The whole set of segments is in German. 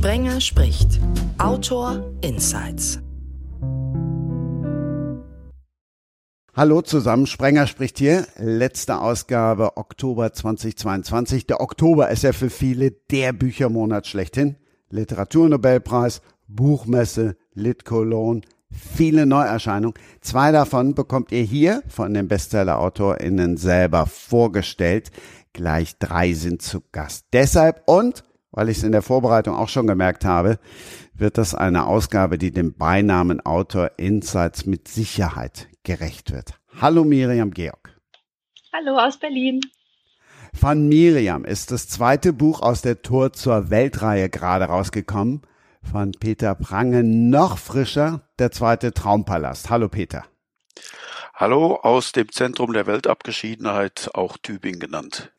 Sprenger spricht. Autor Insights. Hallo zusammen, Sprenger spricht hier. Letzte Ausgabe Oktober 2022. Der Oktober ist ja für viele der Büchermonat schlechthin. Literaturnobelpreis, Buchmesse, Lit Cologne, viele Neuerscheinungen. Zwei davon bekommt ihr hier von den Bestseller-AutorInnen selber vorgestellt. Gleich drei sind zu Gast. Deshalb und, weil ich es in der Vorbereitung auch schon gemerkt habe, wird das eine Ausgabe, die dem Beinamen Autor Insights mit Sicherheit gerecht wird. Hallo Miriam Georg. Hallo aus Berlin. Von Miriam ist das zweite Buch aus der Tor zur Weltreihe gerade rausgekommen. Von Peter Prange noch frischer, der zweite Traumpalast. Hallo Peter. Hallo aus dem Zentrum der Weltabgeschiedenheit, auch Tübingen genannt.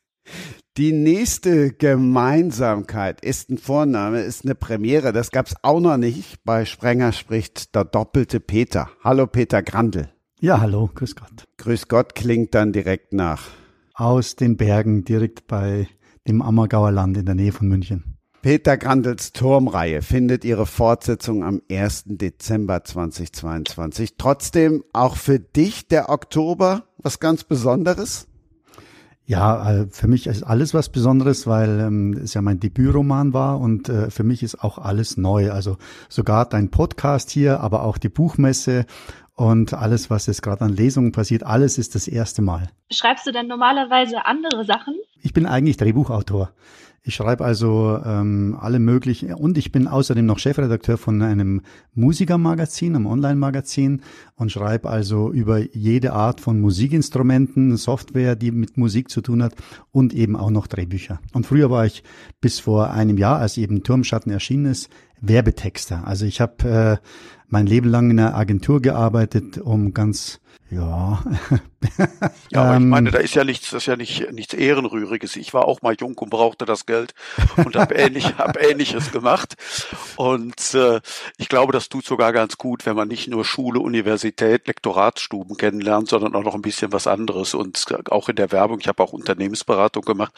Die nächste Gemeinsamkeit ist ein Vorname, ist eine Premiere. Das gab's auch noch nicht. Bei Sprenger spricht der doppelte Peter. Hallo Peter Grandl. Ja, hallo, grüß Gott. Grüß Gott klingt dann direkt nach. Aus den Bergen, direkt bei dem Ammergauer Land in der Nähe von München. Peter Grandels Turmreihe findet ihre Fortsetzung am 1. Dezember 2022. Trotzdem auch für dich der Oktober was ganz Besonderes? Ja, äh, für mich ist alles was Besonderes, weil ähm, es ja mein Debütroman war und äh, für mich ist auch alles neu. Also sogar dein Podcast hier, aber auch die Buchmesse und alles, was jetzt gerade an Lesungen passiert, alles ist das erste Mal. Schreibst du denn normalerweise andere Sachen? Ich bin eigentlich Drehbuchautor. Ich schreibe also ähm, alle möglichen und ich bin außerdem noch Chefredakteur von einem Musikermagazin, einem Online-Magazin und schreibe also über jede Art von Musikinstrumenten, Software, die mit Musik zu tun hat und eben auch noch Drehbücher. Und früher war ich bis vor einem Jahr, als eben Turmschatten erschienen ist, Werbetexter. Also ich habe äh, mein Leben lang in einer Agentur gearbeitet, um ganz ja. ja, aber ich meine, ähm, da ist ja nichts, das ist ja nicht nichts ehrenrühriges. Ich war auch mal jung und brauchte das Geld und habe ähnlich, hab ähnliches gemacht. Und äh, ich glaube, das tut sogar ganz gut, wenn man nicht nur Schule, Universität, Lektoratsstuben kennenlernt, sondern auch noch ein bisschen was anderes. Und auch in der Werbung, ich habe auch Unternehmensberatung gemacht,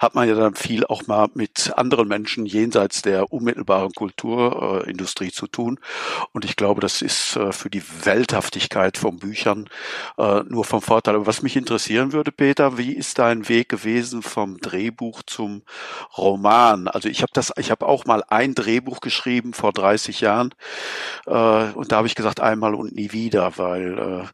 hat man ja dann viel auch mal mit anderen Menschen jenseits der unmittelbaren Kulturindustrie äh, zu tun. Und ich glaube, das ist äh, für die Welthaftigkeit von Büchern äh, nur vom Vorteil. Aber was mich interessieren würde, Peter, wie ist dein Weg gewesen vom Drehbuch zum Roman? Also ich habe das, ich habe auch mal ein Drehbuch geschrieben vor 30 Jahren äh, und da habe ich gesagt einmal und nie wieder, weil äh,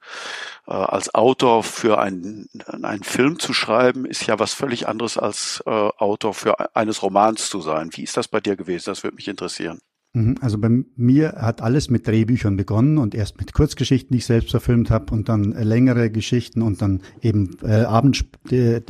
äh, als Autor für einen, einen Film zu schreiben ist ja was völlig anderes als äh, Autor für eines Romans zu sein. Wie ist das bei dir gewesen? Das würde mich interessieren. Mhm. Also bei mir hat alles mit Drehbüchern begonnen und erst mit Kurzgeschichten, die ich selbst verfilmt habe und dann äh, längere Geschichten und dann eben äh, Abend, äh,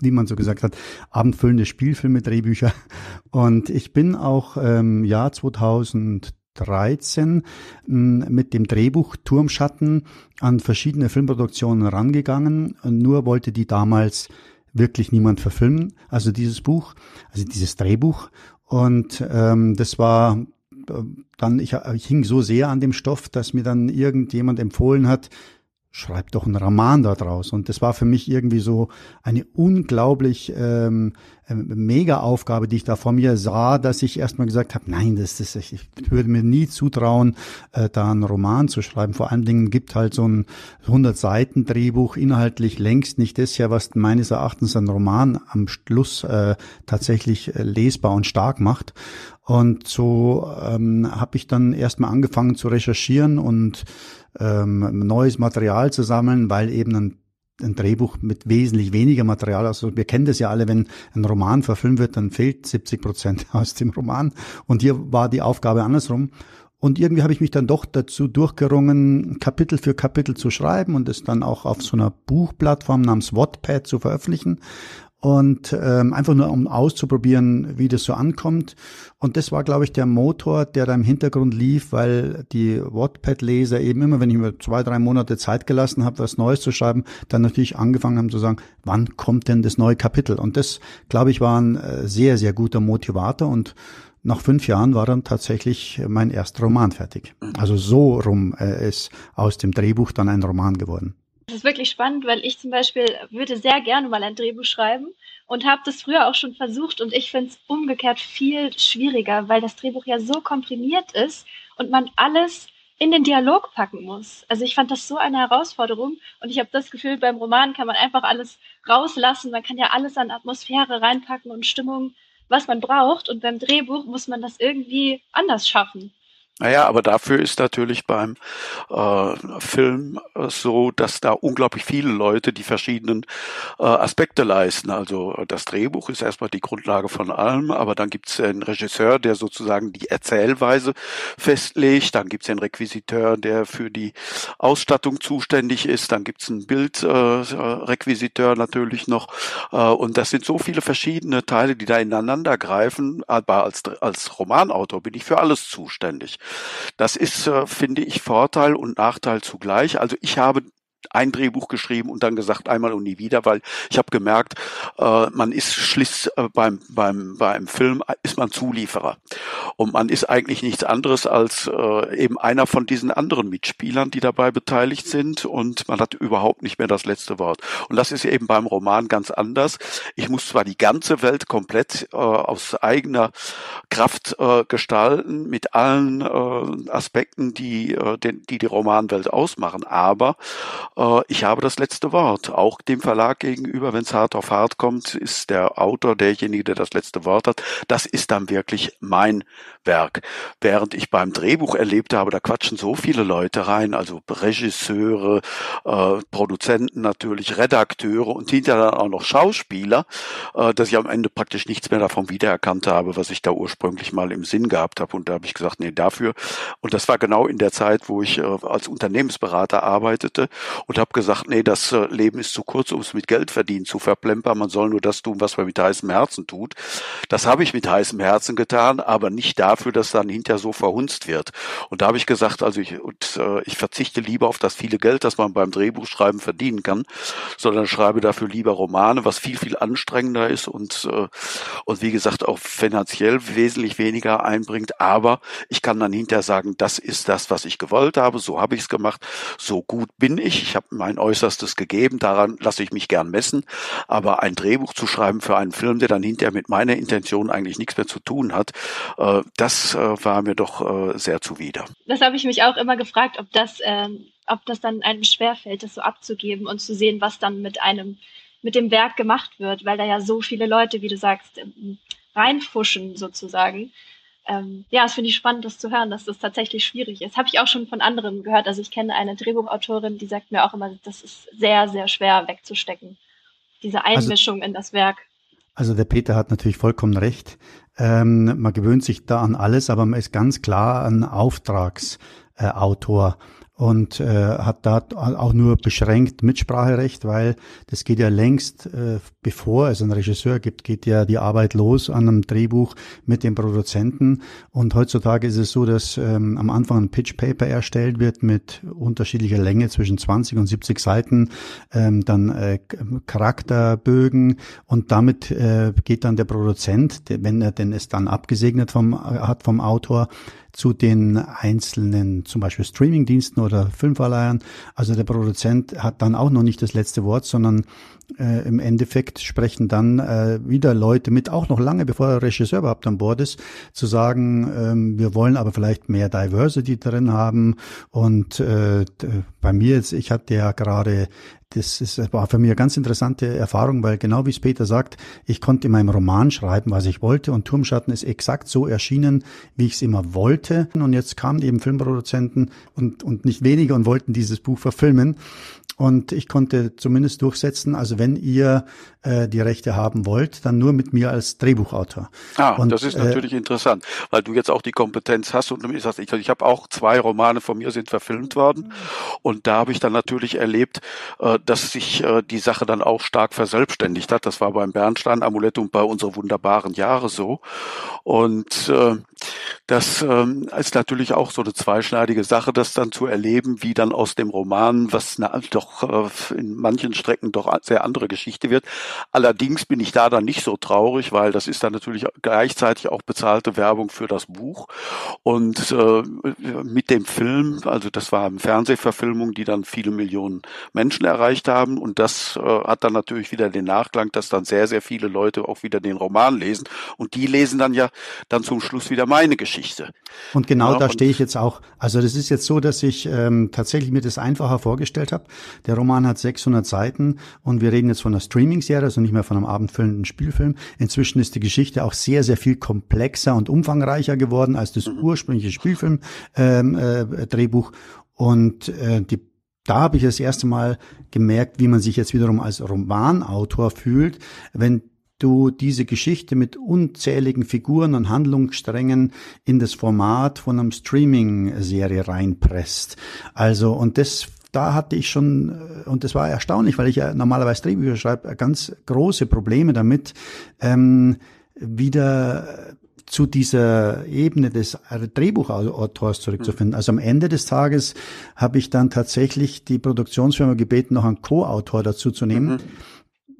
wie man so gesagt hat, abendfüllende Spielfilme, Drehbücher. Und ich bin auch im ähm, Jahr 2013 hm, mit dem Drehbuch Turmschatten an verschiedene Filmproduktionen rangegangen. Nur wollte die damals wirklich niemand verfilmen. Also dieses Buch, also dieses Drehbuch. Und ähm, das war dann, ich, ich hing so sehr an dem Stoff, dass mir dann irgendjemand empfohlen hat, schreib doch einen Roman da draus. Und das war für mich irgendwie so eine unglaublich ähm, ähm, mega Aufgabe, die ich da vor mir sah, dass ich erstmal gesagt habe, nein, das ist, ich würde mir nie zutrauen, äh, da einen Roman zu schreiben. Vor allen Dingen gibt halt so ein 100 Seiten Drehbuch inhaltlich längst nicht das ja, was meines Erachtens ein Roman am Schluss äh, tatsächlich äh, lesbar und stark macht. Und so ähm, habe ich dann erstmal angefangen zu recherchieren und ähm, neues Material zu sammeln, weil eben ein, ein Drehbuch mit wesentlich weniger Material, also wir kennen das ja alle, wenn ein Roman verfilmt wird, dann fehlt 70 Prozent aus dem Roman. Und hier war die Aufgabe andersrum. Und irgendwie habe ich mich dann doch dazu durchgerungen, Kapitel für Kapitel zu schreiben und es dann auch auf so einer Buchplattform namens Wattpad zu veröffentlichen und ähm, einfach nur um auszuprobieren, wie das so ankommt. Und das war, glaube ich, der Motor, der da im Hintergrund lief, weil die Wattpad-Leser eben immer, wenn ich mir zwei, drei Monate Zeit gelassen habe, was Neues zu schreiben, dann natürlich angefangen haben zu sagen, wann kommt denn das neue Kapitel? Und das, glaube ich, war ein äh, sehr, sehr guter Motivator und nach fünf Jahren war dann tatsächlich mein erster Roman fertig. Also so rum äh, ist aus dem Drehbuch dann ein Roman geworden. Das ist wirklich spannend, weil ich zum Beispiel würde sehr gerne mal ein Drehbuch schreiben und habe das früher auch schon versucht und ich finde es umgekehrt viel schwieriger, weil das Drehbuch ja so komprimiert ist und man alles in den Dialog packen muss. Also ich fand das so eine Herausforderung und ich habe das Gefühl, beim Roman kann man einfach alles rauslassen, man kann ja alles an Atmosphäre reinpacken und Stimmung, was man braucht und beim Drehbuch muss man das irgendwie anders schaffen. Naja, aber dafür ist natürlich beim äh, Film äh, so, dass da unglaublich viele Leute die verschiedenen äh, Aspekte leisten. Also das Drehbuch ist erstmal die Grundlage von allem, aber dann gibt es einen Regisseur, der sozusagen die Erzählweise festlegt, dann gibt es den Requisiteur, der für die Ausstattung zuständig ist, dann gibt es einen Bildrequisiteur äh, natürlich noch äh, und das sind so viele verschiedene Teile, die da ineinander greifen, aber als, als Romanautor bin ich für alles zuständig. Das ist, äh, finde ich, Vorteil und Nachteil zugleich. Also ich habe ein Drehbuch geschrieben und dann gesagt einmal und nie wieder, weil ich habe gemerkt, äh, man ist schliss äh, beim beim beim Film ist man Zulieferer und man ist eigentlich nichts anderes als äh, eben einer von diesen anderen Mitspielern, die dabei beteiligt sind und man hat überhaupt nicht mehr das letzte Wort. Und das ist eben beim Roman ganz anders. Ich muss zwar die ganze Welt komplett äh, aus eigener Kraft äh, gestalten mit allen äh, Aspekten, die äh, den, die die Romanwelt ausmachen, aber äh, ich habe das letzte Wort. Auch dem Verlag gegenüber, wenn es hart auf hart kommt, ist der Autor derjenige, der das letzte Wort hat. Das ist dann wirklich mein Werk. Während ich beim Drehbuch erlebt habe, da quatschen so viele Leute rein, also Regisseure, äh, Produzenten natürlich, Redakteure und hinterher dann auch noch Schauspieler, äh, dass ich am Ende praktisch nichts mehr davon wiedererkannt habe, was ich da ursprünglich mal im Sinn gehabt habe. Und da habe ich gesagt, nee, dafür. Und das war genau in der Zeit, wo ich äh, als Unternehmensberater arbeitete und habe gesagt, nee, das äh, Leben ist zu kurz, um es mit Geld verdienen zu verplempern. Man soll nur das tun, was man mit heißem Herzen tut. Das habe ich mit heißem Herzen getan, aber nicht dafür, dass dann hinterher so verhunzt wird. Und da habe ich gesagt, also ich, und, äh, ich verzichte lieber auf das viele Geld, das man beim Drehbuchschreiben verdienen kann, sondern schreibe dafür lieber Romane, was viel, viel anstrengender ist und, äh, und wie gesagt auch finanziell wesentlich weniger einbringt. Aber ich kann dann hinterher sagen, das ist das, was ich gewollt habe, so habe ich es gemacht, so gut bin ich ich habe mein Äußerstes gegeben, daran lasse ich mich gern messen. Aber ein Drehbuch zu schreiben für einen Film, der dann hinterher mit meiner Intention eigentlich nichts mehr zu tun hat, äh, das äh, war mir doch äh, sehr zuwider. Das habe ich mich auch immer gefragt, ob das, ähm, ob das dann einem schwerfällt, das so abzugeben und zu sehen, was dann mit einem, mit dem Werk gemacht wird, weil da ja so viele Leute, wie du sagst, ähm, reinfuschen sozusagen ähm, ja, das finde ich spannend, das zu hören, dass das tatsächlich schwierig ist. Habe ich auch schon von anderen gehört. Also ich kenne eine Drehbuchautorin, die sagt mir auch immer, das ist sehr, sehr schwer wegzustecken. Diese also Einmischung also, in das Werk. Also der Peter hat natürlich vollkommen recht. Ähm, man gewöhnt sich da an alles, aber man ist ganz klar ein Auftragsautor. Äh, und äh, hat da auch nur beschränkt Mitspracherecht, weil das geht ja längst äh, bevor es einen Regisseur gibt, geht ja die Arbeit los an einem Drehbuch mit dem Produzenten. Und heutzutage ist es so, dass ähm, am Anfang ein Pitch Paper erstellt wird mit unterschiedlicher Länge zwischen 20 und 70 Seiten, ähm, dann äh, Charakterbögen und damit äh, geht dann der Produzent, wenn er denn es dann abgesegnet vom, hat vom Autor, zu den einzelnen, zum Beispiel Streamingdiensten oder Filmverleihern. Also der Produzent hat dann auch noch nicht das letzte Wort, sondern äh, im Endeffekt sprechen dann äh, wieder Leute mit, auch noch lange bevor der Regisseur überhaupt an Bord ist, zu sagen, ähm, wir wollen aber vielleicht mehr Diversity drin haben. Und äh, bei mir jetzt, ich hatte ja gerade das ist, war für mich eine ganz interessante Erfahrung, weil genau wie es Peter sagt, ich konnte in meinem Roman schreiben, was ich wollte und Turmschatten ist exakt so erschienen, wie ich es immer wollte. Und jetzt kamen eben Filmproduzenten und, und nicht wenige und wollten dieses Buch verfilmen. Und ich konnte zumindest durchsetzen, also wenn ihr äh, die Rechte haben wollt, dann nur mit mir als Drehbuchautor. Ah, und, das ist äh, natürlich äh, interessant, weil du jetzt auch die Kompetenz hast und du sagst, ich, ich habe auch zwei Romane von mir sind verfilmt worden und da habe ich dann natürlich erlebt, äh, dass sich äh, die Sache dann auch stark verselbstständigt hat. Das war beim Bernstein Amulett und bei unsere wunderbaren Jahre so. Und äh, das ähm, ist natürlich auch so eine zweischneidige Sache, das dann zu erleben, wie dann aus dem Roman, was doch äh, in manchen Strecken doch sehr andere Geschichte wird. Allerdings bin ich da dann nicht so traurig, weil das ist dann natürlich gleichzeitig auch bezahlte Werbung für das Buch. Und mit dem Film, also das war eine Fernsehverfilmung, die dann viele Millionen Menschen erreicht haben. Und das äh, hat dann natürlich wieder den Nachklang, dass dann sehr, sehr viele Leute auch wieder den Roman lesen. Und die lesen dann ja dann zum Schluss wieder meine Geschichte. Und genau ja, da stehe ich jetzt auch. Also das ist jetzt so, dass ich ähm, tatsächlich mir das einfacher vorgestellt habe. Der Roman hat 600 Seiten und wir reden jetzt von einer Streaming-Serie, also nicht mehr von einem abendfüllenden Spielfilm. Inzwischen ist die Geschichte auch sehr, sehr viel komplexer und umfangreicher geworden als das mhm. ursprüngliche Spielfilm-Drehbuch. Ähm, äh, und äh, die da habe ich das erste Mal gemerkt, wie man sich jetzt wiederum als Romanautor fühlt, wenn du diese Geschichte mit unzähligen Figuren und Handlungssträngen in das Format von einem Streaming-Serie reinpresst. Also, und das da hatte ich schon, äh, und das war erstaunlich, weil ich ja normalerweise Drehbücher schreibe, ganz große Probleme damit, ähm, wieder zu dieser Ebene des Drehbuchautors zurückzufinden. Also am Ende des Tages habe ich dann tatsächlich die Produktionsfirma gebeten, noch einen Co-Autor dazu zu nehmen. Mhm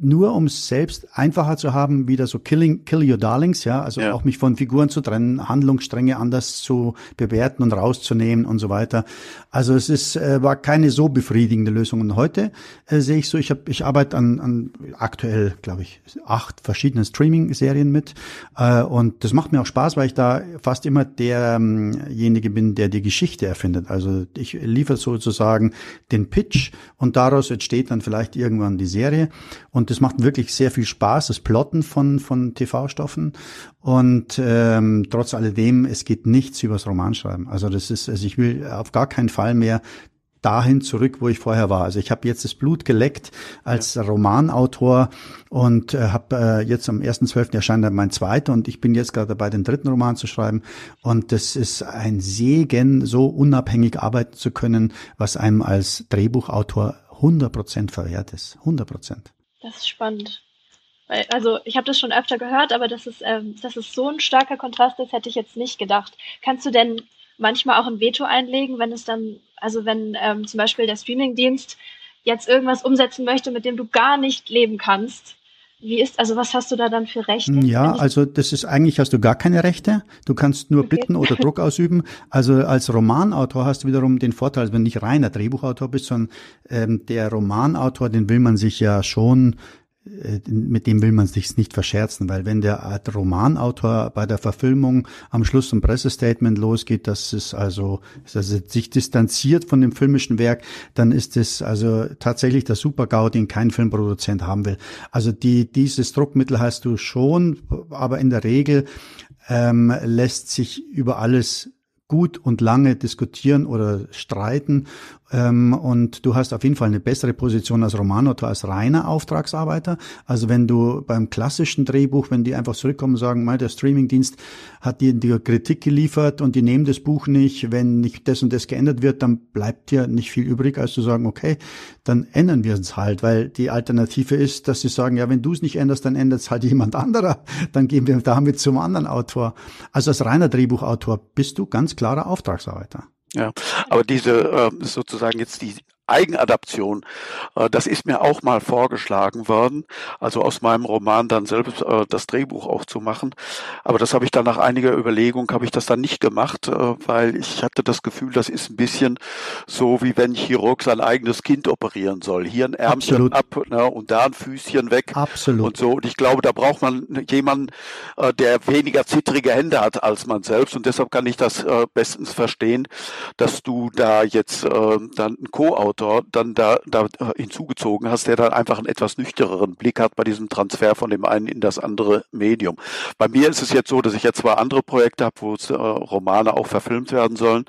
nur um es selbst einfacher zu haben, wieder so Killing, Kill Your Darlings, ja, also ja. auch mich von Figuren zu trennen, Handlungsstränge anders zu bewerten und rauszunehmen und so weiter. Also es ist, äh, war keine so befriedigende Lösung. Und heute äh, sehe ich so, ich habe, ich arbeite an, an aktuell, glaube ich, acht verschiedenen Streaming-Serien mit. Äh, und das macht mir auch Spaß, weil ich da fast immer derjenige bin, der die Geschichte erfindet. Also ich liefere sozusagen den Pitch und daraus entsteht dann vielleicht irgendwann die Serie. Und das macht wirklich sehr viel Spaß, das Plotten von, von TV-Stoffen. Und ähm, trotz alledem, es geht nichts übers Romanschreiben. Also das ist, also ich will auf gar keinen Fall mehr dahin zurück, wo ich vorher war. Also ich habe jetzt das Blut geleckt als ja. Romanautor und äh, habe äh, jetzt am 1.12. erscheint dann mein zweiter und ich bin jetzt gerade dabei, den dritten Roman zu schreiben. Und das ist ein Segen, so unabhängig arbeiten zu können, was einem als Drehbuchautor 100 Prozent verwehrt ist. 100 Prozent. Das ist spannend. Weil, also ich habe das schon öfter gehört, aber dass es, ähm, dass es so ein starker Kontrast ist, hätte ich jetzt nicht gedacht. Kannst du denn manchmal auch ein Veto einlegen, wenn es dann, also wenn ähm, zum Beispiel der Streamingdienst jetzt irgendwas umsetzen möchte, mit dem du gar nicht leben kannst? Wie ist, also was hast du da dann für Rechte? Ja, also das ist eigentlich hast du gar keine Rechte. Du kannst nur okay. bitten oder Druck ausüben. Also als Romanautor hast du wiederum den Vorteil, wenn du nicht reiner Drehbuchautor bist, sondern ähm, der Romanautor, den will man sich ja schon mit dem will man sich nicht verscherzen, weil wenn der Romanautor bei der Verfilmung am Schluss ein Pressestatement losgeht, dass es also, dass er sich distanziert von dem filmischen Werk, dann ist es also tatsächlich der Super-GAU, den kein Filmproduzent haben will. Also die, dieses Druckmittel hast du schon, aber in der Regel ähm, lässt sich über alles gut und lange diskutieren oder streiten und du hast auf jeden Fall eine bessere Position als Romanautor, als reiner Auftragsarbeiter. Also wenn du beim klassischen Drehbuch, wenn die einfach zurückkommen und sagen, mal der Streamingdienst hat dir die Kritik geliefert und die nehmen das Buch nicht, wenn nicht das und das geändert wird, dann bleibt dir nicht viel übrig, als zu sagen, okay, dann ändern wir es halt, weil die Alternative ist, dass sie sagen, ja, wenn du es nicht änderst, dann ändert es halt jemand anderer, dann gehen wir damit zum anderen Autor. Also als reiner Drehbuchautor bist du ganz klarer Auftragsarbeiter. Ja, aber diese äh, sozusagen jetzt die Eigenadaption. Äh, das ist mir auch mal vorgeschlagen worden, also aus meinem Roman dann selbst äh, das Drehbuch auch zu machen. Aber das habe ich dann nach einiger Überlegung, habe ich das dann nicht gemacht, äh, weil ich hatte das Gefühl, das ist ein bisschen so, wie wenn ein Chirurg sein eigenes Kind operieren soll. Hier ein Ärmchen ab ne, und da ein Füßchen weg Absolut. und so. Und ich glaube, da braucht man jemanden, der weniger zittrige Hände hat als man selbst. Und deshalb kann ich das bestens verstehen, dass du da jetzt dann ein Co-Autor Autor dann da, da hinzugezogen hast, der dann einfach einen etwas nüchtereren Blick hat bei diesem Transfer von dem einen in das andere Medium. Bei mir ist es jetzt so, dass ich jetzt zwei andere Projekte habe, wo äh, Romane auch verfilmt werden sollen.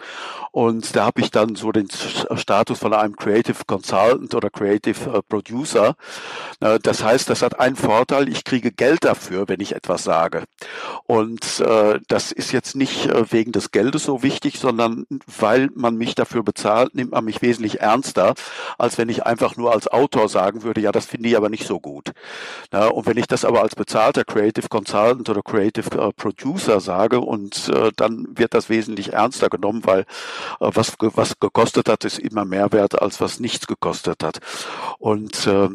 Und da habe ich dann so den Status von einem Creative Consultant oder Creative äh, Producer. Äh, das heißt, das hat einen Vorteil, ich kriege Geld dafür, wenn ich etwas sage. Und das ist jetzt nicht wegen des Geldes so wichtig, sondern weil man mich dafür bezahlt, nimmt man mich wesentlich ernster ernster, als wenn ich einfach nur als Autor sagen würde, ja, das finde ich aber nicht so gut. Na, und wenn ich das aber als bezahlter Creative Consultant oder Creative äh, Producer sage und äh, dann wird das wesentlich ernster genommen, weil äh, was, was gekostet hat, ist immer mehr wert, als was nichts gekostet hat. Und äh, äh,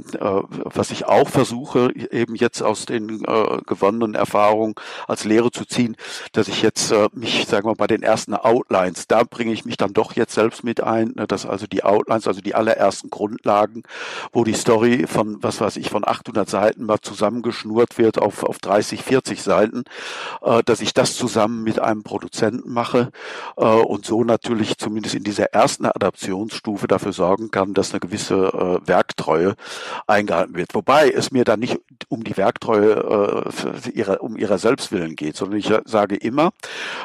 was ich auch versuche, eben jetzt aus den äh, gewonnenen Erfahrungen als Lehre zu ziehen, dass ich jetzt äh, mich, sagen wir, bei den ersten Outlines, da bringe ich mich dann doch jetzt selbst mit ein, ne, dass also die Outlines, also die allerersten Grundlagen, wo die Story von, was weiß ich, von 800 Seiten mal zusammengeschnurrt wird auf, auf 30, 40 Seiten, äh, dass ich das zusammen mit einem Produzenten mache äh, und so natürlich zumindest in dieser ersten Adaptionsstufe dafür sorgen kann, dass eine gewisse äh, Werktreue eingehalten wird. Wobei es mir dann nicht um die Werktreue äh, ihrer, um ihrer Selbstwillen geht, sondern ich sage immer,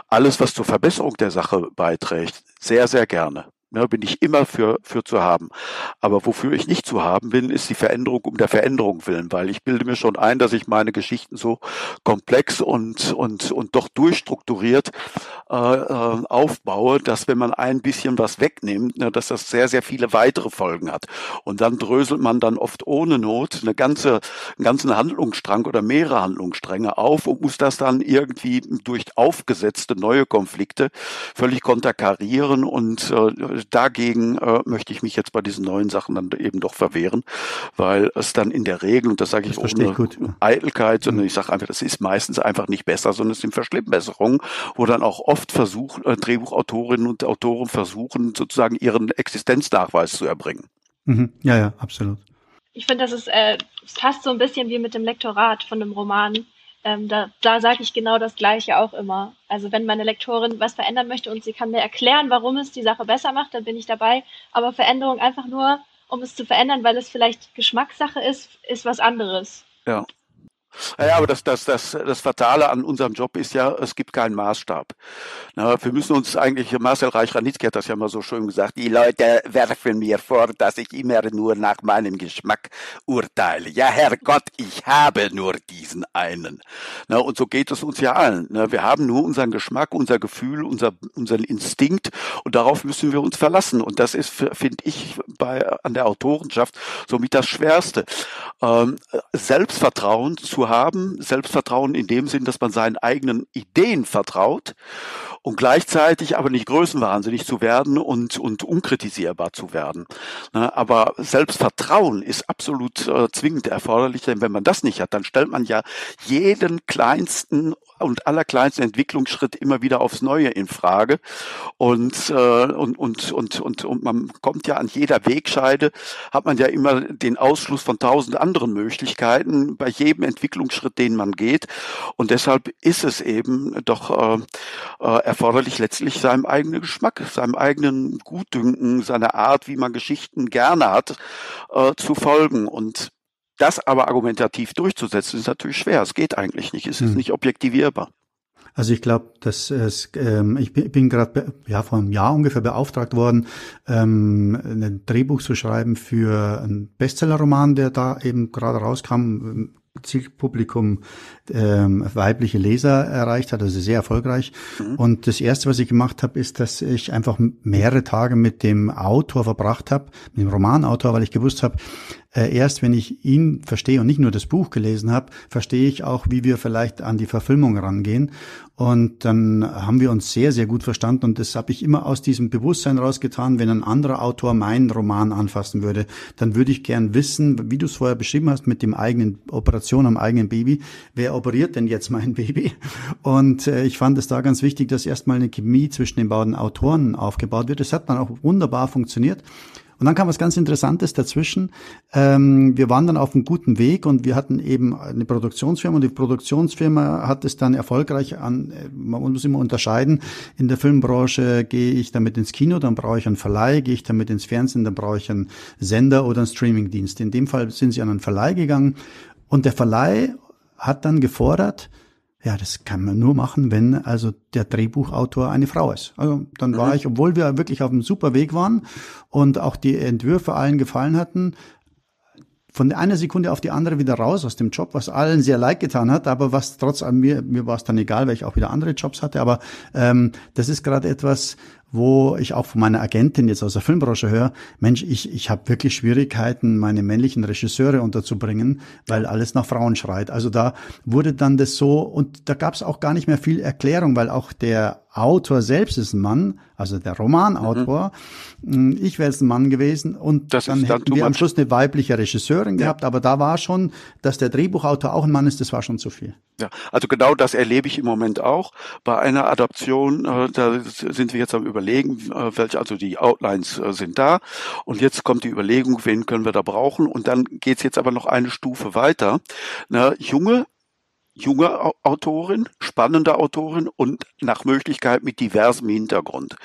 alles, was zur Verbesserung der Sache beiträgt, sehr, sehr gerne. Ne, bin ich immer für, für zu haben. Aber wofür ich nicht zu haben bin, ist die Veränderung um der Veränderung willen, weil ich bilde mir schon ein, dass ich meine Geschichten so komplex und, und, und doch durchstrukturiert äh, äh, aufbaue, dass wenn man ein bisschen was wegnimmt, ne, dass das sehr, sehr viele weitere Folgen hat. Und dann dröselt man dann oft ohne Not eine ganze, einen ganzen Handlungsstrang oder mehrere Handlungsstränge auf und muss das dann irgendwie durch aufgesetzte neue Konflikte völlig konterkarieren und äh, dagegen äh, möchte ich mich jetzt bei diesen neuen Sachen dann eben doch verwehren, weil es dann in der Regel, und das sage ich das ohne gut. Eitelkeit, sondern mhm. ich sage einfach, das ist meistens einfach nicht besser, sondern es sind Verschlimmbesserungen, wo dann auch oft versuchen, äh, Drehbuchautorinnen und Autoren versuchen, sozusagen ihren Existenznachweis zu erbringen. Mhm. Ja, ja, absolut. Ich finde, das ist äh, fast so ein bisschen wie mit dem Lektorat von einem Roman ähm, da, da sage ich genau das Gleiche auch immer. Also wenn meine Lektorin was verändern möchte und sie kann mir erklären, warum es die Sache besser macht, dann bin ich dabei. Aber Veränderung einfach nur, um es zu verändern, weil es vielleicht Geschmackssache ist, ist was anderes. Ja. Ja, aber das, das, das, das Fatale an unserem Job ist ja, es gibt keinen Maßstab. Na, wir müssen uns eigentlich, Marcel Reich-Ranitzky hat das ja mal so schön gesagt, die Leute werfen mir vor, dass ich immer nur nach meinem Geschmack urteile. Ja, Herrgott, ich habe nur diesen einen. Na, und so geht es uns ja allen. Na, wir haben nur unseren Geschmack, unser Gefühl, unser, unseren Instinkt und darauf müssen wir uns verlassen. Und das ist, finde ich, bei, an der Autorenschaft somit das Schwerste. Ähm, Selbstvertrauen zu zu haben, Selbstvertrauen in dem Sinn, dass man seinen eigenen Ideen vertraut und gleichzeitig aber nicht größenwahnsinnig zu werden und, und unkritisierbar zu werden. Ne, aber Selbstvertrauen ist absolut äh, zwingend erforderlich, denn wenn man das nicht hat, dann stellt man ja jeden kleinsten und allerkleinsten Entwicklungsschritt immer wieder aufs Neue in Frage. Und, äh, und, und, und, und, und man kommt ja an jeder Wegscheide, hat man ja immer den Ausschluss von tausend anderen Möglichkeiten bei jedem Entwicklungsschritt, den man geht. Und deshalb ist es eben doch äh, äh, erforderlich, letztlich seinem eigenen Geschmack, seinem eigenen Gutdünken, seiner Art, wie man Geschichten gerne hat, äh, zu folgen. Und das aber argumentativ durchzusetzen, ist natürlich schwer. Es geht eigentlich nicht. Es ist hm. nicht objektivierbar. Also ich glaube, dass es, ähm, ich bin, bin gerade ja vor einem Jahr ungefähr beauftragt worden, ähm, ein Drehbuch zu schreiben für einen Bestsellerroman, der da eben gerade rauskam. Zielpublikum ähm, weibliche Leser erreicht hat, also sehr erfolgreich. Mhm. Und das erste, was ich gemacht habe, ist, dass ich einfach mehrere Tage mit dem Autor verbracht habe, mit dem Romanautor, weil ich gewusst habe, äh, erst wenn ich ihn verstehe und nicht nur das Buch gelesen habe, verstehe ich auch, wie wir vielleicht an die Verfilmung rangehen. Und dann haben wir uns sehr, sehr gut verstanden und das habe ich immer aus diesem Bewusstsein rausgetan, wenn ein anderer Autor meinen Roman anfassen würde, dann würde ich gern wissen, wie du es vorher beschrieben hast, mit dem eigenen Operation am eigenen Baby, wer operiert denn jetzt mein Baby? Und äh, ich fand es da ganz wichtig, dass erstmal eine Chemie zwischen den beiden Autoren aufgebaut wird. Das hat dann auch wunderbar funktioniert. Und dann kam was ganz Interessantes dazwischen. Ähm, wir waren dann auf einem guten Weg und wir hatten eben eine Produktionsfirma und die Produktionsfirma hat es dann erfolgreich an, äh, man muss immer unterscheiden, in der Filmbranche gehe ich damit ins Kino, dann brauche ich einen Verleih, gehe ich damit ins Fernsehen, dann brauche ich einen Sender oder einen Streamingdienst. In dem Fall sind sie an einen Verleih gegangen und der Verleih hat dann gefordert, ja, das kann man nur machen, wenn also der Drehbuchautor eine Frau ist. Also dann war mhm. ich, obwohl wir wirklich auf einem super Weg waren und auch die Entwürfe allen gefallen hatten, von einer Sekunde auf die andere wieder raus aus dem Job, was allen sehr leid getan hat, aber was trotz mir, mir war es dann egal, weil ich auch wieder andere Jobs hatte, aber ähm, das ist gerade etwas, wo ich auch von meiner Agentin jetzt aus der Filmbranche höre, Mensch, ich, ich habe wirklich Schwierigkeiten, meine männlichen Regisseure unterzubringen, weil alles nach Frauen schreit. Also da wurde dann das so, und da gab es auch gar nicht mehr viel Erklärung, weil auch der Autor selbst ist ein Mann, also der Romanautor. Mhm. Ich wäre jetzt ein Mann gewesen und das dann hätten wir am Schluss eine weibliche Regisseurin ja. gehabt, aber da war schon, dass der Drehbuchautor auch ein Mann ist, das war schon zu viel. Ja, also genau das erlebe ich im Moment auch bei einer Adaption. Äh, da sind wir jetzt am überlegen, äh, welche also die Outlines äh, sind da und jetzt kommt die Überlegung, wen können wir da brauchen und dann geht's jetzt aber noch eine Stufe weiter. Na, junge junge Autorin, spannende Autorin und nach Möglichkeit mit diversem Hintergrund.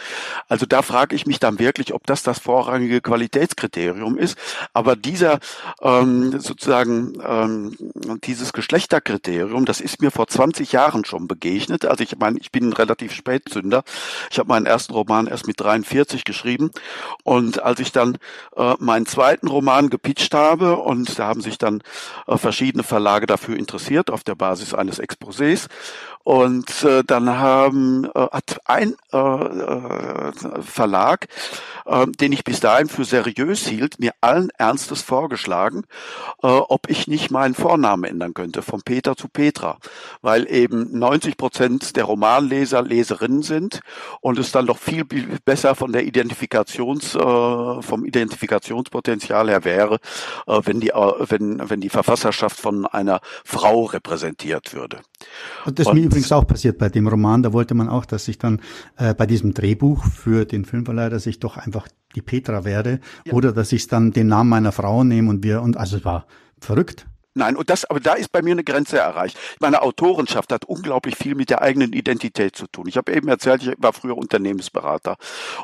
Also da frage ich mich dann wirklich, ob das das vorrangige Qualitätskriterium ist. Aber dieser ähm, sozusagen ähm, dieses Geschlechterkriterium, das ist mir vor 20 Jahren schon begegnet. Also ich meine, ich bin ein relativ Spätzünder. Ich habe meinen ersten Roman erst mit 43 geschrieben und als ich dann äh, meinen zweiten Roman gepitcht habe und da haben sich dann äh, verschiedene Verlage dafür interessiert auf der Basis Basis eines Exposés. Und äh, dann haben, äh, hat ein äh, äh, Verlag, äh, den ich bis dahin für seriös hielt, mir allen Ernstes vorgeschlagen, äh, ob ich nicht meinen Vornamen ändern könnte, von Peter zu Petra, weil eben 90 Prozent der Romanleser Leserinnen sind und es dann doch viel besser von der Identifikations, äh, vom Identifikationspotenzial her wäre, äh, wenn die, äh, wenn, wenn die Verfasserschaft von einer Frau repräsentiert würde. Und das und, mir übrigens auch passiert bei dem Roman. Da wollte man auch, dass ich dann äh, bei diesem Drehbuch für den Filmverleih, dass ich doch einfach die Petra werde ja. oder dass ich dann den Namen meiner Frau nehme und wir und also es war verrückt. Nein, und das, aber da ist bei mir eine Grenze erreicht. Meine Autorenschaft hat unglaublich viel mit der eigenen Identität zu tun. Ich habe eben erzählt, ich war früher Unternehmensberater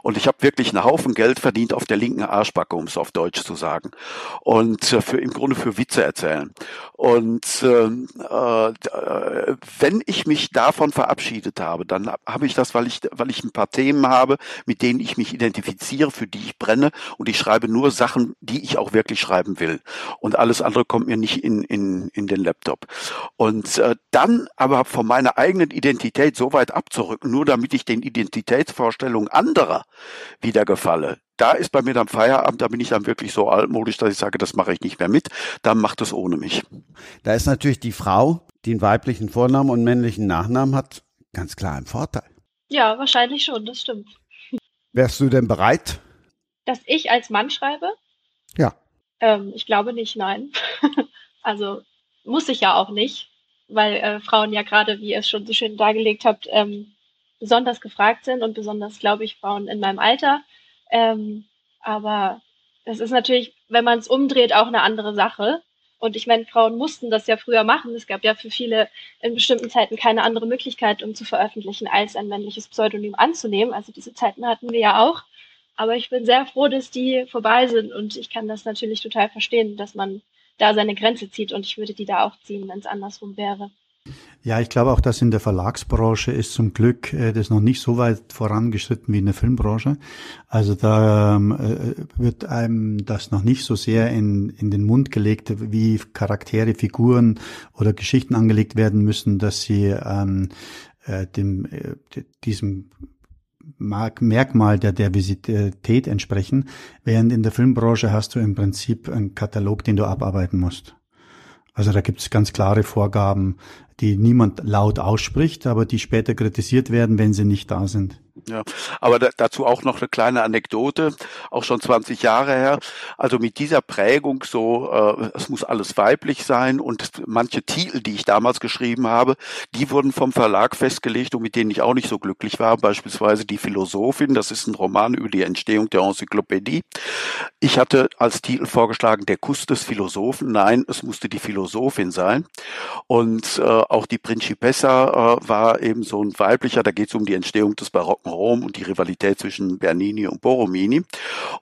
und ich habe wirklich einen Haufen Geld verdient auf der linken Arschbacke, um es auf Deutsch zu sagen. Und äh, für im Grunde für Witze erzählen. Und ähm, äh, wenn ich mich davon verabschiedet habe, dann habe ich das, weil ich, weil ich ein paar Themen habe, mit denen ich mich identifiziere, für die ich brenne und ich schreibe nur Sachen, die ich auch wirklich schreiben will. Und alles andere kommt mir nicht in in, in, den Laptop. Und äh, dann aber von meiner eigenen Identität so weit abzurücken, nur damit ich den Identitätsvorstellungen anderer wieder gefalle, da ist bei mir dann Feierabend, da bin ich dann wirklich so altmodisch, dass ich sage, das mache ich nicht mehr mit, dann macht es ohne mich. Da ist natürlich die Frau, die einen weiblichen Vornamen und männlichen Nachnamen hat, ganz klar ein Vorteil. Ja, wahrscheinlich schon, das stimmt. Wärst du denn bereit? Dass ich als Mann schreibe? Ja. Ähm, ich glaube nicht, nein. Also muss ich ja auch nicht, weil äh, Frauen ja gerade, wie ihr es schon so schön dargelegt habt, ähm, besonders gefragt sind und besonders, glaube ich, Frauen in meinem Alter. Ähm, aber das ist natürlich, wenn man es umdreht, auch eine andere Sache. Und ich meine, Frauen mussten das ja früher machen. Es gab ja für viele in bestimmten Zeiten keine andere Möglichkeit, um zu veröffentlichen, als ein männliches Pseudonym anzunehmen. Also diese Zeiten hatten wir ja auch. Aber ich bin sehr froh, dass die vorbei sind und ich kann das natürlich total verstehen, dass man da seine Grenze zieht und ich würde die da auch ziehen, wenn es andersrum wäre. Ja, ich glaube auch, dass in der Verlagsbranche ist zum Glück äh, das noch nicht so weit vorangeschritten wie in der Filmbranche. Also da ähm, äh, wird einem das noch nicht so sehr in, in den Mund gelegt, wie Charaktere, Figuren oder Geschichten angelegt werden müssen, dass sie ähm, äh, dem, äh, diesem Merkmal der Diversität entsprechen, während in der Filmbranche hast du im Prinzip einen Katalog, den du abarbeiten musst. Also da gibt es ganz klare Vorgaben, die niemand laut ausspricht, aber die später kritisiert werden, wenn sie nicht da sind. Ja, aber da, dazu auch noch eine kleine Anekdote, auch schon 20 Jahre her. Also mit dieser Prägung so, äh, es muss alles weiblich sein und manche Titel, die ich damals geschrieben habe, die wurden vom Verlag festgelegt und mit denen ich auch nicht so glücklich war. Beispielsweise die Philosophin, das ist ein Roman über die Entstehung der Enzyklopädie. Ich hatte als Titel vorgeschlagen, der Kuss des Philosophen. Nein, es musste die Philosophin sein. Und äh, auch die Principessa äh, war eben so ein weiblicher, da geht es um die Entstehung des barocken Rom und die Rivalität zwischen Bernini und Borromini.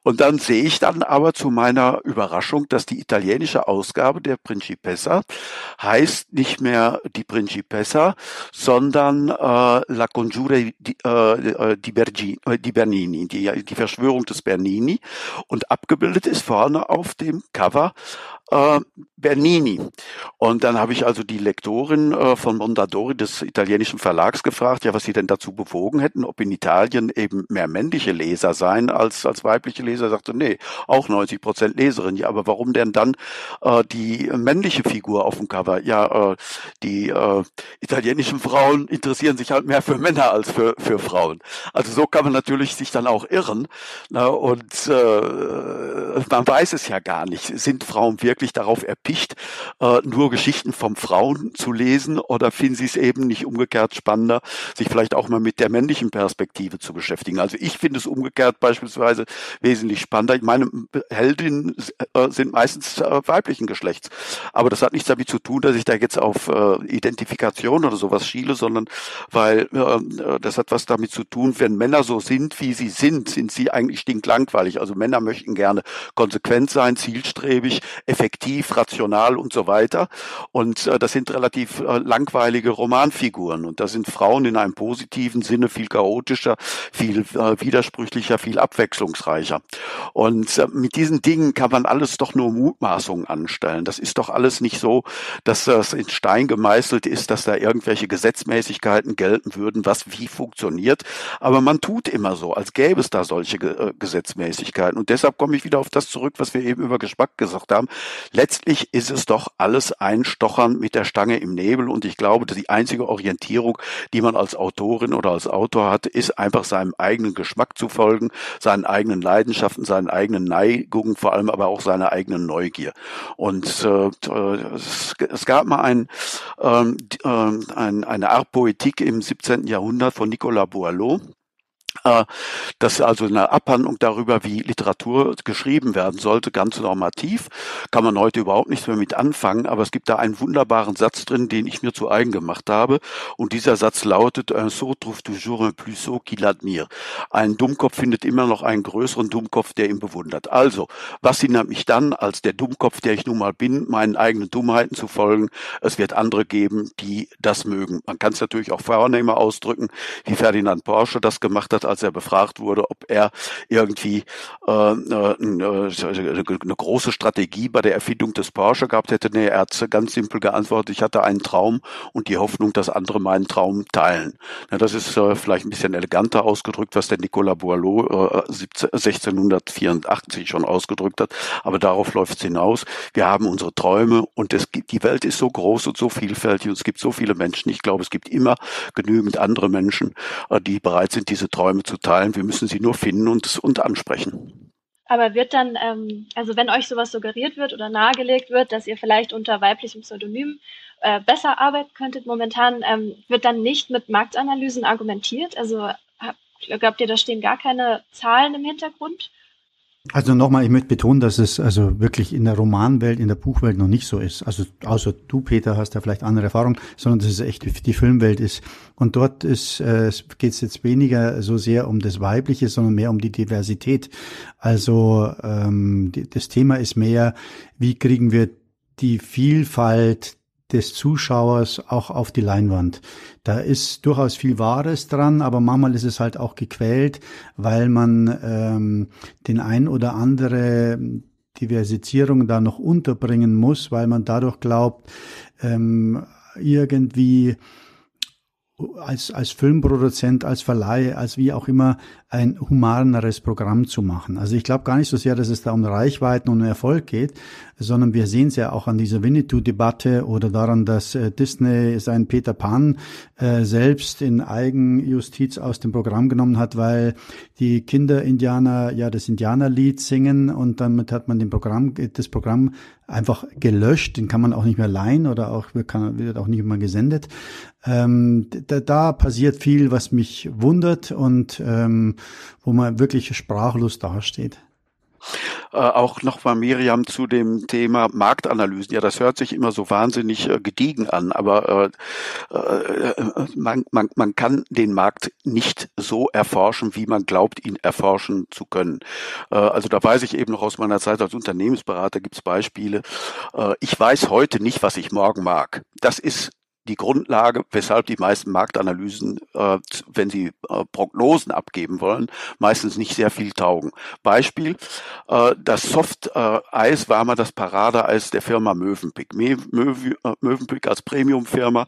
Und dann sehe ich dann aber zu meiner Überraschung, dass die italienische Ausgabe der Principessa heißt nicht mehr die Principessa, sondern äh, La Congiure di, äh, di, Bergi, äh, di Bernini, die, die Verschwörung des Bernini. Und abgebildet ist vorne auf dem Cover äh, Bernini. Und dann habe ich also die Lektorin äh, von Mondadori des italienischen Verlags gefragt, ja, was sie denn dazu bewogen hätten, ob in Italien eben mehr männliche Leser seien als, als weibliche Leser. Er sagte, nee, auch 90 Prozent Leserin. Ja, aber warum denn dann äh, die männliche Figur auf dem Cover? Ja, äh, die äh, italienischen Frauen interessieren sich halt mehr für Männer als für, für Frauen. Also so kann man natürlich sich dann auch irren. Ne? Und äh, man weiß es ja gar nicht. Sind Frauen wirklich darauf erpicht, äh, nur Geschichten von Frauen zu lesen oder finden sie es eben nicht umgekehrt spannender, sich vielleicht auch mal mit der männlichen Perspektive zu beschäftigen? Also ich finde es umgekehrt beispielsweise wesentlich spannender. Meine Heldinnen äh, sind meistens äh, weiblichen Geschlechts. Aber das hat nichts damit zu tun, dass ich da jetzt auf Identifikation oder sowas schiele, sondern weil das hat was damit zu tun, wenn Männer so sind, wie sie sind, sind sie eigentlich stinklangweilig. Also Männer möchten gerne konsequent sein, zielstrebig, effektiv, rational und so weiter. Und äh, das sind relativ äh, langweilige Romanfiguren. Und da sind Frauen in einem positiven Sinne viel chaotischer, viel äh, widersprüchlicher, viel abwechslungsreicher. Und äh, mit diesen Dingen kann man alles doch nur Mutmaßungen anstellen. Das ist doch alles nicht so, dass das in Stein gemeißelt ist, dass da irgendwelche Gesetzmäßigkeiten gelten würden, was wie funktioniert. Aber man tut immer so, als gäbe es da solche äh, Gesetzmäßigkeiten. Und deshalb komme ich wieder auf das zurück, was wir eben über Geschmack gesagt haben. Letztlich ist es doch alles ein Stochern mit der Stange im Nebel. Und ich glaube, die einzige Orientierung, die man als Autorin oder als Autor hat, ist einfach seinem eigenen Geschmack zu folgen, seinen eigenen Leidenschaften, seinen eigenen Neigungen, vor allem aber auch seiner eigenen Neugier. Und äh, es, es gab mal ein, ähm, äh, ein, eine Art Poetik im 17. Jahrhundert von Nicolas Boileau, äh, das ist also eine Abhandlung darüber, wie Literatur geschrieben werden sollte, ganz normativ. Kann man heute überhaupt nichts mehr mit anfangen, aber es gibt da einen wunderbaren Satz drin, den ich mir zu eigen gemacht habe. Und dieser Satz lautet, un sot trouve toujours un plus sot qu'il admire. Ein Dummkopf findet immer noch einen größeren Dummkopf, der ihn bewundert. Also, was hindert mich dann, als der Dummkopf, der ich nun mal bin, meinen eigenen Dummheiten zu folgen? Es wird andere geben, die das mögen. Man kann es natürlich auch vornehmer ausdrücken, wie Ferdinand Porsche das gemacht hat, als er befragt wurde, ob er irgendwie äh, äh, eine große Strategie bei der Erfindung des Porsche gehabt hätte. Nee, er hat ganz simpel geantwortet, ich hatte einen Traum und die Hoffnung, dass andere meinen Traum teilen. Ja, das ist äh, vielleicht ein bisschen eleganter ausgedrückt, was der Nicolas Boileau äh, 1684 schon ausgedrückt hat, aber darauf läuft es hinaus. Wir haben unsere Träume und es gibt, die Welt ist so groß und so vielfältig und es gibt so viele Menschen. Ich glaube, es gibt immer genügend andere Menschen, äh, die bereit sind, diese Träume Träume zu teilen. Wir müssen sie nur finden und, und ansprechen. Aber wird dann, ähm, also wenn euch sowas suggeriert wird oder nahegelegt wird, dass ihr vielleicht unter weiblichem Pseudonym äh, besser arbeiten könntet momentan, ähm, wird dann nicht mit Marktanalysen argumentiert? Also glaubt ihr, da stehen gar keine Zahlen im Hintergrund? Also nochmal, ich möchte betonen, dass es also wirklich in der Romanwelt, in der Buchwelt noch nicht so ist. Also außer du, Peter, hast ja vielleicht andere Erfahrungen, sondern dass es echt die Filmwelt ist. Und dort ist äh, geht es jetzt weniger so sehr um das Weibliche, sondern mehr um die Diversität. Also ähm, die, das Thema ist mehr, wie kriegen wir die Vielfalt des Zuschauers auch auf die Leinwand. Da ist durchaus viel Wahres dran, aber manchmal ist es halt auch gequält, weil man ähm, den ein oder andere Diversizierung da noch unterbringen muss, weil man dadurch glaubt, ähm, irgendwie als, als Filmproduzent, als Verleih, als wie auch immer ein humaneres Programm zu machen. Also ich glaube gar nicht so sehr, dass es da um Reichweiten und Erfolg geht, sondern wir sehen es ja auch an dieser Winnetou-Debatte oder daran, dass äh, Disney sein Peter Pan äh, selbst in Eigenjustiz aus dem Programm genommen hat, weil die Kinder-Indianer ja das Indianerlied singen und damit hat man den Programm, das Programm einfach gelöscht, den kann man auch nicht mehr leihen oder auch wird auch nicht mehr gesendet. Ähm, da, da passiert viel, was mich wundert und ähm, wo man wirklich sprachlos dasteht. Äh, auch nochmal Miriam zu dem Thema Marktanalysen. Ja, das hört sich immer so wahnsinnig äh, gediegen an, aber äh, äh, man, man, man kann den Markt nicht so erforschen, wie man glaubt, ihn erforschen zu können. Äh, also da weiß ich eben noch aus meiner Zeit als Unternehmensberater gibt es Beispiele. Äh, ich weiß heute nicht, was ich morgen mag. Das ist die Grundlage, weshalb die meisten Marktanalysen, äh, wenn sie äh, Prognosen abgeben wollen, meistens nicht sehr viel taugen. Beispiel, äh, das Soft-Eis war mal das Paradeeis der Firma Mövenpick. Mövenpick als Premium-Firma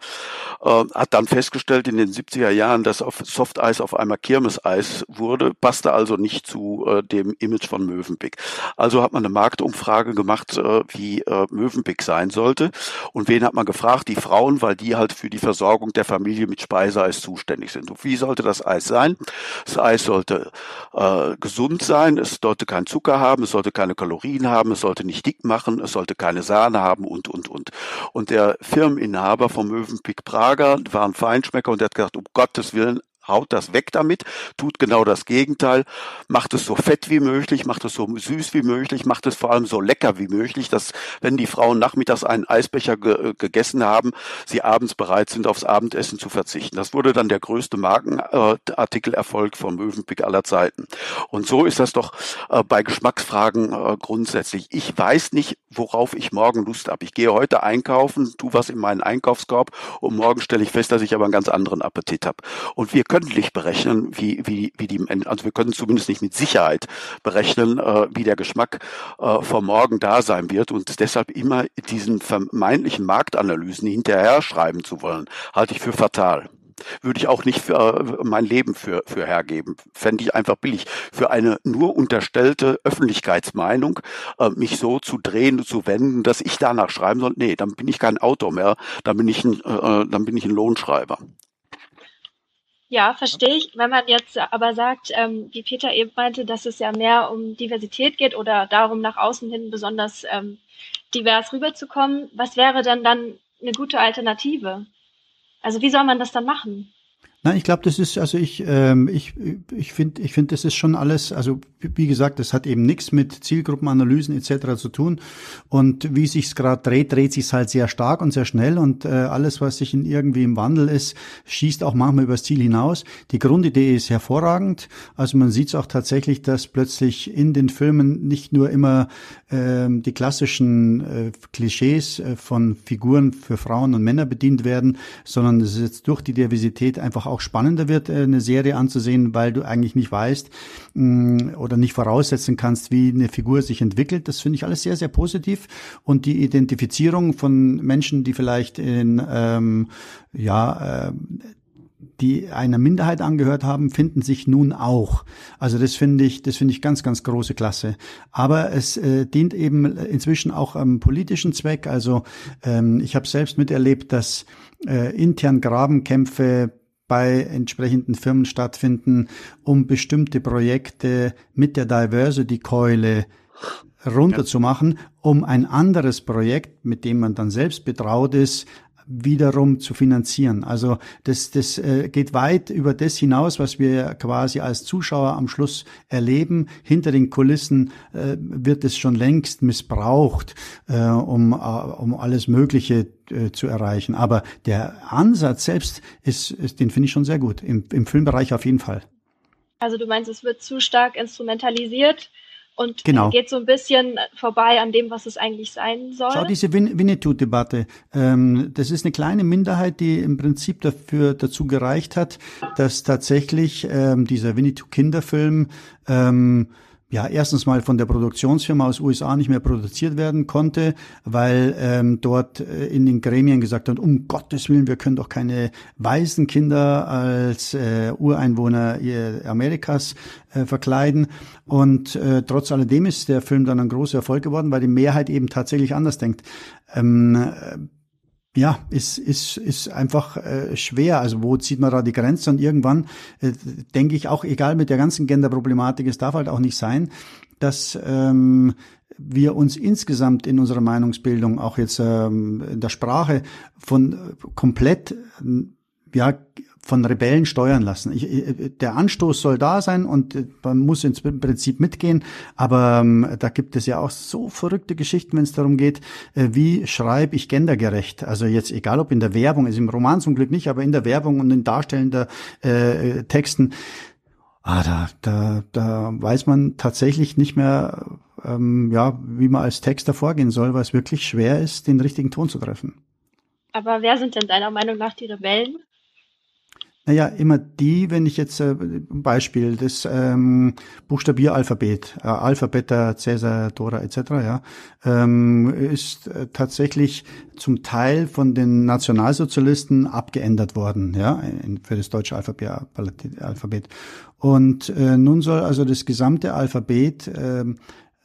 hat dann festgestellt in den 70er Jahren, dass auf Soft-Eis auf einmal Kirmeseis wurde, passte also nicht zu dem Image von Mövenpick. Also hat man eine Marktumfrage gemacht, wie Mövenpick sein sollte. Und wen hat man gefragt? Die Frauen, weil die halt für die Versorgung der Familie mit Speiseeis zuständig sind. Und wie sollte das Eis sein? Das Eis sollte äh, gesund sein, es sollte keinen Zucker haben, es sollte keine Kalorien haben, es sollte nicht dick machen, es sollte keine Sahne haben und, und, und. Und der Firmeninhaber vom Mövenpick Prager war ein Feinschmecker und der hat gesagt, um Gottes Willen, haut das weg damit, tut genau das Gegenteil, macht es so fett wie möglich, macht es so süß wie möglich, macht es vor allem so lecker wie möglich, dass wenn die Frauen nachmittags einen Eisbecher ge gegessen haben, sie abends bereit sind, aufs Abendessen zu verzichten. Das wurde dann der größte Markenartikelerfolg vom Mövenpick aller Zeiten. Und so ist das doch äh, bei Geschmacksfragen äh, grundsätzlich. Ich weiß nicht, worauf ich morgen Lust habe. Ich gehe heute einkaufen, tu was in meinen Einkaufskorb und morgen stelle ich fest, dass ich aber einen ganz anderen Appetit habe. Und wir können nicht berechnen, wie, wie, wie die, also wir können zumindest nicht mit Sicherheit berechnen, äh, wie der Geschmack äh, vom Morgen da sein wird und deshalb immer diesen vermeintlichen Marktanalysen hinterher schreiben zu wollen, halte ich für fatal würde ich auch nicht für äh, mein Leben für, für hergeben. Fände ich einfach billig. Für eine nur unterstellte Öffentlichkeitsmeinung, äh, mich so zu drehen, zu wenden, dass ich danach schreiben soll, nee, dann bin ich kein Autor mehr, dann bin ich ein, äh, dann bin ich ein Lohnschreiber. Ja, verstehe ich. Wenn man jetzt aber sagt, ähm, wie Peter eben meinte, dass es ja mehr um Diversität geht oder darum, nach außen hin besonders ähm, divers rüberzukommen, was wäre denn dann eine gute Alternative? Also wie soll man das dann machen? Nein, ich glaube, das ist, also ich, ähm, ich, ich finde, ich finde, das ist schon alles, also wie gesagt, das hat eben nichts mit Zielgruppenanalysen etc. zu tun. Und wie sich's gerade dreht, dreht sich's halt sehr stark und sehr schnell und äh, alles, was sich in irgendwie im Wandel ist, schießt auch manchmal übers Ziel hinaus. Die Grundidee ist hervorragend. Also man sieht es auch tatsächlich, dass plötzlich in den Filmen nicht nur immer ähm, die klassischen äh, Klischees äh, von Figuren für Frauen und Männer bedient werden, sondern es ist jetzt durch die Diversität einfach auch spannender wird, äh, eine Serie anzusehen, weil du eigentlich nicht weißt mh, mm, oder nicht voraussetzen kannst, wie eine Figur sich entwickelt. Das finde ich alles sehr, sehr positiv. Und die Identifizierung von Menschen, die vielleicht in ähm, ja äh, die einer Minderheit angehört haben, finden sich nun auch. Also das finde ich, das finde ich ganz, ganz große Klasse. Aber es äh, dient eben inzwischen auch am politischen Zweck. Also ähm, ich habe selbst miterlebt, dass äh, intern Grabenkämpfe bei entsprechenden Firmen stattfinden, um bestimmte Projekte mit der Diversity-Keule runterzumachen, um ein anderes Projekt, mit dem man dann selbst betraut ist, wiederum zu finanzieren. Also das, das äh, geht weit über das hinaus, was wir quasi als Zuschauer am Schluss erleben. Hinter den Kulissen äh, wird es schon längst missbraucht, äh, um, um alles Mögliche zu erreichen. Aber der Ansatz selbst ist, ist den finde ich schon sehr gut. Im, Im Filmbereich auf jeden Fall. Also du meinst, es wird zu stark instrumentalisiert und genau. geht so ein bisschen vorbei an dem, was es eigentlich sein soll. Schau, diese Win Winnetou-Debatte, ähm, das ist eine kleine Minderheit, die im Prinzip dafür dazu gereicht hat, dass tatsächlich ähm, dieser Winnetou-Kinderfilm ähm, ja erstens mal von der Produktionsfirma aus USA nicht mehr produziert werden konnte, weil ähm, dort äh, in den Gremien gesagt hat, um Gottes Willen, wir können doch keine weißen Kinder als äh, Ureinwohner Amerikas äh, verkleiden. Und äh, trotz alledem ist der Film dann ein großer Erfolg geworden, weil die Mehrheit eben tatsächlich anders denkt. Ähm, ja, ist, ist, ist einfach äh, schwer. Also wo zieht man da die Grenze? Und irgendwann äh, denke ich auch, egal mit der ganzen Genderproblematik, es darf halt auch nicht sein, dass ähm, wir uns insgesamt in unserer Meinungsbildung, auch jetzt ähm, in der Sprache, von komplett ja, von Rebellen steuern lassen. Ich, der Anstoß soll da sein und man muss ins Prinzip mitgehen, aber ähm, da gibt es ja auch so verrückte Geschichten, wenn es darum geht, äh, wie schreibe ich gendergerecht. Also jetzt egal ob in der Werbung, ist im Roman zum Glück nicht, aber in der Werbung und in darstellender äh, Texten, ah, da, da, da weiß man tatsächlich nicht mehr, ähm, ja, wie man als Texter vorgehen soll, weil es wirklich schwer ist, den richtigen Ton zu treffen. Aber wer sind denn deiner Meinung nach die Rebellen? Naja, immer die, wenn ich jetzt äh, Beispiel das ähm, Buchstabieralphabet, äh, Alpha, Cäsar, Dora etc. Ja, ähm, ist äh, tatsächlich zum Teil von den Nationalsozialisten abgeändert worden, ja, für das deutsche Alphabet. Alphabet. Und äh, nun soll also das gesamte Alphabet äh,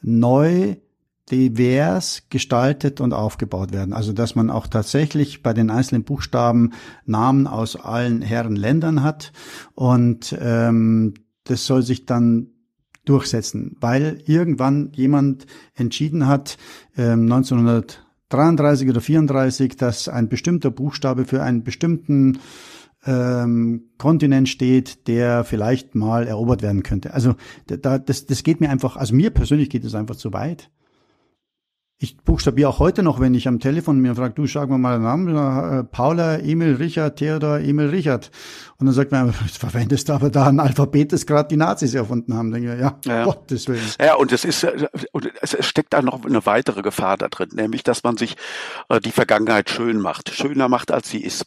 neu divers gestaltet und aufgebaut werden. Also dass man auch tatsächlich bei den einzelnen Buchstaben Namen aus allen Herren Ländern hat und ähm, das soll sich dann durchsetzen, weil irgendwann jemand entschieden hat, ähm, 1933 oder 34, dass ein bestimmter Buchstabe für einen bestimmten ähm, Kontinent steht, der vielleicht mal erobert werden könnte. Also da, das, das geht mir einfach, also mir persönlich geht es einfach zu weit. Ich buchstabiere auch heute noch, wenn ich am Telefon mir frage, du sag mir mal den Namen, äh, Paula, Emil, Richard, Theodor, Emil, Richard. Und dann sagt man, verwendest du aber da ein Alphabet, das gerade die Nazis erfunden haben. Denke ich, ja, ja. Gottes Willen. Ja, und es ist, äh, und es steckt da noch eine weitere Gefahr da drin, nämlich, dass man sich äh, die Vergangenheit schön macht, schöner macht, als sie ist.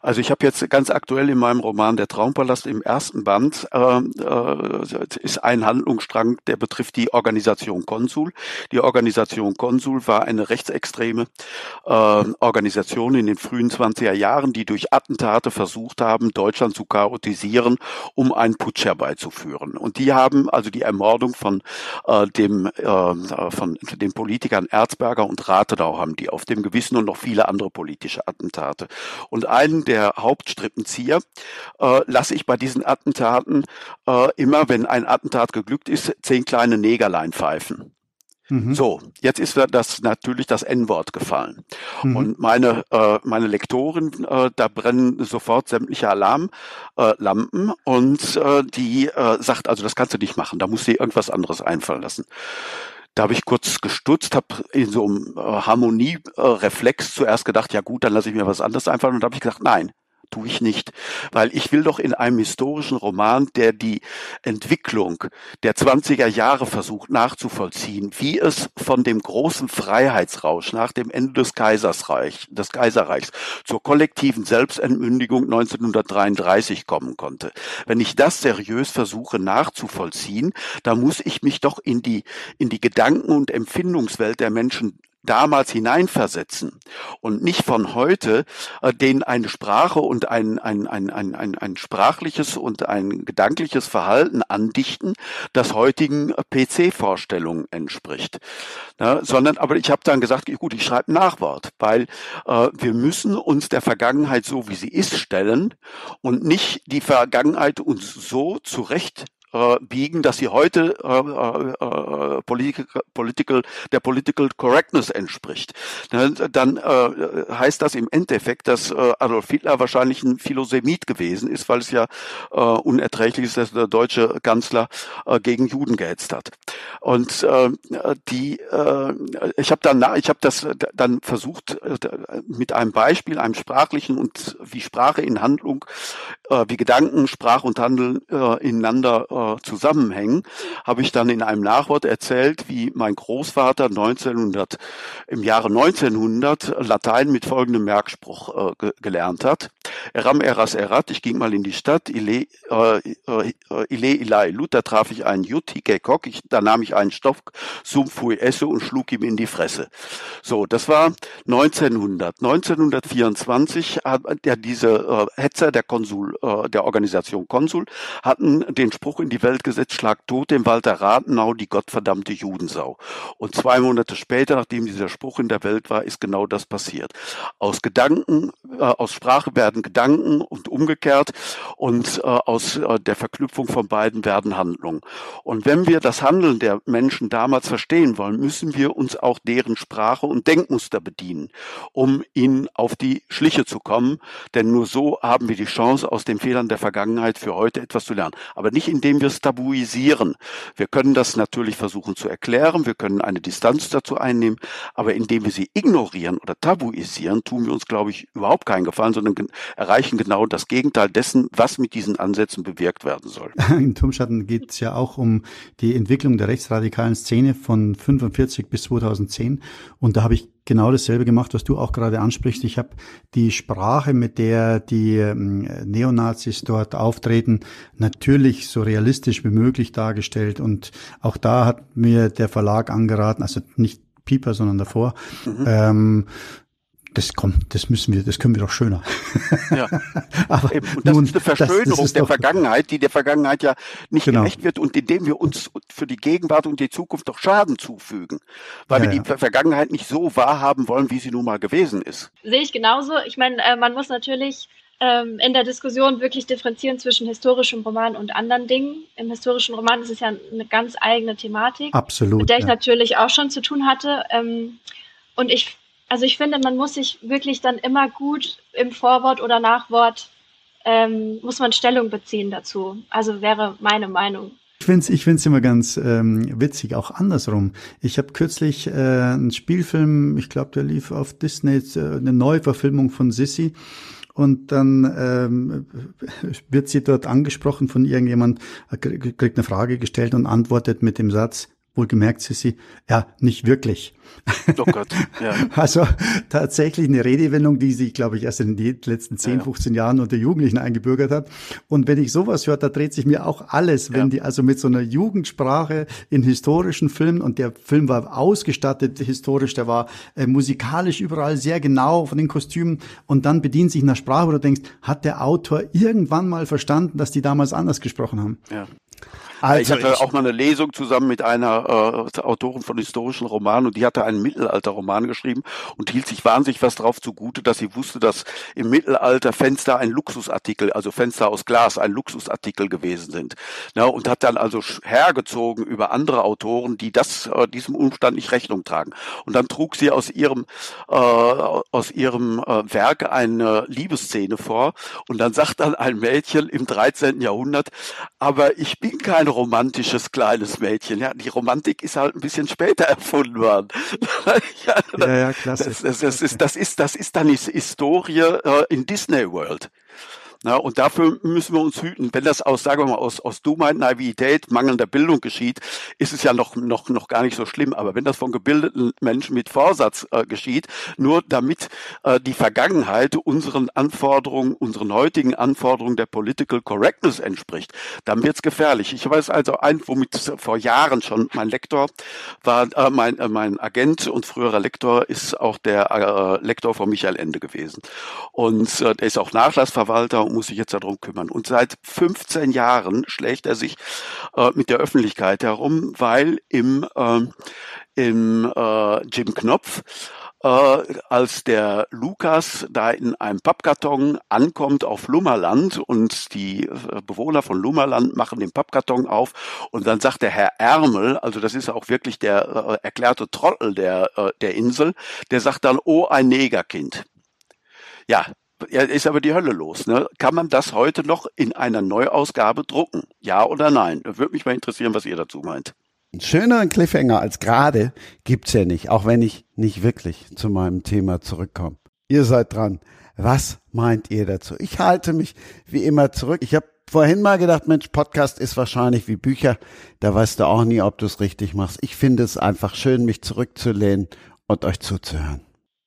Also ich habe jetzt ganz aktuell in meinem Roman Der Traumpalast im ersten Band äh, äh, ist ein Handlungsstrang, der betrifft die Organisation Konsul. Die Organisation Konsul war eine rechtsextreme äh, Organisation in den frühen 20er Jahren, die durch Attentate versucht haben, Deutschland Deutschland zu chaotisieren, um einen Putsch herbeizuführen. Und die haben also die Ermordung von äh, dem äh, von den Politikern Erzberger und Rathenau haben die auf dem Gewissen und noch viele andere politische Attentate. Und einen der Hauptstrippenzieher äh, lasse ich bei diesen Attentaten äh, immer, wenn ein Attentat geglückt ist, zehn kleine Negerlein pfeifen. Mhm. So, jetzt ist das natürlich das N-Wort gefallen. Mhm. Und meine, äh, meine Lektorin, äh, da brennen sofort sämtliche Alarmlampen äh, und äh, die äh, sagt, also das kannst du nicht machen, da musst du dir irgendwas anderes einfallen lassen. Da habe ich kurz gestutzt, habe in so einem äh, Harmonie-Reflex zuerst gedacht, ja gut, dann lasse ich mir was anderes einfallen. Und da habe ich gesagt, nein, tue ich nicht, weil ich will doch in einem historischen Roman, der die Entwicklung der 20er Jahre versucht nachzuvollziehen, wie es von dem großen Freiheitsrausch nach dem Ende des Kaisersreich, des Kaiserreichs zur kollektiven Selbstentmündigung 1933 kommen konnte. Wenn ich das seriös versuche nachzuvollziehen, dann muss ich mich doch in die, in die Gedanken- und Empfindungswelt der Menschen damals hineinversetzen und nicht von heute, äh, denen eine Sprache und ein, ein, ein, ein, ein, ein sprachliches und ein gedankliches Verhalten andichten, das heutigen PC-Vorstellungen entspricht. Ja, sondern, aber ich habe dann gesagt, gut, ich schreibe Nachwort, weil äh, wir müssen uns der Vergangenheit so, wie sie ist, stellen und nicht die Vergangenheit uns so zurecht äh, biegen, dass sie heute äh, äh, äh political, der Political Correctness entspricht. Dann, dann äh, heißt das im Endeffekt, dass äh, Adolf Hitler wahrscheinlich ein Philosemit gewesen ist, weil es ja äh, unerträglich ist, dass der deutsche Kanzler äh, gegen Juden gehetzt hat. Und äh, die, äh, ich habe dann, ich habe das dann versucht äh, mit einem Beispiel, einem sprachlichen und wie Sprache in Handlung, äh, wie Gedanken, Sprach und Handeln äh, ineinander äh, zusammenhängen, habe ich dann in einem Nachwort erzählt, wie mein Großvater 1900, im Jahre 1900 Latein mit folgendem Merkspruch äh, ge gelernt hat. Eram eras erat, ich ging mal in die Stadt, ile, äh, äh, ile ilai Luther traf ich einen Jut, hikekok, da nahm ich einen Stock, sum fui esse und schlug ihm in die Fresse. So, das war 1900. 1924 hat ja diese äh, Hetzer der Konsul, äh, der Organisation Konsul, hatten den Spruch in die Welt gesetzt, schlag tot dem Walter Rathenau, die gottverdammte Judensau. Und zwei Monate später, nachdem dieser Spruch in der Welt war, ist genau das passiert. Aus Gedanken, äh, aus Sprache werden Gedanken und umgekehrt und äh, aus äh, der Verknüpfung von beiden werden Handlungen. Und wenn wir das Handeln der Menschen damals verstehen wollen, müssen wir uns auch deren Sprache und Denkmuster bedienen, um ihnen auf die Schliche zu kommen. Denn nur so haben wir die Chance, aus den Fehlern der Vergangenheit für heute etwas zu lernen. Aber nicht indem wir es tabuisieren. Wir können das natürlich versuchen zu erklären, wir können eine Distanz dazu einnehmen, aber indem wir sie ignorieren oder tabuisieren, tun wir uns, glaube ich, überhaupt keinen Gefallen, sondern erreichen genau das Gegenteil dessen, was mit diesen Ansätzen bewirkt werden soll. In Turmschatten geht es ja auch um die Entwicklung der rechtsradikalen Szene von 45 bis 2010 und da habe ich genau dasselbe gemacht, was du auch gerade ansprichst. Ich habe die Sprache, mit der die ähm, Neonazis dort auftreten, natürlich so realistisch wie möglich dargestellt. Und auch da hat mir der Verlag angeraten, also nicht Pieper, sondern davor, mhm. ähm, das kommt, das müssen wir, das können wir doch schöner. Ja. Aber Eben. Und das nun, ist eine Verschönerung das, das der Vergangenheit, die der Vergangenheit ja nicht genau. gerecht wird und indem wir uns für die Gegenwart und die Zukunft doch Schaden zufügen, weil ja, wir die ja. Vergangenheit nicht so wahrhaben wollen, wie sie nun mal gewesen ist. Sehe ich genauso. Ich meine, äh, man muss natürlich ähm, in der Diskussion wirklich differenzieren zwischen historischem Roman und anderen Dingen. Im historischen Roman ist es ja eine ganz eigene Thematik, Absolut, mit der ich natürlich auch schon zu tun hatte. Ähm, und ich also ich finde, man muss sich wirklich dann immer gut im Vorwort oder Nachwort ähm, muss man Stellung beziehen dazu. Also wäre meine Meinung. Ich finde es ich find's immer ganz ähm, witzig, auch andersrum. Ich habe kürzlich äh, einen Spielfilm, ich glaube, der lief auf Disney, äh, eine Neuverfilmung von Sissy. Und dann ähm, wird sie dort angesprochen von irgendjemand, äh, kriegt eine Frage gestellt und antwortet mit dem Satz, Wohlgemerkt, Sissi, ja, nicht wirklich. Oh Gott, ja. Also tatsächlich eine Redewendung, die sich, glaube ich, erst in den letzten 10, ja. 15 Jahren unter Jugendlichen eingebürgert hat. Und wenn ich sowas höre, da dreht sich mir auch alles, wenn ja. die also mit so einer Jugendsprache in historischen Filmen, und der Film war ausgestattet historisch, der war äh, musikalisch überall sehr genau von den Kostümen, und dann bedient sich einer Sprache, wo du denkst, hat der Autor irgendwann mal verstanden, dass die damals anders gesprochen haben? Ja. Also ich hatte ich auch mal eine Lesung zusammen mit einer äh, Autorin von historischen Romanen und die hatte einen Mittelalterroman geschrieben und hielt sich wahnsinnig was drauf zugute, dass sie wusste, dass im Mittelalter Fenster ein Luxusartikel, also Fenster aus Glas, ein Luxusartikel gewesen sind. Ja, und hat dann also hergezogen über andere Autoren, die das äh, diesem Umstand nicht Rechnung tragen. Und dann trug sie aus ihrem äh, aus ihrem äh, Werk eine Liebesszene vor und dann sagt dann ein Mädchen im 13. Jahrhundert, aber ich bin kein romantisches kleines Mädchen. Ja, die Romantik ist halt ein bisschen später erfunden worden. ja, ja, ja, klasse. Das, das, das, ist, das ist, das ist dann die Historie äh, in Disney World. Na, und dafür müssen wir uns hüten. Wenn das aus, sagen wir mal, aus, aus Dummheit, Naivität, mangelnder Bildung geschieht, ist es ja noch, noch, noch gar nicht so schlimm. Aber wenn das von gebildeten Menschen mit Vorsatz äh, geschieht, nur damit äh, die Vergangenheit unseren Anforderungen, unseren heutigen Anforderungen der Political Correctness entspricht, dann wird's gefährlich. Ich weiß also ein, womit vor Jahren schon mein Lektor war, äh, mein, äh, mein Agent und früherer Lektor ist auch der äh, Lektor von Michael Ende gewesen. Und äh, der ist auch Nachlassverwalter muss sich jetzt darum kümmern. Und seit 15 Jahren schlägt er sich äh, mit der Öffentlichkeit herum, weil im, äh, im äh, Jim Knopf äh, als der Lukas da in einem Pappkarton ankommt auf Lummerland und die äh, Bewohner von Lummerland machen den Pappkarton auf und dann sagt der Herr Ärmel, also das ist auch wirklich der äh, erklärte Trottel der, äh, der Insel, der sagt dann, oh, ein Negerkind. Ja, ja, ist aber die Hölle los. Ne? Kann man das heute noch in einer Neuausgabe drucken? Ja oder nein? Würde mich mal interessieren, was ihr dazu meint. Einen schöneren Cliffhanger als gerade gibt's ja nicht, auch wenn ich nicht wirklich zu meinem Thema zurückkomme. Ihr seid dran. Was meint ihr dazu? Ich halte mich wie immer zurück. Ich habe vorhin mal gedacht, Mensch, Podcast ist wahrscheinlich wie Bücher. Da weißt du auch nie, ob du es richtig machst. Ich finde es einfach schön, mich zurückzulehnen und euch zuzuhören.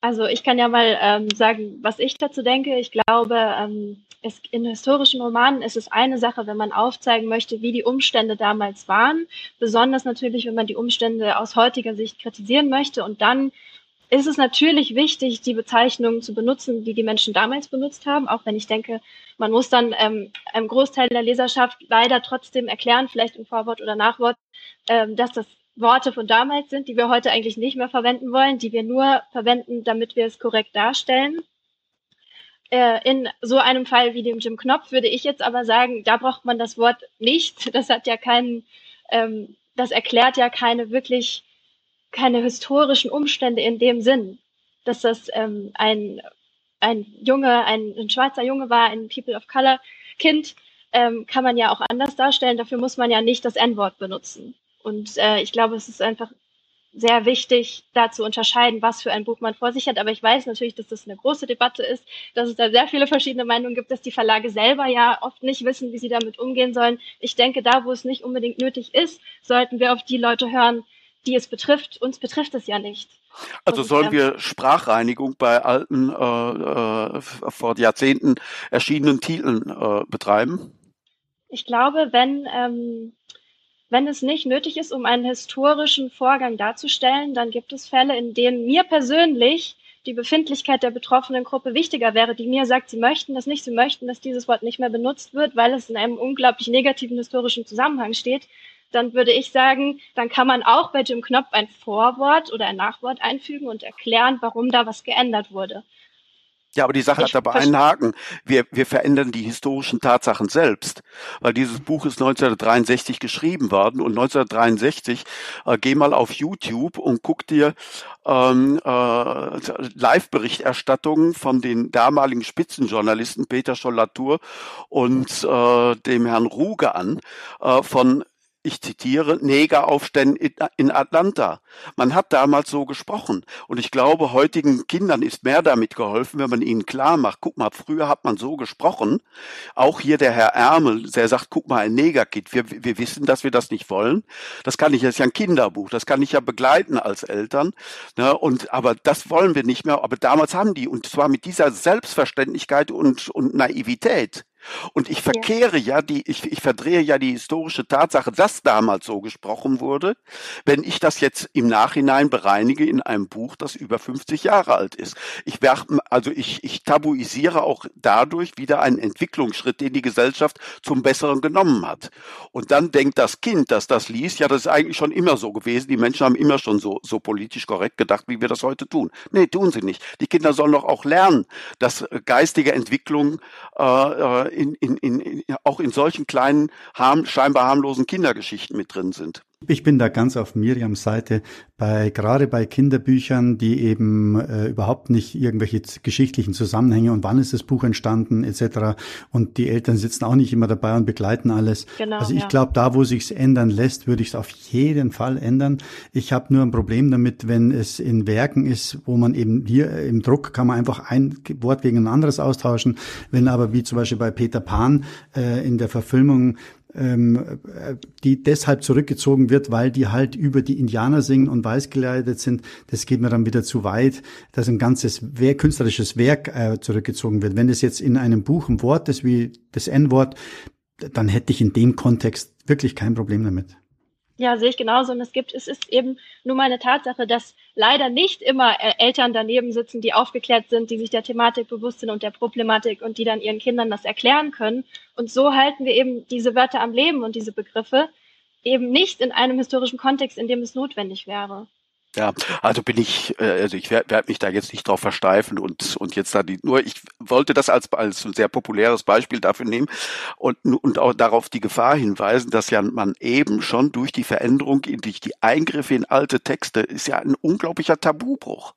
Also ich kann ja mal ähm, sagen, was ich dazu denke. Ich glaube, ähm, es, in historischen Romanen ist es eine Sache, wenn man aufzeigen möchte, wie die Umstände damals waren. Besonders natürlich, wenn man die Umstände aus heutiger Sicht kritisieren möchte. Und dann ist es natürlich wichtig, die Bezeichnungen zu benutzen, die die Menschen damals benutzt haben. Auch wenn ich denke, man muss dann ähm, einem Großteil der Leserschaft leider trotzdem erklären, vielleicht im Vorwort oder Nachwort, ähm, dass das Worte von damals sind, die wir heute eigentlich nicht mehr verwenden wollen, die wir nur verwenden, damit wir es korrekt darstellen. Äh, in so einem Fall wie dem Jim Knopf würde ich jetzt aber sagen, da braucht man das Wort nicht. Das hat ja keinen, ähm, das erklärt ja keine wirklich, keine historischen Umstände in dem Sinn, dass das ähm, ein, ein Junge, ein, ein schwarzer Junge war, ein People of Color Kind, ähm, kann man ja auch anders darstellen. Dafür muss man ja nicht das N-Wort benutzen. Und äh, ich glaube, es ist einfach sehr wichtig, da zu unterscheiden, was für ein Buch man vor sich hat. Aber ich weiß natürlich, dass das eine große Debatte ist, dass es da sehr viele verschiedene Meinungen gibt, dass die Verlage selber ja oft nicht wissen, wie sie damit umgehen sollen. Ich denke, da, wo es nicht unbedingt nötig ist, sollten wir auf die Leute hören, die es betrifft. Uns betrifft es ja nicht. Also sollen ähm, wir Sprachreinigung bei alten, äh, äh, vor Jahrzehnten erschienenen Titeln äh, betreiben? Ich glaube, wenn, ähm, wenn es nicht nötig ist, um einen historischen Vorgang darzustellen, dann gibt es Fälle, in denen mir persönlich die Befindlichkeit der betroffenen Gruppe wichtiger wäre, die mir sagt, sie möchten das nicht, sie möchten, dass dieses Wort nicht mehr benutzt wird, weil es in einem unglaublich negativen historischen Zusammenhang steht, dann würde ich sagen, dann kann man auch bei Jim Knopf ein Vorwort oder ein Nachwort einfügen und erklären, warum da was geändert wurde. Ja, aber die Sache ich hat aber einen Haken. Wir, wir verändern die historischen Tatsachen selbst, weil dieses Buch ist 1963 geschrieben worden und 1963 äh, geh mal auf YouTube und guck dir ähm, äh, Live-Berichterstattungen von den damaligen Spitzenjournalisten Peter Scholl-Latour und äh, dem Herrn Ruge an äh, von ich zitiere, Negeraufständen in Atlanta. Man hat damals so gesprochen. Und ich glaube, heutigen Kindern ist mehr damit geholfen, wenn man ihnen klar macht, guck mal, früher hat man so gesprochen. Auch hier der Herr Ärmel, der sagt, guck mal, ein Negerkid. Wir, wir wissen, dass wir das nicht wollen. Das kann ich, das ist ja ein Kinderbuch. Das kann ich ja begleiten als Eltern. Ne? Und, aber das wollen wir nicht mehr. Aber damals haben die, und zwar mit dieser Selbstverständlichkeit und, und Naivität. Und ich verkehre ja, ja die, ich, ich verdrehe ja die historische Tatsache, dass damals so gesprochen wurde, wenn ich das jetzt im Nachhinein bereinige in einem Buch, das über 50 Jahre alt ist. Ich werfe, also ich, ich tabuisiere auch dadurch wieder einen Entwicklungsschritt, den die Gesellschaft zum Besseren genommen hat. Und dann denkt das Kind, das das liest, ja, das ist eigentlich schon immer so gewesen. Die Menschen haben immer schon so, so politisch korrekt gedacht, wie wir das heute tun. Nee, tun sie nicht. Die Kinder sollen doch auch lernen, dass geistige Entwicklung äh, äh in, in, in, auch in solchen kleinen, harm, scheinbar harmlosen Kindergeschichten mit drin sind. Ich bin da ganz auf Miriams Seite, bei, gerade bei Kinderbüchern, die eben äh, überhaupt nicht irgendwelche geschichtlichen Zusammenhänge und wann ist das Buch entstanden etc. Und die Eltern sitzen auch nicht immer dabei und begleiten alles. Genau, also ich ja. glaube, da, wo sich's ändern lässt, würde ich es auf jeden Fall ändern. Ich habe nur ein Problem damit, wenn es in Werken ist, wo man eben hier im Druck kann man einfach ein Wort gegen ein anderes austauschen. Wenn aber wie zum Beispiel bei Peter Pan äh, in der Verfilmung ähm, die deshalb zurückgezogen wird, weil die halt über die Indianer singen und weiß geleitet sind. Das geht mir dann wieder zu weit, dass ein ganzes Werk, künstlerisches Werk äh, zurückgezogen wird. Wenn das jetzt in einem Buch ein Wort ist wie das N-Wort, dann hätte ich in dem Kontext wirklich kein Problem damit. Ja, sehe ich genauso. Und es gibt, es ist eben nur mal eine Tatsache, dass leider nicht immer äh, Eltern daneben sitzen, die aufgeklärt sind, die sich der Thematik bewusst sind und der Problematik und die dann ihren Kindern das erklären können. Und so halten wir eben diese Wörter am Leben und diese Begriffe eben nicht in einem historischen Kontext, in dem es notwendig wäre. Ja, also bin ich, äh, also ich werde werd mich da jetzt nicht drauf versteifen und und jetzt da die, nur ich wollte das als als ein sehr populäres Beispiel dafür nehmen und und auch darauf die Gefahr hinweisen, dass ja man eben schon durch die Veränderung, durch die Eingriffe in alte Texte ist ja ein unglaublicher Tabubruch.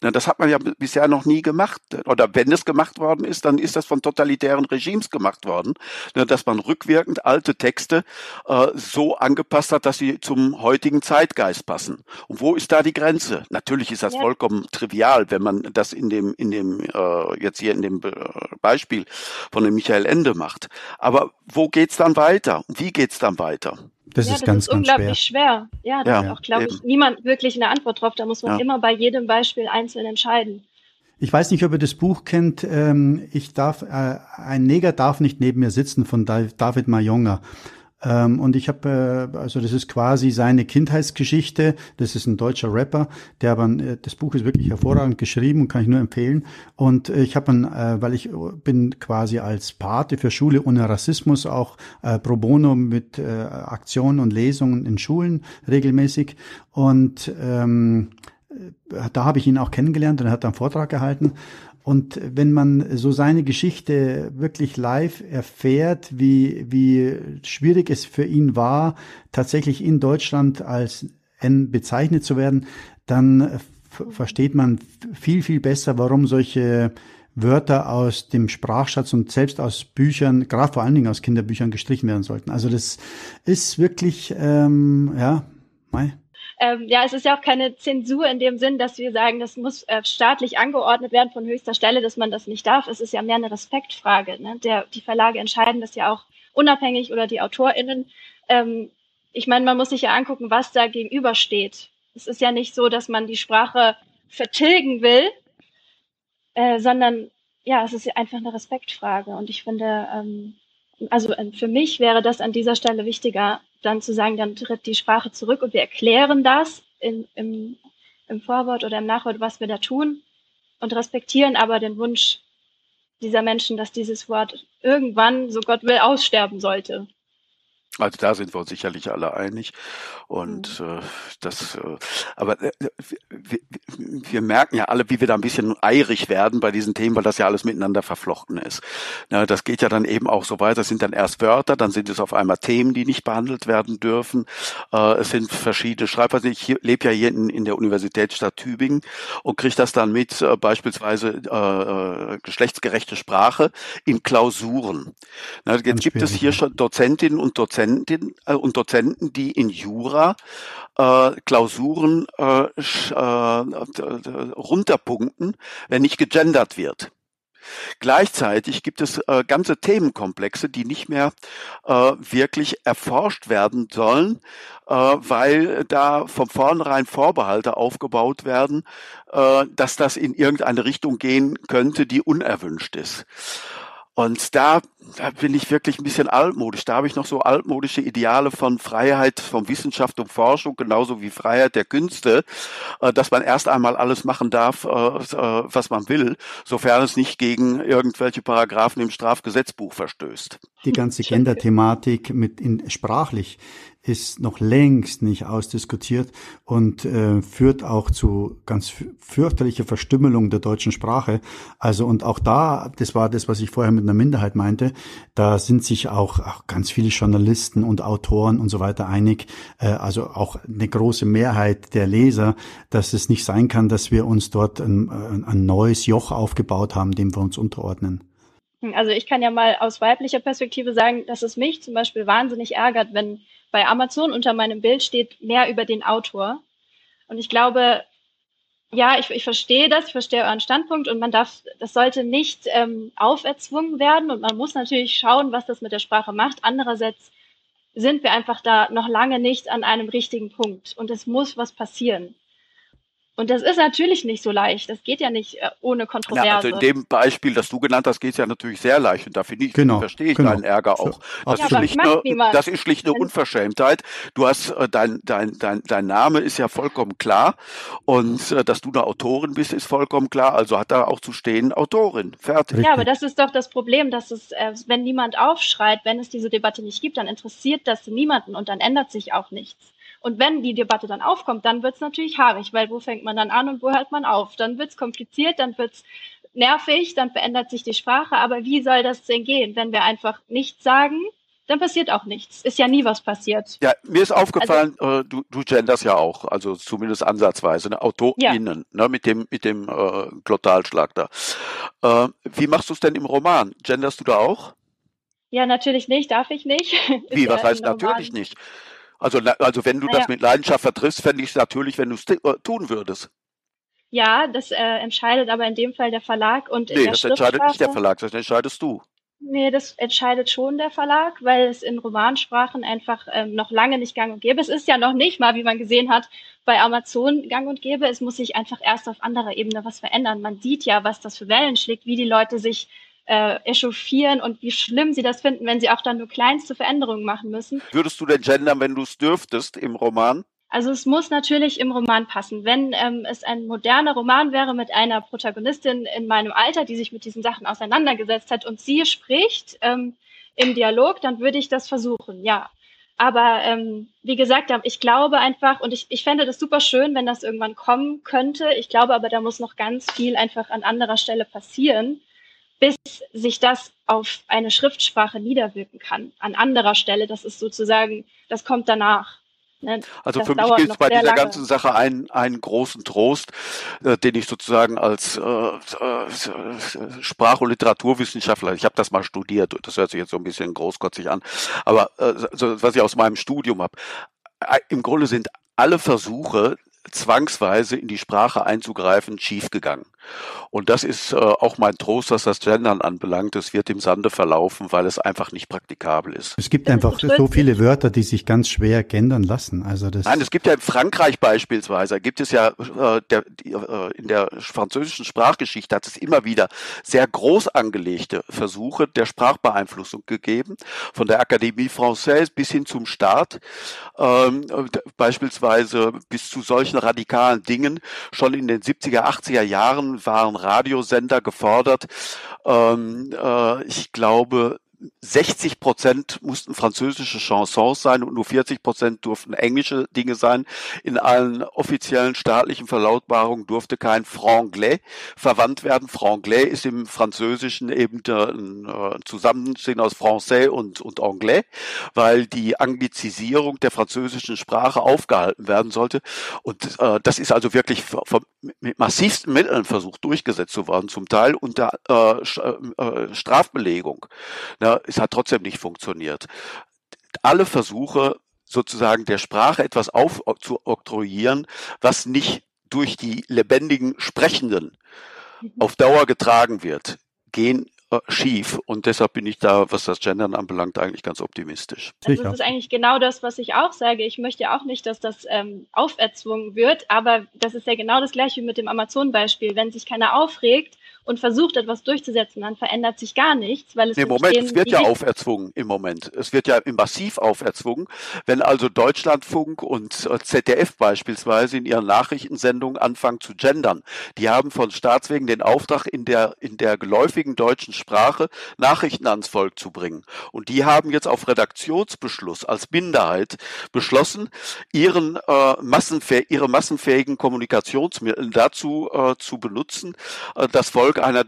Na, das hat man ja bisher noch nie gemacht. Oder wenn es gemacht worden ist, dann ist das von totalitären Regimes gemacht worden, na, dass man rückwirkend alte Texte äh, so angepasst hat, dass sie zum heutigen Zeitgeist passen. Und wo ist da die Grenze? Natürlich ist das ja. vollkommen trivial, wenn man das in dem, in dem äh, jetzt hier in dem Beispiel von dem Michael Ende macht. Aber wo geht's dann weiter? Wie geht's dann weiter? Das ja, ist das ganz, ist unglaublich schwer. schwer. Ja, da ja, hat auch, glaube ich, niemand wirklich eine Antwort drauf. Da muss man ja. immer bei jedem Beispiel einzeln entscheiden. Ich weiß nicht, ob ihr das Buch kennt. Ähm, ich darf, äh, ein Neger darf nicht neben mir sitzen von David Mayonga. Ähm, und ich habe, äh, also das ist quasi seine Kindheitsgeschichte. Das ist ein deutscher Rapper, der aber, äh, das Buch ist wirklich hervorragend geschrieben und kann ich nur empfehlen. Und äh, ich habe, äh, weil ich bin quasi als Pate für Schule ohne Rassismus auch äh, pro bono mit äh, Aktionen und Lesungen in Schulen regelmäßig. Und ähm, äh, da habe ich ihn auch kennengelernt und er hat einen Vortrag gehalten. Und wenn man so seine Geschichte wirklich live erfährt, wie, wie schwierig es für ihn war, tatsächlich in Deutschland als N bezeichnet zu werden, dann versteht man viel, viel besser, warum solche Wörter aus dem Sprachschatz und selbst aus Büchern, gerade vor allen Dingen aus Kinderbüchern gestrichen werden sollten. Also das ist wirklich, ähm, ja, mei ähm, ja, es ist ja auch keine Zensur in dem Sinn, dass wir sagen, das muss äh, staatlich angeordnet werden von höchster Stelle, dass man das nicht darf. Es ist ja mehr eine Respektfrage. Ne? Der, die Verlage entscheiden das ja auch unabhängig oder die AutorInnen. Ähm, ich meine, man muss sich ja angucken, was da gegenübersteht. Es ist ja nicht so, dass man die Sprache vertilgen will, äh, sondern ja, es ist einfach eine Respektfrage. Und ich finde, ähm, also äh, für mich wäre das an dieser Stelle wichtiger, dann zu sagen, dann tritt die Sprache zurück und wir erklären das in, im, im Vorwort oder im Nachwort, was wir da tun und respektieren aber den Wunsch dieser Menschen, dass dieses Wort irgendwann, so Gott will, aussterben sollte. Also da sind wir uns sicherlich alle einig. Und mhm. äh, das, äh, aber äh, wir, wir merken ja alle, wie wir da ein bisschen eirig werden bei diesen Themen, weil das ja alles miteinander verflochten ist. Na, das geht ja dann eben auch so weiter. Es sind dann erst Wörter, dann sind es auf einmal Themen, die nicht behandelt werden dürfen. Äh, es sind verschiedene Schreibweisen. Ich lebe ja hier in, in der Universitätsstadt Tübingen und kriege das dann mit, äh, beispielsweise äh, äh, geschlechtsgerechte Sprache in Klausuren. Na, jetzt gibt es hier schon Dozentinnen und Dozenten, Dozentinnen äh, und Dozenten, die in Jura äh, Klausuren äh, äh, runterpunkten, wenn nicht gegendert wird. Gleichzeitig gibt es äh, ganze Themenkomplexe, die nicht mehr äh, wirklich erforscht werden sollen, äh, weil da von vornherein Vorbehalte aufgebaut werden, äh, dass das in irgendeine Richtung gehen könnte, die unerwünscht ist. Und da, da bin ich wirklich ein bisschen altmodisch. Da habe ich noch so altmodische Ideale von Freiheit, von Wissenschaft und Forschung, genauso wie Freiheit der Künste, äh, dass man erst einmal alles machen darf, äh, äh, was man will, sofern es nicht gegen irgendwelche Paragraphen im Strafgesetzbuch verstößt. Die ganze Gender-Thematik mit in, sprachlich ist noch längst nicht ausdiskutiert und äh, führt auch zu ganz fürchterlicher Verstümmelung der deutschen Sprache. Also und auch da, das war das, was ich vorher mit einer Minderheit meinte, da sind sich auch, auch ganz viele Journalisten und Autoren und so weiter einig, äh, also auch eine große Mehrheit der Leser, dass es nicht sein kann, dass wir uns dort ein, ein neues Joch aufgebaut haben, dem wir uns unterordnen. Also ich kann ja mal aus weiblicher Perspektive sagen, dass es mich zum Beispiel wahnsinnig ärgert, wenn bei Amazon unter meinem Bild steht mehr über den Autor. Und ich glaube, ja, ich, ich verstehe das, ich verstehe euren Standpunkt und man darf, das sollte nicht ähm, auferzwungen werden und man muss natürlich schauen, was das mit der Sprache macht. Andererseits sind wir einfach da noch lange nicht an einem richtigen Punkt und es muss was passieren. Und das ist natürlich nicht so leicht. Das geht ja nicht äh, ohne Kontroverse. Ja, also in dem Beispiel, das du genannt hast, geht es ja natürlich sehr leicht. Und da finde ich, genau, verstehe ich genau. deinen Ärger auch. Das, ja, ist schlicht eine, das ist schlicht eine Unverschämtheit. Du hast, äh, dein, dein, dein, dein Name ist ja vollkommen klar. Und äh, dass du eine Autorin bist, ist vollkommen klar. Also hat da auch zu stehen Autorin. Fertig. Ja, aber das ist doch das Problem, dass es, äh, wenn niemand aufschreit, wenn es diese Debatte nicht gibt, dann interessiert das niemanden und dann ändert sich auch nichts. Und wenn die Debatte dann aufkommt, dann wird es natürlich haarig, weil wo fängt man dann an und wo hört man auf? Dann wird es kompliziert, dann wird es nervig, dann verändert sich die Sprache. Aber wie soll das denn gehen, wenn wir einfach nichts sagen? Dann passiert auch nichts. Ist ja nie was passiert. Ja, mir ist aufgefallen, also, äh, du, du genders ja auch, also zumindest ansatzweise, ne? AutorInnen, ja. ne? mit dem, mit dem äh, Glottalschlag da. Äh, wie machst du es denn im Roman? Genderst du da auch? Ja, natürlich nicht, darf ich nicht. Wie, was heißt natürlich nicht? Also, also wenn du naja. das mit Leidenschaft vertriffst, fände ich es natürlich, wenn du es äh, tun würdest. Ja, das äh, entscheidet aber in dem Fall der Verlag und nee, das entscheidet nicht der Verlag, das entscheidest du. Nee, das entscheidet schon der Verlag, weil es in Romansprachen einfach ähm, noch lange nicht gang und gäbe. Es ist ja noch nicht mal, wie man gesehen hat, bei Amazon gang und gäbe. Es muss sich einfach erst auf anderer Ebene was verändern. Man sieht ja, was das für Wellen schlägt, wie die Leute sich äh, echauffieren und wie schlimm sie das finden, wenn sie auch dann nur kleinste Veränderungen machen müssen. Würdest du denn gendern, wenn du es dürftest im Roman? Also es muss natürlich im Roman passen. Wenn ähm, es ein moderner Roman wäre mit einer Protagonistin in meinem Alter, die sich mit diesen Sachen auseinandergesetzt hat und sie spricht ähm, im Dialog, dann würde ich das versuchen, ja. Aber ähm, wie gesagt, ich glaube einfach, und ich, ich fände das super schön, wenn das irgendwann kommen könnte. Ich glaube aber, da muss noch ganz viel einfach an anderer Stelle passieren bis sich das auf eine Schriftsprache niederwirken kann. An anderer Stelle, das ist sozusagen, das kommt danach. Ne? Also das für mich gibt es bei dieser lange. ganzen Sache einen, einen großen Trost, äh, den ich sozusagen als äh, äh, Sprach- und Literaturwissenschaftler, ich habe das mal studiert, das hört sich jetzt so ein bisschen großkotzig an, aber äh, so, was ich aus meinem Studium habe, äh, im Grunde sind alle Versuche, zwangsweise in die Sprache einzugreifen, schiefgegangen. Und das ist äh, auch mein Trost, was das Gendern anbelangt. Es wird im Sande verlaufen, weil es einfach nicht praktikabel ist. Es gibt einfach so viele Wörter, die sich ganz schwer gendern lassen. Also das Nein, es gibt ja in Frankreich beispielsweise, gibt es ja äh, der, die, äh, in der französischen Sprachgeschichte hat es immer wieder sehr groß angelegte Versuche der Sprachbeeinflussung gegeben, von der Akademie Française bis hin zum Staat, ähm, beispielsweise bis zu solchen radikalen Dingen. Schon in den 70er, 80er Jahren waren Radiosender gefordert. Ähm, äh, ich glaube, 60 Prozent mussten französische Chansons sein und nur 40 Prozent durften englische Dinge sein. In allen offiziellen staatlichen Verlautbarungen durfte kein Franglais verwandt werden. Franglais ist im Französischen eben ein äh, Zusammenstehen aus Français und, und Anglais, weil die Anglizisierung der französischen Sprache aufgehalten werden sollte. Und äh, das ist also wirklich mit massivsten Mitteln versucht durchgesetzt zu werden, zum Teil unter äh, äh, Strafbelegung. Ja, es hat trotzdem nicht funktioniert. Alle Versuche, sozusagen der Sprache etwas aufzuoktroyieren, was nicht durch die lebendigen Sprechenden mhm. auf Dauer getragen wird, gehen äh, schief. Und deshalb bin ich da, was das Gendern anbelangt, eigentlich ganz optimistisch. Also das ist eigentlich genau das, was ich auch sage. Ich möchte auch nicht, dass das ähm, auferzwungen wird, aber das ist ja genau das gleiche mit dem Amazon-Beispiel. Wenn sich keiner aufregt, und versucht, etwas durchzusetzen, dann verändert sich gar nichts, weil es Im Moment, es wird ja auferzwungen im Moment. Es wird ja massiv auferzwungen. Wenn also Deutschlandfunk und äh, ZDF beispielsweise in ihren Nachrichtensendungen anfangen zu gendern, die haben von Staatswegen den Auftrag, in der, in der geläufigen deutschen Sprache Nachrichten ans Volk zu bringen. Und die haben jetzt auf Redaktionsbeschluss als Minderheit beschlossen, ihren, äh, massenfäh ihre massenfähigen Kommunikationsmittel dazu äh, zu benutzen, äh, das Volk Volk einer,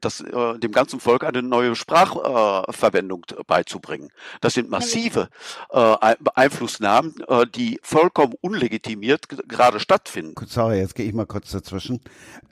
das, äh, dem ganzen Volk eine neue Sprachverwendung beizubringen. Das sind massive äh, Einflussnahmen, äh, die vollkommen unlegitimiert gerade stattfinden. Sorry, jetzt gehe ich mal kurz dazwischen.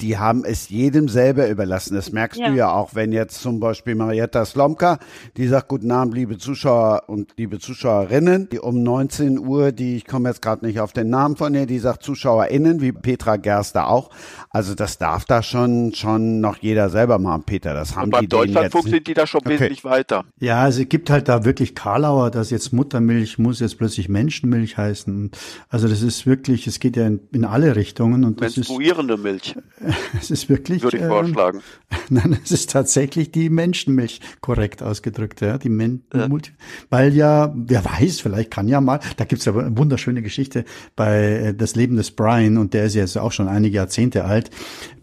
Die haben es jedem selber überlassen. Das merkst ja. du ja auch, wenn jetzt zum Beispiel Marietta Slomka, die sagt, guten Abend, liebe Zuschauer und liebe Zuschauerinnen, die um 19 Uhr, die, ich komme jetzt gerade nicht auf den Namen von ihr, die sagt ZuschauerInnen, wie Petra Gerster auch. Also das darf da schon, schon noch noch jeder selber machen, Peter. Das haben und beim die Deutschlandfunk sind die da schon okay. wesentlich weiter. Ja, also es gibt halt da wirklich Karlauer, dass jetzt Muttermilch muss jetzt plötzlich Menschenmilch heißen. Also das ist wirklich, es geht ja in, in alle Richtungen und das Menstruierende ist, Milch. Es ist wirklich. Würde ich vorschlagen. Ähm, nein, es ist tatsächlich die Menschenmilch korrekt ausgedrückt, ja. Die Men ja. Multi weil ja, wer weiß, vielleicht kann ja mal, da gibt's aber eine wunderschöne Geschichte bei äh, Das Leben des Brian und der ist jetzt auch schon einige Jahrzehnte alt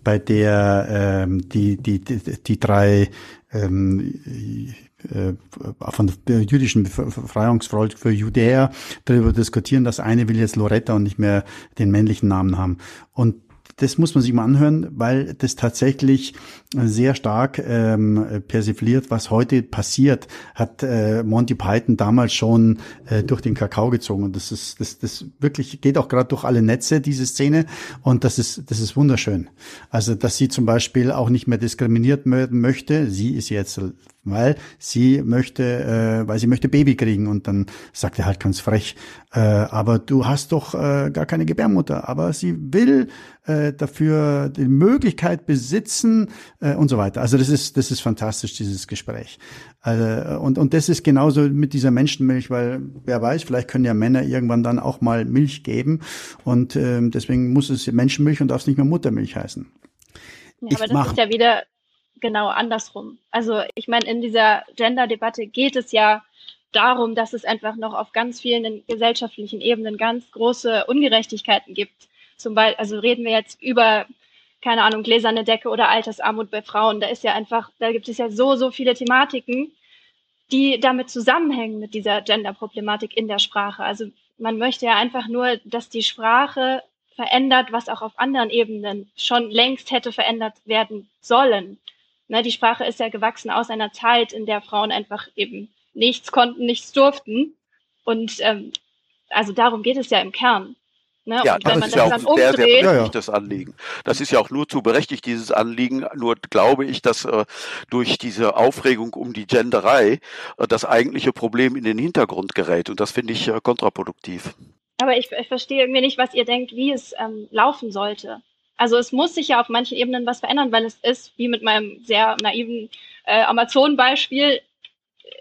bei der ähm, die, die, die, die drei ähm, äh, von der jüdischen Befreiungsfront für Judäer darüber diskutieren. Das eine will jetzt Loretta und nicht mehr den männlichen Namen haben. Und das muss man sich mal anhören, weil das tatsächlich sehr stark ähm, persifliert, was heute passiert, hat äh, Monty Python damals schon äh, durch den Kakao gezogen. Und das ist, das, das wirklich geht auch gerade durch alle Netze, diese Szene. Und das ist, das ist wunderschön. Also, dass sie zum Beispiel auch nicht mehr diskriminiert werden möchte. Sie ist jetzt weil sie möchte, äh, weil sie möchte Baby kriegen und dann sagt er halt ganz frech, äh, aber du hast doch äh, gar keine Gebärmutter, aber sie will äh, dafür die Möglichkeit besitzen äh, und so weiter. Also das ist das ist fantastisch dieses Gespräch äh, und und das ist genauso mit dieser Menschenmilch, weil wer weiß, vielleicht können ja Männer irgendwann dann auch mal Milch geben und äh, deswegen muss es Menschenmilch und darf es nicht mehr Muttermilch heißen. Ja, aber das ist ja wieder genau andersrum. Also ich meine, in dieser Gender-Debatte geht es ja darum, dass es einfach noch auf ganz vielen gesellschaftlichen Ebenen ganz große Ungerechtigkeiten gibt. Zum Beispiel, also reden wir jetzt über, keine Ahnung, gläserne Decke oder Altersarmut bei Frauen. Da ist ja einfach, da gibt es ja so, so viele Thematiken, die damit zusammenhängen mit dieser Gender-Problematik in der Sprache. Also man möchte ja einfach nur, dass die Sprache verändert, was auch auf anderen Ebenen schon längst hätte verändert werden sollen. Ne, die Sprache ist ja gewachsen aus einer Zeit, in der Frauen einfach eben nichts konnten, nichts durften. Und ähm, also darum geht es ja im Kern. Ne? Ja, das ist das ja auch sehr, sehr berechtigt, das Anliegen. Das ist ja auch nur zu berechtigt, dieses Anliegen. Nur glaube ich, dass äh, durch diese Aufregung um die Genderei äh, das eigentliche Problem in den Hintergrund gerät. Und das finde ich äh, kontraproduktiv. Aber ich, ich verstehe irgendwie nicht, was ihr denkt, wie es ähm, laufen sollte. Also es muss sich ja auf manchen Ebenen was verändern, weil es ist, wie mit meinem sehr naiven äh, Amazon-Beispiel,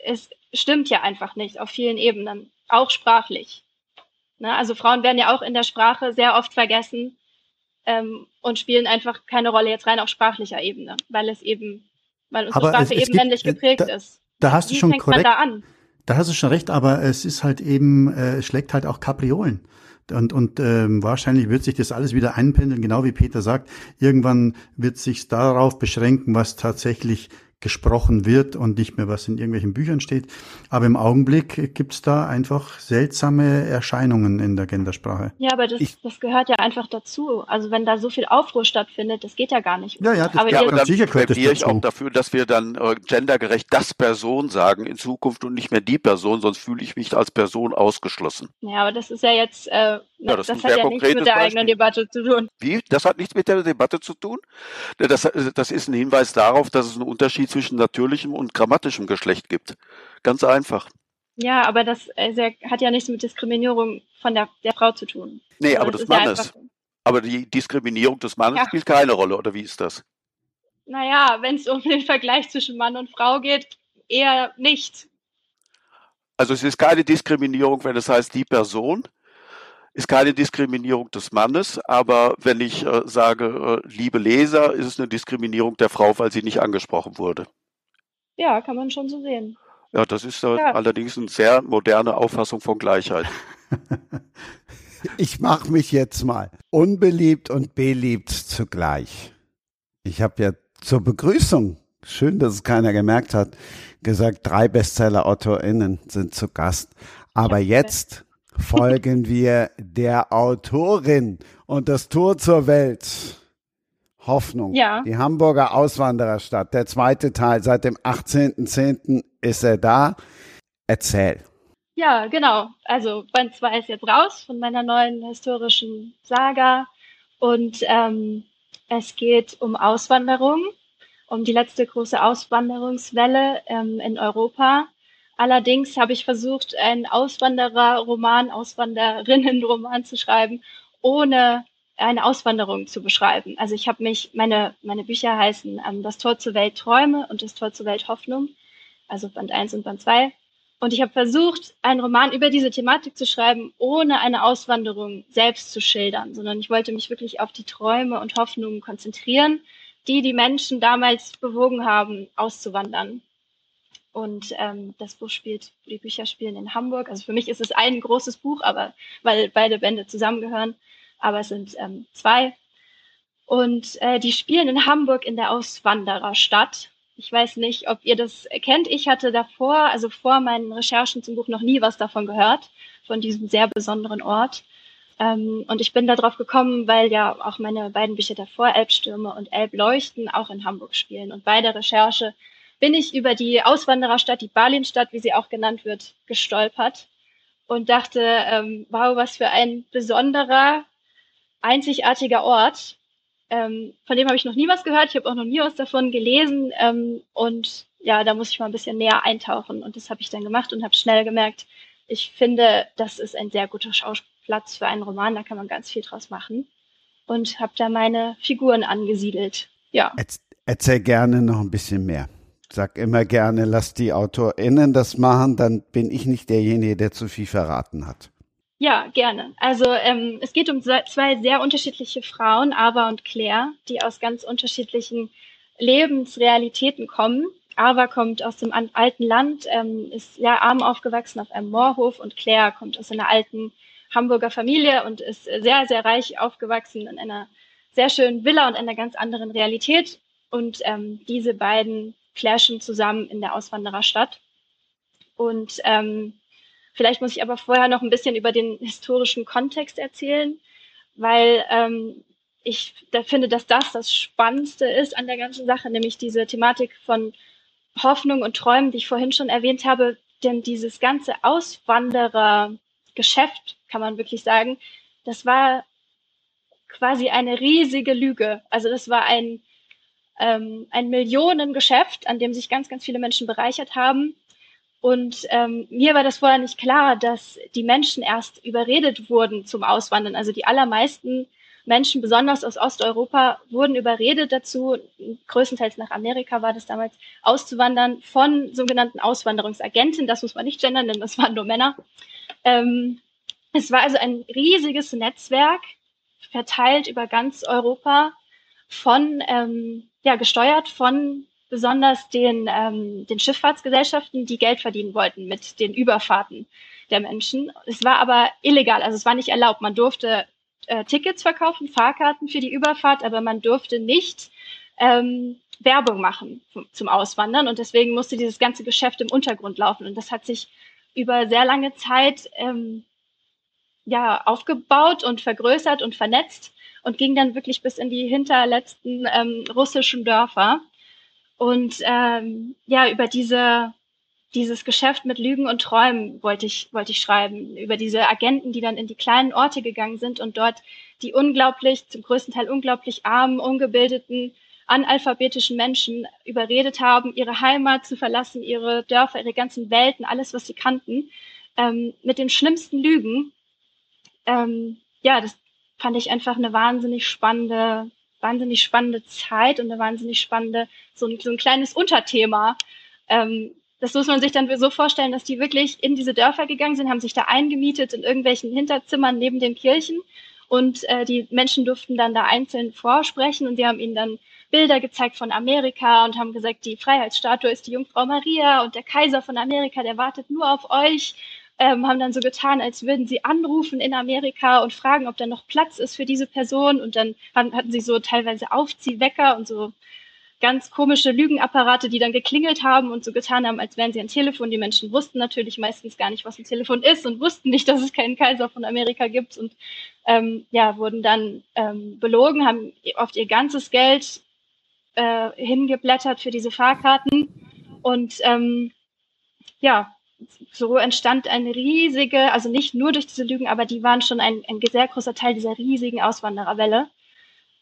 es stimmt ja einfach nicht auf vielen Ebenen, auch sprachlich. Ne? Also Frauen werden ja auch in der Sprache sehr oft vergessen ähm, und spielen einfach keine Rolle jetzt rein auf sprachlicher Ebene, weil es eben, weil unsere Aber Sprache es- es eben männlich geprägt da- ist. Da hast du Wie schon korrekt. da? Da hast du schon recht, aber es ist halt eben, äh, es schlägt halt auch Kapriolen. Und, und ähm, wahrscheinlich wird sich das alles wieder einpendeln, genau wie Peter sagt. Irgendwann wird sich darauf beschränken, was tatsächlich gesprochen wird und nicht mehr, was in irgendwelchen Büchern steht. Aber im Augenblick gibt's da einfach seltsame Erscheinungen in der Gendersprache. Ja, aber das, Ich- das gehört ja einfach dazu. Also wenn da so viel Aufruhr stattfindet, das geht ja gar nicht. Ja, ja, das- aber Ja, aber dann sicher gehört das plädiere ich dazu. auch dafür, dass wir dann äh, gendergerecht das Person sagen in Zukunft und nicht mehr die Person, sonst fühle ich mich als Person ausgeschlossen. ja, aber das ist ja jetzt, äh, das das, ein hat ja nichts mit der eigenen. Debatte zu tun. Wie? Das hat nichts mit der Debatte zu tun? Das, das ist ein Hinweis darauf, dass es einen Unterschied zwischen natürlichem und grammatischem Geschlecht gibt. Ganz einfach. Ja, aber das äh, sehr, hat ja nichts mit Diskriminierung von der, der Frau zu tun. Nee, Also aber das des ja Mannes. einfach- Aber die Diskriminierung des Mannes Ja. spielt keine Rolle, oder wie ist das? Naja, wenn es um den Vergleich zwischen Mann und Frau geht, eher nicht. Also es ist keine Diskriminierung, wenn es heißt die Person, ist keine Diskriminierung des Mannes, aber wenn ich äh, sage, äh, liebe Leser, ist es eine Diskriminierung der Frau, weil sie nicht angesprochen wurde. Ja, kann man schon so sehen. Ja, das ist äh, Ja. allerdings eine sehr moderne Auffassung von Gleichheit. Ich mache mich jetzt mal unbeliebt und beliebt zugleich. Ich habe ja zur Begrüßung, schön, dass es keiner gemerkt hat, gesagt, drei Bestseller-AutorInnen sind zu Gast. Aber jetzt folgen wir der Autorin und das Tor zur Welt. Hoffnung. Ja. Die Hamburger Auswandererstadt. Der zweite Teil. Seit dem 18.10. ist er da. Erzähl. Ja, genau. Also Band 2 ist jetzt raus von meiner neuen historischen Saga. Und ähm, es geht um Auswanderung, um die letzte große Auswanderungswelle ähm, in Europa. Allerdings habe ich versucht, einen Auswanderer-Roman, Auswanderinnen-Roman zu schreiben, ohne eine Auswanderung zu beschreiben. Also ich habe mich, meine, meine Bücher heißen ähm, Das Tor zur Welt Träume und Das Tor zur Welt Hoffnung, also Band 1 und Band 2. Und ich habe versucht, einen Roman über diese Thematik zu schreiben, ohne eine Auswanderung selbst zu schildern, sondern ich wollte mich wirklich auf die Träume und Hoffnungen konzentrieren, die die Menschen damals bewogen haben, auszuwandern. Und ähm, das Buch spielt, die Bücher spielen in Hamburg. Also für mich ist es ein großes Buch, aber weil beide Bände zusammengehören, aber es sind ähm, zwei. Und äh, die spielen in Hamburg in der Auswandererstadt. Ich weiß nicht, ob ihr das kennt. Ich hatte davor, also vor meinen Recherchen zum Buch, noch nie was davon gehört, von diesem sehr besonderen Ort. Ähm, und ich bin darauf gekommen, weil ja auch meine beiden Bücher davor, Elbstürme und Elbleuchten, auch in Hamburg spielen. Und bei der Recherche bin ich über die Auswandererstadt, die Berlinstadt, wie sie auch genannt wird, gestolpert und dachte, ähm, wow, was für ein besonderer, einzigartiger Ort. Ähm, von dem habe ich noch nie was gehört. Ich habe auch noch nie was davon gelesen. Ähm, und ja, da muss ich mal ein bisschen näher eintauchen. Und das habe ich dann gemacht und habe schnell gemerkt, ich finde, das ist ein sehr guter Schauplatz für einen Roman. Da kann man ganz viel draus machen. Und habe da meine Figuren angesiedelt. Ja. Erz- Erzähl gerne noch ein bisschen mehr. Sag immer gerne, lass die AutorInnen das machen, dann bin ich nicht derjenige, der zu viel verraten hat. Ja, gerne. Also ähm, es geht um zwei sehr unterschiedliche Frauen, Ava und Claire, die aus ganz unterschiedlichen Lebensrealitäten kommen. Ava kommt aus dem alten Land, ähm, ist sehr arm aufgewachsen auf einem Moorhof und Claire kommt aus einer alten Hamburger Familie und ist sehr, sehr reich aufgewachsen in einer sehr schönen Villa und einer ganz anderen Realität. Und ähm, diese beiden clashen zusammen in der Auswandererstadt. Und ähm, Vielleicht muss ich aber vorher noch ein bisschen über den historischen Kontext erzählen, weil ähm, ich da finde, dass das das Spannendste ist an der ganzen Sache, nämlich diese Thematik von Hoffnung und Träumen, die ich vorhin schon erwähnt habe. Denn dieses ganze Auswanderergeschäft, kann man wirklich sagen, das war quasi eine riesige Lüge. Also das war ein, ähm, ein Millionengeschäft, an dem sich ganz, ganz viele Menschen bereichert haben. Und ähm, mir war das vorher nicht klar, dass die Menschen erst überredet wurden zum Auswandern. Also die allermeisten Menschen, besonders aus Osteuropa, wurden überredet dazu, größtenteils nach Amerika war das damals, auszuwandern von sogenannten Auswanderungsagenten. Das muss man nicht gendern, denn das waren nur Männer. Ähm, es war also ein riesiges Netzwerk, verteilt über ganz Europa, von, ähm, ja, gesteuert von besonders den, ähm, den Schifffahrtsgesellschaften, die Geld verdienen wollten mit den Überfahrten der Menschen. Es war aber illegal, also es war nicht erlaubt. Man durfte äh, Tickets verkaufen, Fahrkarten für die Überfahrt, aber man durfte nicht ähm, Werbung machen zum, Auswandern und deswegen musste dieses ganze Geschäft im Untergrund laufen und das hat sich über sehr lange Zeit ähm, ja aufgebaut und vergrößert und vernetzt und ging dann wirklich bis in die hinterletzten ähm, russischen Dörfer. Und ähm, ja, über diese, dieses Geschäft mit Lügen und Träumen wollte ich, wollte ich schreiben. Über diese Agenten, die dann in die kleinen Orte gegangen sind und dort die unglaublich, zum größten Teil unglaublich armen, ungebildeten, analphabetischen Menschen überredet haben, ihre Heimat zu verlassen, ihre Dörfer, ihre ganzen Welten, alles, was sie kannten, ähm, mit den schlimmsten Lügen. Ähm, ja, das fand ich einfach eine wahnsinnig spannende wahnsinnig spannende Zeit und eine wahnsinnig spannende, so ein, so ein kleines Unterthema. Ähm, das muss man sich dann so vorstellen, dass die wirklich in diese Dörfer gegangen sind, haben sich da eingemietet in irgendwelchen Hinterzimmern neben den Kirchen und äh, die Menschen durften dann da einzeln vorsprechen und die haben ihnen dann Bilder gezeigt von Amerika und haben gesagt, die Freiheitsstatue ist die Jungfrau Maria und der Kaiser von Amerika, der wartet nur auf euch ähm, haben dann so getan, als würden sie anrufen in Amerika und fragen, ob da noch Platz ist für diese Person. Und dann hatten sie so teilweise Aufziehwecker und so ganz komische Lügenapparate, die dann geklingelt haben und so getan haben, als wären sie ein Telefon. Die Menschen wussten natürlich meistens gar nicht, was ein Telefon ist und wussten nicht, dass es keinen Kaiser von Amerika gibt und ähm, ja, wurden dann ähm, belogen, haben oft ihr ganzes Geld äh, hingeblättert für diese Fahrkarten und ähm, ja, so entstand eine riesige, also nicht nur durch diese Lügen, aber die waren schon ein, ein sehr großer Teil dieser riesigen Auswandererwelle.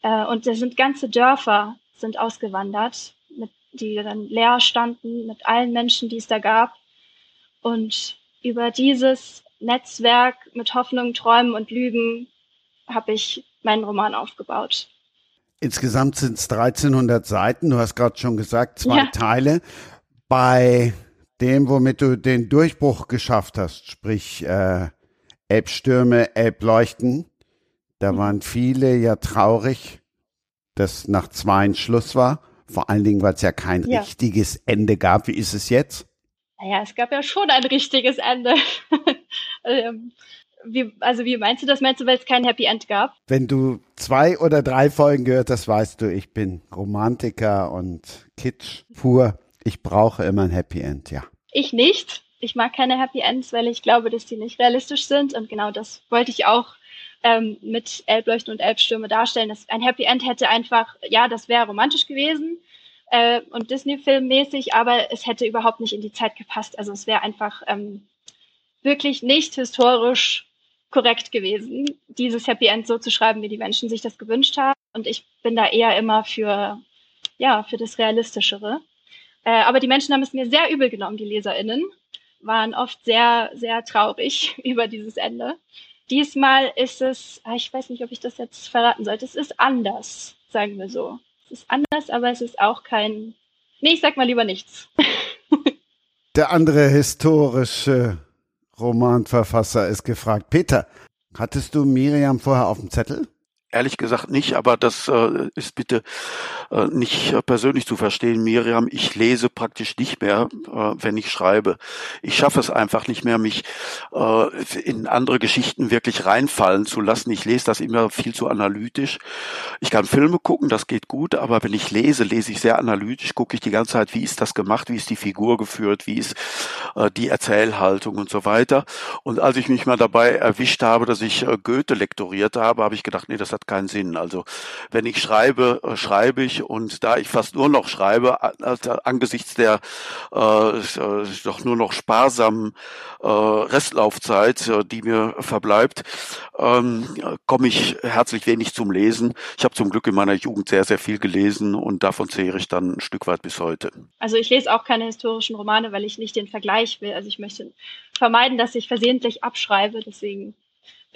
Äh, und da sind ganze Dörfer sind ausgewandert, mit, die dann leer standen, mit allen Menschen, die es da gab. Und über dieses Netzwerk mit Hoffnung, Träumen und Lügen habe ich meinen Roman aufgebaut. Insgesamt sind es 1300 Seiten. Du hast gerade schon gesagt, zwei ja. Teile. Bei dem, womit du den Durchbruch geschafft hast, sprich äh, Elbstürme, Elbleuchten, da mhm. waren viele ja traurig, dass nach zweien Schluss war. Vor allen Dingen, weil es ja kein ja. richtiges Ende gab. Wie ist es jetzt? Naja, es gab ja schon ein richtiges Ende. ähm, wie, also wie meinst du das? Meinst du, weil es kein Happy End gab? Wenn du zwei oder drei Folgen gehört hast, weißt du, ich bin Romantiker und Kitsch pur. Ich brauche immer ein Happy End, ja. Ich nicht. Ich mag keine Happy Ends, weil ich glaube, dass die nicht realistisch sind. Und genau das wollte ich auch ähm, mit Elbleuchten und Elbstürme darstellen. Dass ein Happy End hätte einfach, ja, das wäre romantisch gewesen äh, und Disney-Film-mäßig, aber es hätte überhaupt nicht in die Zeit gepasst. Also es wäre einfach ähm, wirklich nicht historisch korrekt gewesen, dieses Happy End so zu schreiben, wie die Menschen sich das gewünscht haben. Und ich bin da eher immer für, ja, für das Realistischere. Äh, aber die Menschen haben es mir sehr übel genommen, die LeserInnen, waren oft sehr, sehr traurig über dieses Ende. Diesmal ist es, ah, ich weiß nicht, ob ich das jetzt verraten sollte, es ist anders, sagen wir so. Es ist anders, aber es ist auch kein, nee, ich sag mal lieber nichts. Der andere historische Romanverfasser ist gefragt. Peter, hattest du Miriam vorher auf dem Zettel? Ehrlich gesagt nicht, aber das äh, ist bitte äh, nicht äh, persönlich zu verstehen, Miriam. Ich lese praktisch nicht mehr, äh, wenn ich schreibe. Ich schaffe es einfach nicht mehr, mich äh, in andere Geschichten wirklich reinfallen zu lassen. Ich lese das immer viel zu analytisch. Ich kann Filme gucken, das geht gut, aber wenn ich lese, lese ich sehr analytisch, gucke ich die ganze Zeit, wie ist das gemacht, wie ist die Figur geführt, wie ist äh, die Erzählhaltung und so weiter. Und als ich mich mal dabei erwischt habe, dass ich Goethe lektoriert habe, habe ich gedacht, nee, das hat keinen Sinn. Also wenn ich schreibe, äh, schreibe ich und da ich fast nur noch schreibe, angesichts der äh, äh, doch nur noch sparsamen äh, Restlaufzeit, äh, die mir verbleibt, ähm, komme ich herzlich wenig zum Lesen. Ich habe zum Glück in meiner Jugend sehr, sehr viel gelesen und davon zehre ich dann ein Stück weit bis heute. Also ich lese auch keine historischen Romane, weil ich nicht den Vergleich will. Also ich möchte vermeiden, dass ich versehentlich abschreibe. Deswegen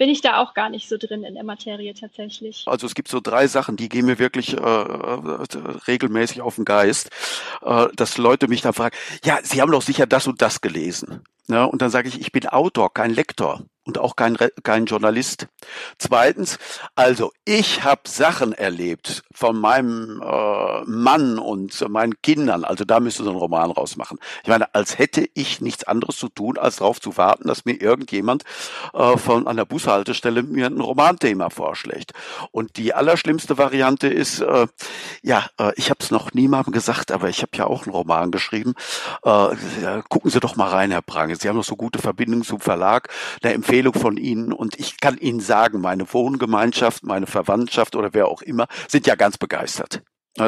bin ich da auch gar nicht so drin in der Materie tatsächlich. Also es gibt so drei Sachen, die gehen mir wirklich äh, äh, regelmäßig auf den Geist, äh, dass Leute mich dann fragen, ja, Sie haben doch sicher das und das gelesen. Ja, und dann sage ich, ich bin Autor, kein Lektor und auch kein, kein Journalist. Zweitens, also ich habe Sachen erlebt von meinem äh, Mann und meinen Kindern, also da müsste so ein Roman rausmachen. Ich meine, als hätte ich nichts anderes zu tun, als darauf zu warten, dass mir irgendjemand äh, von an der Bushaltestelle mir ein Romanthema vorschlägt. Und die allerschlimmste Variante ist, äh, ja, äh, ich habe es noch niemandem gesagt, aber ich habe ja auch einen Roman geschrieben. Äh, gucken Sie doch mal rein, Herr Prange. Sie haben noch so gute Verbindungen zum Verlag. Da Empfehlung von Ihnen und ich kann Ihnen sagen, meine Wohngemeinschaft, meine Verwandtschaft oder wer auch immer sind ja ganz begeistert.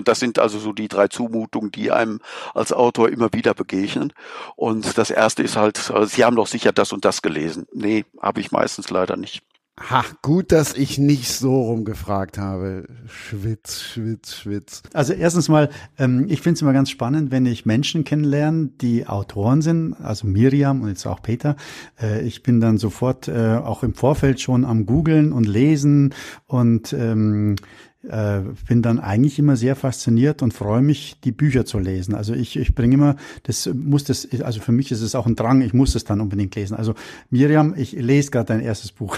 Das sind also so die drei Zumutungen, die einem als Autor immer wieder begegnen. Und das erste ist halt, Sie haben doch sicher das und das gelesen. Nee, habe ich meistens leider nicht. Ha, gut, dass ich nicht so rumgefragt habe. Schwitz, Schwitz, Schwitz. Also erstens mal, ähm, ich finde es immer ganz spannend, wenn ich Menschen kennenlerne, die Autoren sind, also Miriam und jetzt auch Peter. Äh, ich bin dann sofort äh, auch im Vorfeld schon am Googeln und lesen und ähm, äh, bin dann eigentlich immer sehr fasziniert und freue mich, die Bücher zu lesen. Also ich, ich bringe immer, das muss das, also für mich ist es auch ein Drang, ich muss es dann unbedingt lesen. Also Miriam, ich lese gerade dein erstes Buch.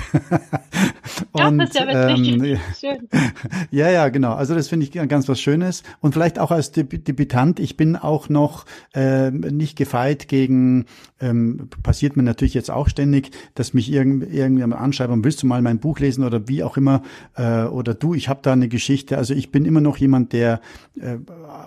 und, das ist ja ähm, schön. Ja, ja, genau. Also das finde ich ganz was Schönes. Und vielleicht auch als Debütant, ich bin auch noch äh, nicht gefeit gegen, ähm, passiert mir natürlich jetzt auch ständig, dass mich irgend, irgendjemand anschreibt, willst du mal mein Buch lesen oder wie auch immer, äh, oder du, ich habe da eine Geschichte. Also ich bin immer noch jemand, der, äh,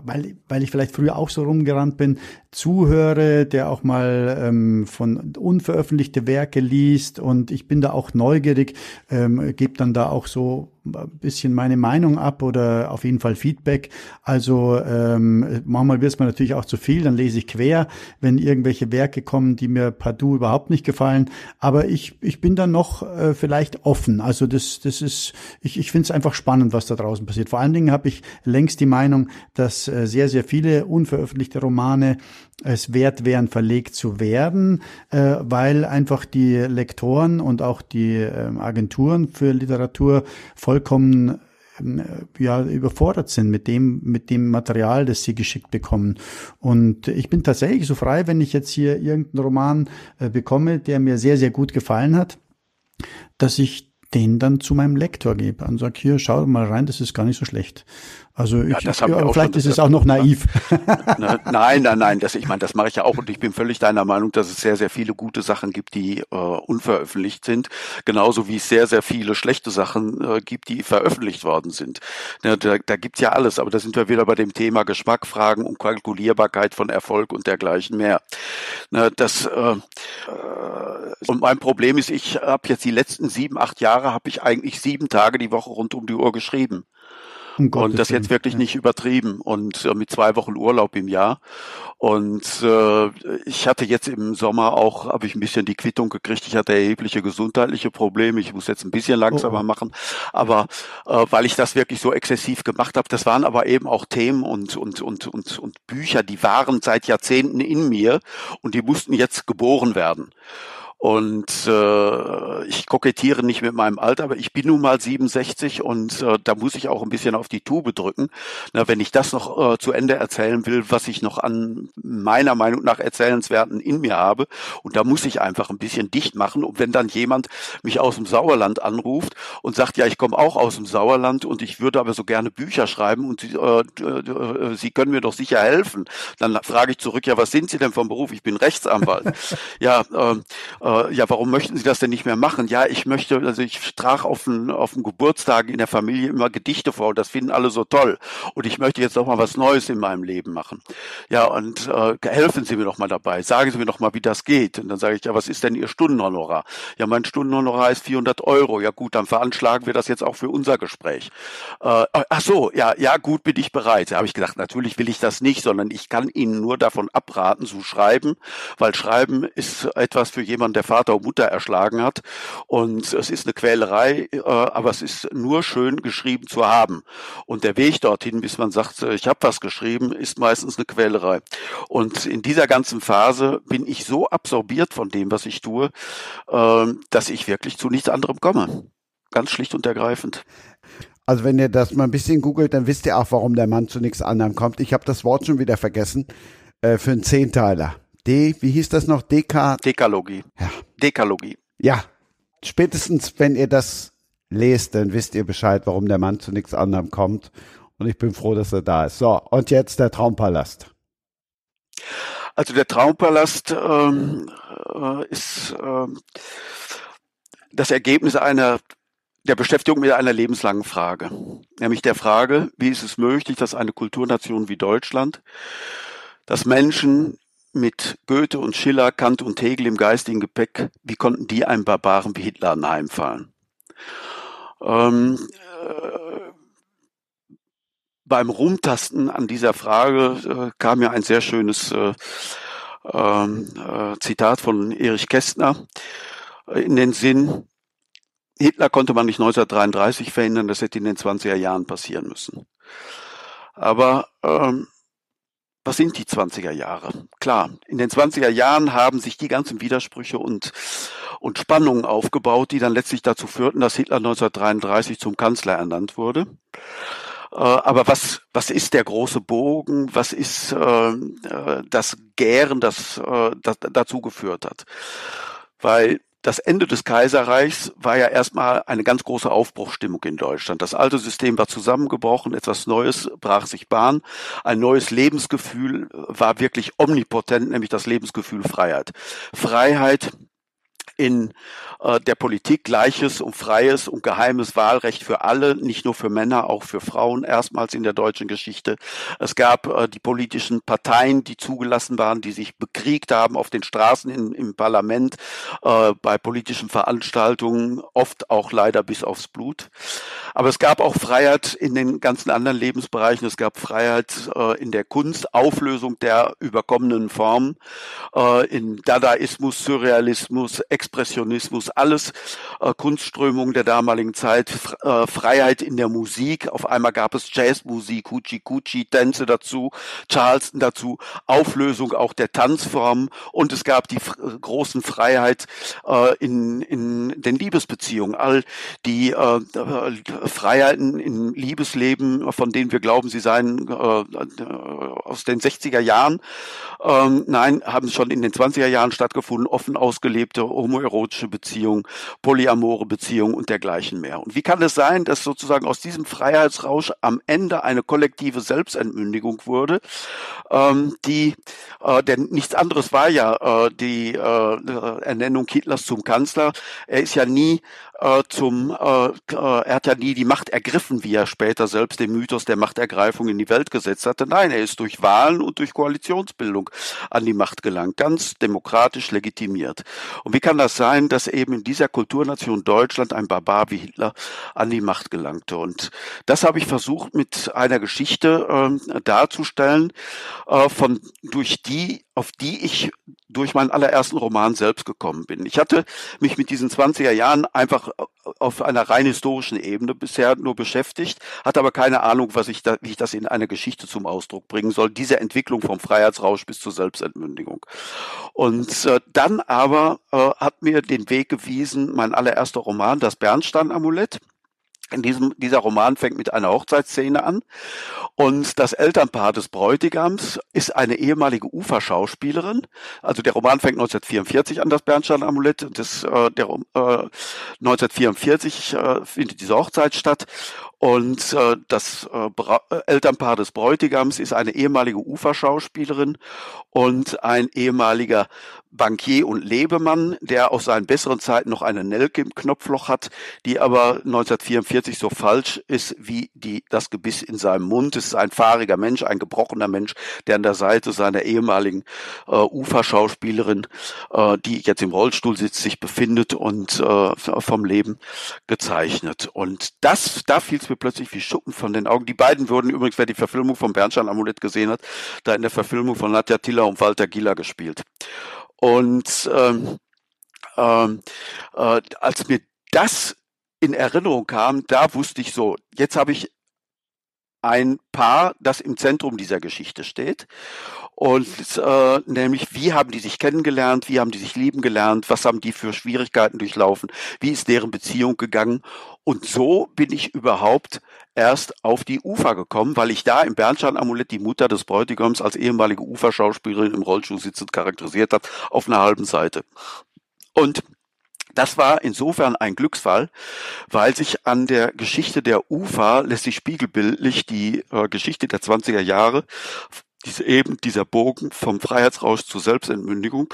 weil, weil ich vielleicht früher auch so rumgerannt bin, zuhöre, der auch mal ähm, von unveröffentlichte Werke liest und ich bin da auch neugierig, ähm, gebe dann da auch so ein bisschen meine Meinung ab oder auf jeden Fall Feedback. Also ähm, manchmal wird es mir natürlich auch zu viel, dann lese ich quer, wenn irgendwelche Werke kommen, die mir partout überhaupt nicht gefallen. Aber ich, ich bin dann noch äh, vielleicht offen. Also das, das ist, ich, ich finde es einfach spannend, was da draußen passiert. Vor allen Dingen habe ich längst die Meinung, dass äh, sehr, sehr viele unveröffentlichte Romane es wert wären, verlegt zu werden, äh, weil einfach die Lektoren und auch die äh, Agenturen für Literatur vollkommen ähm, ja, überfordert sind mit dem, mit dem Material, das sie geschickt bekommen. Und ich bin tatsächlich so frei, wenn ich jetzt hier irgendeinen Roman äh, bekomme, der mir sehr, sehr gut gefallen hat, dass ich den dann zu meinem Lektor gebe und sage, hier, schau mal rein, das ist gar nicht so schlecht. Also ich, ja, vielleicht ist es auch noch naiv. nein, nein, nein, das, ich meine, das mache ich ja auch und ich bin völlig deiner Meinung, dass es sehr, sehr viele gute Sachen gibt, die äh, unveröffentlicht sind, genauso wie es sehr, sehr viele schlechte Sachen äh, gibt, die veröffentlicht worden sind. Ja, da, da gibt's ja alles, aber da sind wir wieder bei dem Thema Geschmackfragen und Kalkulierbarkeit von Erfolg und dergleichen mehr. Na, das äh, äh, und mein Problem ist, ich habe jetzt die letzten sieben, acht Jahre habe ich eigentlich sieben Tage die Woche rund um die Uhr geschrieben. Um und das jetzt wirklich nicht übertrieben und äh, mit zwei Wochen Urlaub im Jahr. Und äh, ich hatte jetzt im Sommer auch, habe ich ein bisschen die Quittung gekriegt. Ich hatte erhebliche gesundheitliche Probleme. Ich muss jetzt ein bisschen langsamer oh. machen. Aber äh, weil ich das wirklich so exzessiv gemacht habe, das waren aber eben auch Themen und, und, und, und, und Bücher, die waren seit Jahrzehnten in mir und die mussten jetzt geboren werden. Und äh, ich kokettiere nicht mit meinem Alter, aber ich bin nun mal 67 und äh, da muss ich auch ein bisschen auf die Tube drücken. Na, wenn ich das noch äh, zu Ende erzählen will, was ich noch an meiner Meinung nach erzählenswerten in mir habe, und da muss ich einfach ein bisschen dicht machen. Und wenn dann jemand mich aus dem Sauerland anruft und sagt, ja, ich komme auch aus dem Sauerland und ich würde aber so gerne Bücher schreiben und Sie, äh, äh, Sie können mir doch sicher helfen, dann frage ich zurück, ja, was sind Sie denn vom Beruf? Ich bin Rechtsanwalt. ja, äh, äh, ja, warum möchten Sie das denn nicht mehr machen? Ja, ich möchte, also ich trage auf den, auf den Geburtstagen in der Familie immer Gedichte vor und das finden alle so toll. Und ich möchte jetzt auch mal was Neues in meinem Leben machen. Ja, und äh, helfen Sie mir doch mal dabei. Sagen Sie mir doch mal, wie das geht. Und dann sage ich, ja, was ist denn Ihr Stundenhonorar? Ja, mein Stundenhonorar ist 400 Euro. Ja gut, dann veranschlagen wir das jetzt auch für unser Gespräch. Äh, ach so, ja, ja, gut, bin ich bereit. Da habe ich gesagt, natürlich will ich das nicht, sondern ich kann Ihnen nur davon abraten zu schreiben, weil Schreiben ist etwas für jemanden, der Vater und Mutter erschlagen hat. Und es ist eine Quälerei, äh, aber es ist nur schön geschrieben zu haben. Und der Weg dorthin, bis man sagt, äh, ich habe was geschrieben, ist meistens eine Quälerei. Und in dieser ganzen Phase bin ich so absorbiert von dem, was ich tue, äh, dass ich wirklich zu nichts anderem komme. Ganz schlicht und ergreifend. Also wenn ihr das mal ein bisschen googelt, dann wisst ihr auch, warum der Mann zu nichts anderem kommt. Ich habe das Wort schon wieder vergessen. Äh, für einen Zehnteiler. D, wie hieß das noch? DK? Dekalogie. Ja. Dekalogie. Ja. Spätestens, wenn ihr das lest, dann wisst ihr Bescheid, warum der Mann zu nichts anderem kommt. Und ich bin froh, dass er da ist. So, und jetzt der Traumpalast. Also der Traumpalast ähm, äh, ist äh, das Ergebnis einer der Beschäftigung mit einer lebenslangen Frage, nämlich der Frage, wie ist es möglich, dass eine Kulturnation wie Deutschland, dass Menschen mit Goethe und Schiller, Kant und Hegel im geistigen Gepäck, wie konnten die einem Barbaren wie Hitler anheimfallen? Ähm, äh, beim Rumtasten an dieser Frage äh, kam mir ein sehr schönes äh, ähm, äh, Zitat von Erich Kästner in den Sinn, Hitler konnte man nicht 1933 verhindern, das hätte in den 20er Jahren passieren müssen. Aber ähm, was sind die 20er Jahre? Klar, in den 20er Jahren haben sich die ganzen Widersprüche und, und Spannungen aufgebaut, die dann letztlich dazu führten, dass Hitler 1933 zum Kanzler ernannt wurde. Äh, aber was, was ist der große Bogen? Was ist äh, äh das Gären, das, äh, das dazu geführt hat? Weil das Ende des Kaiserreichs war ja erstmal eine ganz große Aufbruchstimmung in Deutschland. Das alte System war zusammengebrochen, etwas Neues brach sich Bahn, ein neues Lebensgefühl war wirklich omnipotent, nämlich das Lebensgefühl Freiheit. Freiheit in äh, der Politik gleiches und freies und geheimes Wahlrecht für alle, nicht nur für Männer, auch für Frauen, erstmals in der deutschen Geschichte. Es gab äh, die politischen Parteien, die zugelassen waren, die sich bekriegt haben auf den Straßen in, im Parlament, äh, bei politischen Veranstaltungen, oft auch leider bis aufs Blut. Aber es gab auch Freiheit in den ganzen anderen Lebensbereichen. Es gab Freiheit äh, in der Kunst, Auflösung der überkommenen Formen, äh, in Dadaismus, Surrealismus, Expressionismus, alles äh, Kunstströmungen der damaligen Zeit, äh, Freiheit in der Musik. Auf einmal gab es Jazzmusik, Huchi Kuchi, Tänze dazu, Charleston dazu, Auflösung auch der Tanzformen und es gab die großen Freiheit äh, in, in den Liebesbeziehungen. All die äh, Freiheiten im Liebesleben, von denen wir glauben, sie seien äh, aus den 60er Jahren. Ähm, nein, haben schon in den 20er Jahren stattgefunden, offen ausgelebte homo homoerotische Beziehungen, polyamore Beziehungen und dergleichen mehr. Und wie kann es sein, dass sozusagen aus diesem Freiheitsrausch am Ende eine kollektive Selbstentmündigung wurde, ähm, die, äh, denn nichts anderes war ja äh, die äh, Ernennung Hitlers zum Kanzler. Er ist ja nie äh, zum, äh, äh, er hat ja nie die Macht ergriffen, wie er später selbst den Mythos der Machtergreifung in die Welt gesetzt hatte. Nein, er ist durch Wahlen und durch Koalitionsbildung an die Macht gelangt, ganz demokratisch legitimiert. Und wie kann das sein, dass eben in dieser Kulturnation Deutschland ein Barbar wie Hitler an die Macht gelangte? Und das habe ich versucht mit einer Geschichte äh, darzustellen, äh, von durch die auf die ich durch meinen allerersten Roman selbst gekommen bin. Ich hatte mich mit diesen 20er Jahren einfach auf einer rein historischen Ebene bisher nur beschäftigt, hatte aber keine Ahnung, was ich da, wie ich das in eine Geschichte zum Ausdruck bringen soll. Diese Entwicklung vom Freiheitsrausch bis zur Selbstentmündigung. Und äh, dann aber äh, hat mir den Weg gewiesen mein allererster Roman, das Bernstein-Amulett in diesem, dieser Roman fängt mit einer Hochzeitsszene an und das Elternpaar des Bräutigams ist eine ehemalige Uferschauspielerin. Also der Roman fängt 1944 an, das Bernstein-Amulett. Das, äh, der, äh, 1944 äh, findet diese Hochzeit statt und äh, das äh, äh, Elternpaar des Bräutigams ist eine ehemalige Uferschauspielerin und ein ehemaliger Bankier und Lebemann, der aus seinen besseren Zeiten noch eine Nelke im Knopfloch hat, die aber 1944 so falsch ist wie die, das Gebiss in seinem Mund. Es ist ein fahriger Mensch, ein gebrochener Mensch, der an der Seite seiner ehemaligen äh, Uferschauspielerin, äh, die jetzt im Rollstuhl sitzt, sich befindet und äh, vom Leben gezeichnet. Und das, da fiel mir plötzlich wie Schuppen von den Augen. Die beiden wurden übrigens, wer die Verfilmung von Bernstein Amulett gesehen hat, da in der Verfilmung von Nadja Tiller und Walter Gieler gespielt. Und ähm, ähm, äh, als mir das in Erinnerung kam, da wusste ich so, jetzt habe ich ein Paar, das im Zentrum dieser Geschichte steht. Und äh, nämlich, wie haben die sich kennengelernt, wie haben die sich lieben gelernt, was haben die für Schwierigkeiten durchlaufen, wie ist deren Beziehung gegangen. Und so bin ich überhaupt erst auf die Ufer gekommen, weil ich da im Bernstein-Amulett die Mutter des Bräutigams als ehemalige Uferschauspielerin im Rollstuhl sitzend charakterisiert hat, auf einer halben Seite. Und das war insofern ein Glücksfall, weil sich an der Geschichte der UFA lässt sich spiegelbildlich die äh, Geschichte der 20er Jahre, diese, eben dieser Bogen vom Freiheitsrausch zur Selbstentmündigung,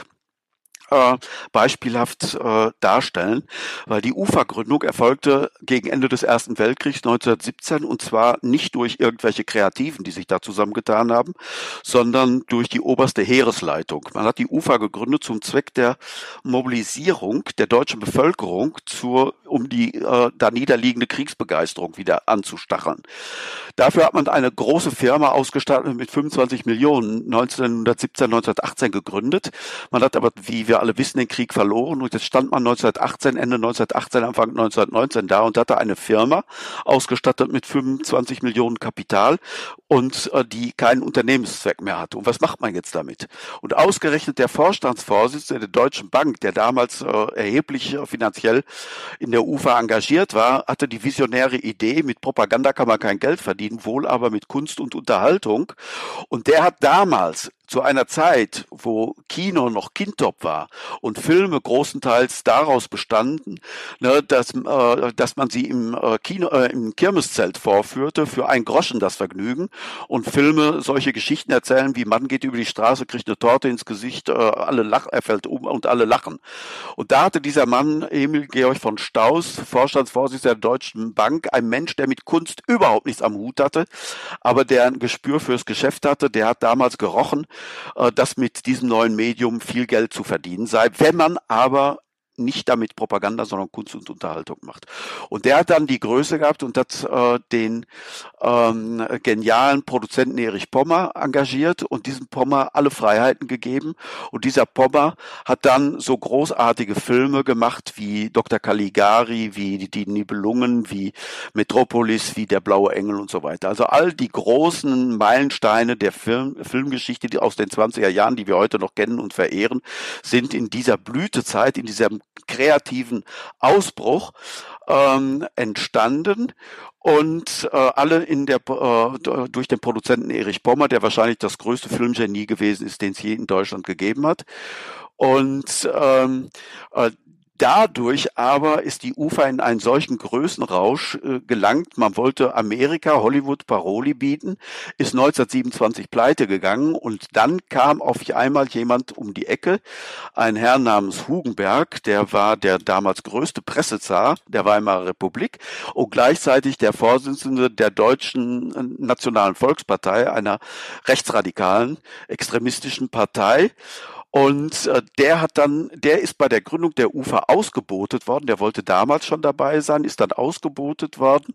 äh, beispielhaft äh, darstellen, weil die Ufergründung erfolgte gegen Ende des Ersten Weltkriegs 1917 und zwar nicht durch irgendwelche Kreativen, die sich da zusammengetan haben, sondern durch die oberste Heeresleitung. Man hat die Ufer gegründet zum Zweck der Mobilisierung der deutschen Bevölkerung zur, um die äh, da niederliegende Kriegsbegeisterung wieder anzustacheln. Dafür hat man eine große Firma ausgestattet mit 25 Millionen 1917, 1918 gegründet. Man hat aber, wie wir alle wissen, den Krieg verloren und jetzt stand man 1918, Ende 1918, Anfang 1919 da und hatte eine Firma ausgestattet mit 25 Millionen Kapital und äh, die keinen Unternehmenszweck mehr hatte. Und was macht man jetzt damit? Und ausgerechnet der Vorstandsvorsitzende der Deutschen Bank, der damals äh, erheblich äh, finanziell in der UFA engagiert war, hatte die visionäre Idee, mit Propaganda kann man kein Geld verdienen, wohl aber mit Kunst und Unterhaltung. Und der hat damals zu einer Zeit, wo Kino noch Kindtop war und Filme großenteils daraus bestanden, ne, dass, äh, dass man sie im äh, Kino, äh, im Kirmeszelt vorführte für ein Groschen das Vergnügen und Filme solche Geschichten erzählen, wie Mann geht über die Straße, kriegt eine Torte ins Gesicht, äh, alle lachen, er fällt um und alle lachen. Und da hatte dieser Mann, Emil Georg von Staus, Vorstandsvorsitzender der Deutschen Bank, ein Mensch, der mit Kunst überhaupt nichts am Hut hatte, aber der ein Gespür fürs Geschäft hatte, der hat damals gerochen, dass mit diesem neuen Medium viel Geld zu verdienen sei. Wenn man aber nicht damit Propaganda, sondern Kunst und Unterhaltung macht. Und der hat dann die Größe gehabt und hat äh, den ähm, genialen Produzenten Erich Pommer engagiert und diesem Pommer alle Freiheiten gegeben. Und dieser Pommer hat dann so großartige Filme gemacht wie Dr. Caligari, wie Die Nibelungen, wie Metropolis, wie Der blaue Engel und so weiter. Also all die großen Meilensteine der Film, Filmgeschichte die aus den 20er Jahren, die wir heute noch kennen und verehren, sind in dieser Blütezeit, in diesem kreativen Ausbruch ähm, entstanden und äh, alle in der äh, durch den Produzenten Erich Pommer, der wahrscheinlich das größte Filmgenie gewesen ist, den es je in Deutschland gegeben hat. Und ähm, äh, Dadurch aber ist die UFA in einen solchen Größenrausch äh, gelangt. Man wollte Amerika, Hollywood Paroli bieten, ist 1927 pleite gegangen und dann kam auf einmal jemand um die Ecke, ein Herr namens Hugenberg, der war der damals größte Pressezar der Weimarer Republik und gleichzeitig der Vorsitzende der Deutschen äh, Nationalen Volkspartei, einer rechtsradikalen, extremistischen Partei. Und äh, der hat dann, der ist bei der Gründung der UFA ausgebotet worden. Der wollte damals schon dabei sein, ist dann ausgebotet worden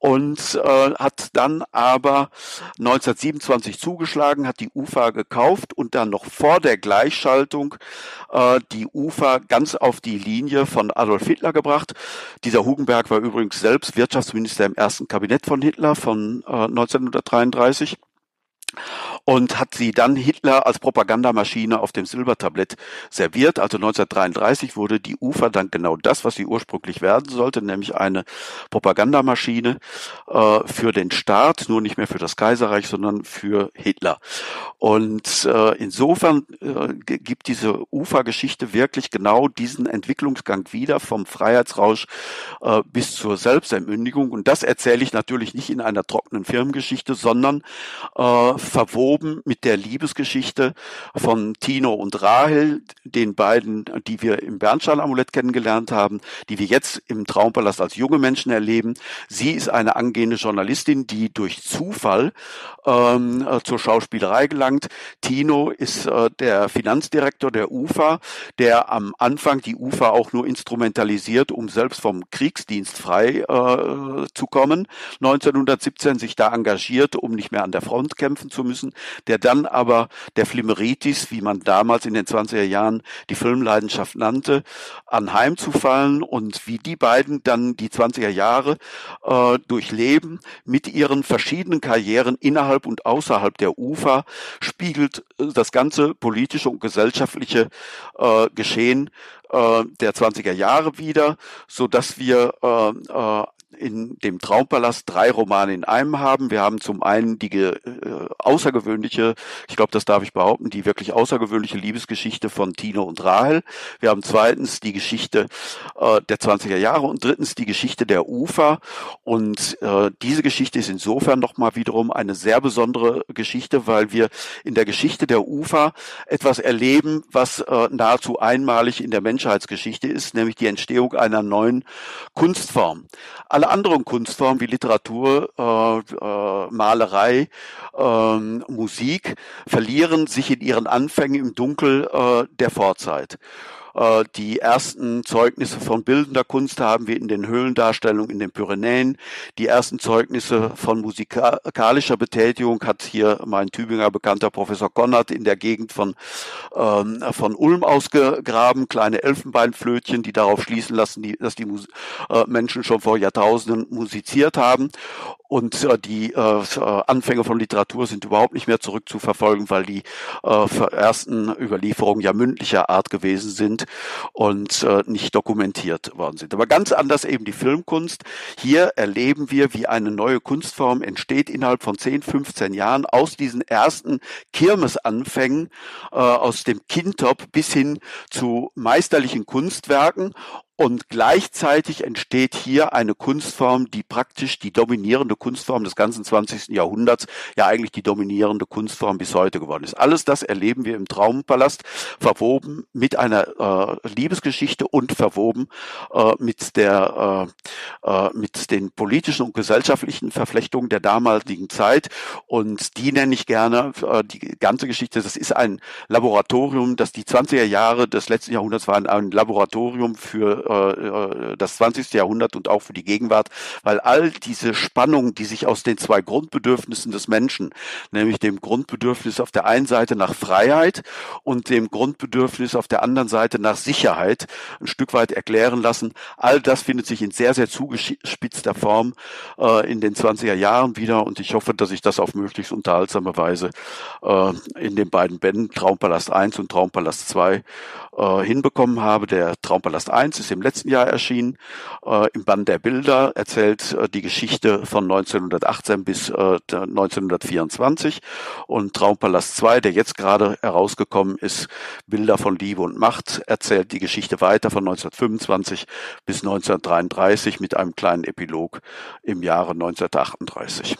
und äh, hat dann aber 1927 zugeschlagen, hat die UFA gekauft und dann noch vor der Gleichschaltung äh, die UFA ganz auf die Linie von Adolf Hitler gebracht. Dieser Hugenberg war übrigens selbst Wirtschaftsminister im ersten Kabinett von Hitler von äh, 1933 und hat sie dann Hitler als Propagandamaschine auf dem Silbertablett serviert. Also 1933 wurde die UFA dann genau das, was sie ursprünglich werden sollte, nämlich eine Propagandamaschine äh, für den Staat, nur nicht mehr für das Kaiserreich, sondern für Hitler. Und äh, insofern äh, gibt diese UFA-Geschichte wirklich genau diesen Entwicklungsgang wieder vom Freiheitsrausch äh, bis zur Selbstentmündigung. Und das erzähle ich natürlich nicht in einer trockenen Firmengeschichte, sondern äh, verwoben mit der Liebesgeschichte von Tino und Rahel, den beiden, die wir im Bernstein-Amulett kennengelernt haben, die wir jetzt im Traumpalast als junge Menschen erleben. Sie ist eine angehende Journalistin, die durch Zufall ähm, äh, zur Schauspielerei gelangt. Tino ist äh, der Finanzdirektor der UFA, der am Anfang die UFA auch nur instrumentalisiert, um selbst vom Kriegsdienst frei äh, zu kommen. 1917 sich da engagiert, um nicht mehr an der Front kämpfen zu müssen. Der dann aber der Flimmeritis, wie man damals in den 20er Jahren die Filmleidenschaft nannte, anheimzufallen und wie die beiden dann die 20er Jahre äh, durchleben mit ihren verschiedenen Karrieren innerhalb und außerhalb der UFA, spiegelt äh, das ganze politische und gesellschaftliche äh, Geschehen äh, der 20er Jahre wieder, so dass wir äh, äh, in dem Traumpalast drei Romane in einem haben. Wir haben zum einen die äh, außergewöhnliche, ich glaube, das darf ich behaupten, die wirklich außergewöhnliche Liebesgeschichte von Tino und Rahel. Wir haben zweitens die Geschichte äh, der 20er Jahre und drittens die Geschichte der Ufer. Und äh, diese Geschichte ist insofern nochmal wiederum eine sehr besondere Geschichte, weil wir in der Geschichte der Ufer etwas erleben, was äh, nahezu einmalig in der Menschheitsgeschichte ist, nämlich die Entstehung einer neuen Kunstform. Alle anderen Kunstformen wie Literatur, äh, äh, Malerei, äh, Musik verlieren sich in ihren Anfängen im Dunkel äh, der Vorzeit. Äh, die ersten Zeugnisse von bildender Kunst haben wir in den Höhlendarstellungen in den Pyrenäen. Die ersten Zeugnisse von musikalischer Betätigung hat hier mein Tübinger bekannter Professor Konrad in der Gegend von, ähm, von Ulm ausgegraben. Kleine Elfenbeinflötchen, die darauf schließen lassen, die, dass die Mus äh, Menschen schon vor Jahrtausenden musiziert haben. Und äh, die äh, Anfänge von Literatur sind überhaupt nicht mehr zurückzuverfolgen, weil die äh, ersten Überlieferungen ja mündlicher Art gewesen sind und äh, nicht dokumentiert worden sind. Aber ganz anders eben die Filmkunst. Hier erleben wir, wie eine neue Kunstform entsteht innerhalb von 10, 15 Jahren aus diesen ersten Kirmesanfängen, äh, aus dem Kindtop bis hin zu meisterlichen Kunstwerken und gleichzeitig entsteht hier eine Kunstform, die praktisch die dominierende Kunstform des ganzen 20. Jahrhunderts, ja eigentlich die dominierende Kunstform bis heute geworden ist. Alles das erleben wir im Traumpalast, verwoben mit einer äh, Liebesgeschichte und verwoben äh, mit der äh, äh, mit den politischen und gesellschaftlichen Verflechtungen der damaligen Zeit. Und die nenne ich gerne äh, die ganze Geschichte. Das ist ein Laboratorium, das die 20er Jahre des letzten Jahrhunderts waren ein Laboratorium für äh, das 20. Jahrhundert und auch für die Gegenwart, weil all diese Spannungen, die sich aus den zwei Grundbedürfnissen des Menschen, nämlich dem Grundbedürfnis auf der einen Seite nach Freiheit und dem Grundbedürfnis auf der anderen Seite nach Sicherheit ein Stück weit erklären lassen, all das findet sich in sehr, sehr zugespitzter Form äh, in den 20er Jahren wieder und ich hoffe, dass ich das auf möglichst unterhaltsame Weise äh, in den beiden Bänden Traumpalast 1 und Traumpalast 2 äh, hinbekommen habe. Der Traumpalast 1 ist im letzten Jahr erschienen. Äh, Im Band der Bilder erzählt äh, die Geschichte von 1918 bis äh, 1924. Und Traumpalast 2, der jetzt gerade herausgekommen ist, Bilder von Liebe und Macht, erzählt die Geschichte weiter von 1925 bis 1933 mit einem kleinen Epilog im Jahre 1938.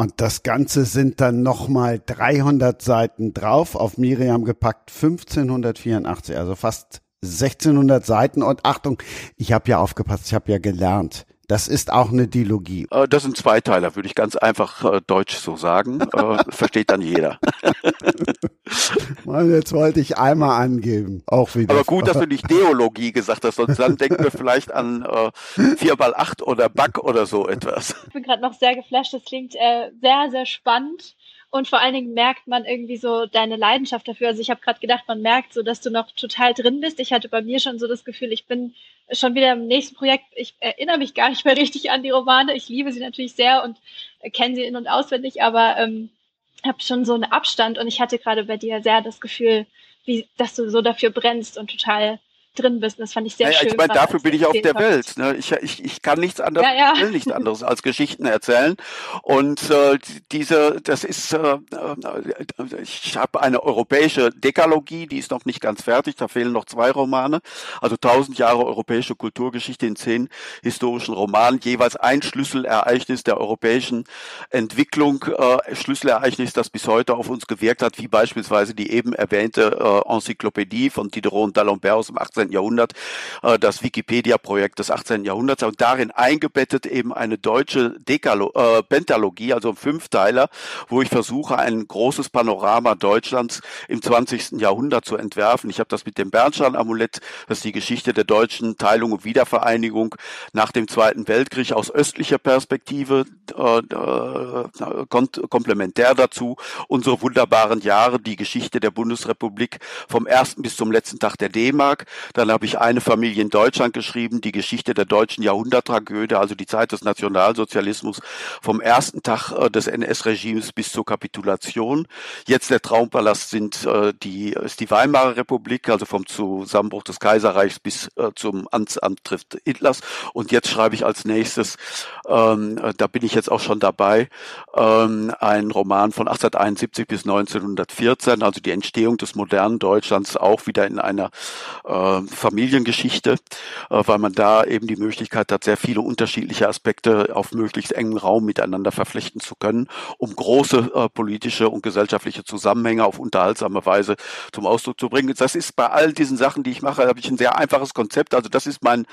Und das Ganze sind dann nochmal 300 Seiten drauf, auf Miriam gepackt, 1584, also fast 1600 Seiten. Und Achtung, ich habe ja aufgepasst, ich habe ja gelernt. Das ist auch eine Dilogie. Äh, das sind Zweiteiler, würde ich ganz einfach äh, deutsch so sagen. Äh, versteht dann jeder. Mann, jetzt wollte ich einmal angeben. Auch wieder. Aber gut, dass du nicht Deologie gesagt hast, sonst dann denken wir vielleicht an äh, 4 Ball 8 oder Back oder so etwas. Ich bin gerade noch sehr geflasht. Das klingt äh, sehr, sehr spannend. Und vor allen Dingen merkt man irgendwie so deine Leidenschaft dafür. Also ich habe gerade gedacht, man merkt so, dass du noch total drin bist. Ich hatte bei mir schon so das Gefühl, ich bin schon wieder im nächsten Projekt. Ich erinnere mich gar nicht mehr richtig an die Romane. Ich liebe sie natürlich sehr und kenne sie in- und auswendig, aber ähm, habe schon so einen Abstand. Und ich hatte gerade bei dir sehr das Gefühl, wie, dass du so dafür brennst und total drin bist. Das fand ich sehr naja, schön. Ich meine, dafür bin ich auf der Welt. Ne? Ich, ich, ich kann nichts anderes, ja, ja. will nichts anderes als Geschichten erzählen. Und äh, diese, das ist, äh, ich habe eine europäische Dekalogie, die ist noch nicht ganz fertig. Da fehlen noch zwei Romane. Also tausend Jahre europäische Kulturgeschichte in zehn historischen Romanen, jeweils ein Schlüsselereignis der europäischen Entwicklung, äh, Schlüsselereignis, das bis heute auf uns gewirkt hat, wie beispielsweise die eben erwähnte äh, Enzyklopädie von Diderot und d'Alembert aus dem 18 18. Jahrhundert, äh, das Wikipedia-Projekt des 18. Jahrhunderts und darin eingebettet eben eine deutsche Dekalo äh, Pentalogie, also ein Fünfteiler, wo ich versuche, ein großes Panorama Deutschlands im 20. Jahrhundert zu entwerfen. Ich habe das mit dem Bernstein-Amulett, das ist die Geschichte der deutschen Teilung und Wiedervereinigung nach dem Zweiten Weltkrieg aus östlicher Perspektive, äh, äh, komplementär dazu unsere wunderbaren Jahre, die Geschichte der Bundesrepublik vom ersten bis zum letzten Tag der D-Mark. Dann habe ich eine Familie in Deutschland geschrieben, die Geschichte der deutschen Jahrhunderttragödie, also die Zeit des Nationalsozialismus vom ersten Tag äh, des NS-Regimes bis zur Kapitulation. Jetzt der Traumpalast sind äh, die ist die Weimarer Republik, also vom Zusammenbruch des Kaiserreichs bis äh, zum Amtsantritt Hitlers. Und jetzt schreibe ich als nächstes, ähm, äh, da bin ich jetzt auch schon dabei, ähm, ein Roman von 1871 bis 1914, also die Entstehung des modernen Deutschlands auch wieder in einer äh, Familiengeschichte, äh, weil man da eben die Möglichkeit hat, sehr viele unterschiedliche Aspekte auf möglichst engem Raum miteinander verflechten zu können, um große äh, politische und gesellschaftliche Zusammenhänge auf unterhaltsame Weise zum Ausdruck zu bringen. Das ist bei all diesen Sachen, die ich mache, habe ich ein sehr einfaches Konzept. Also das ist mein,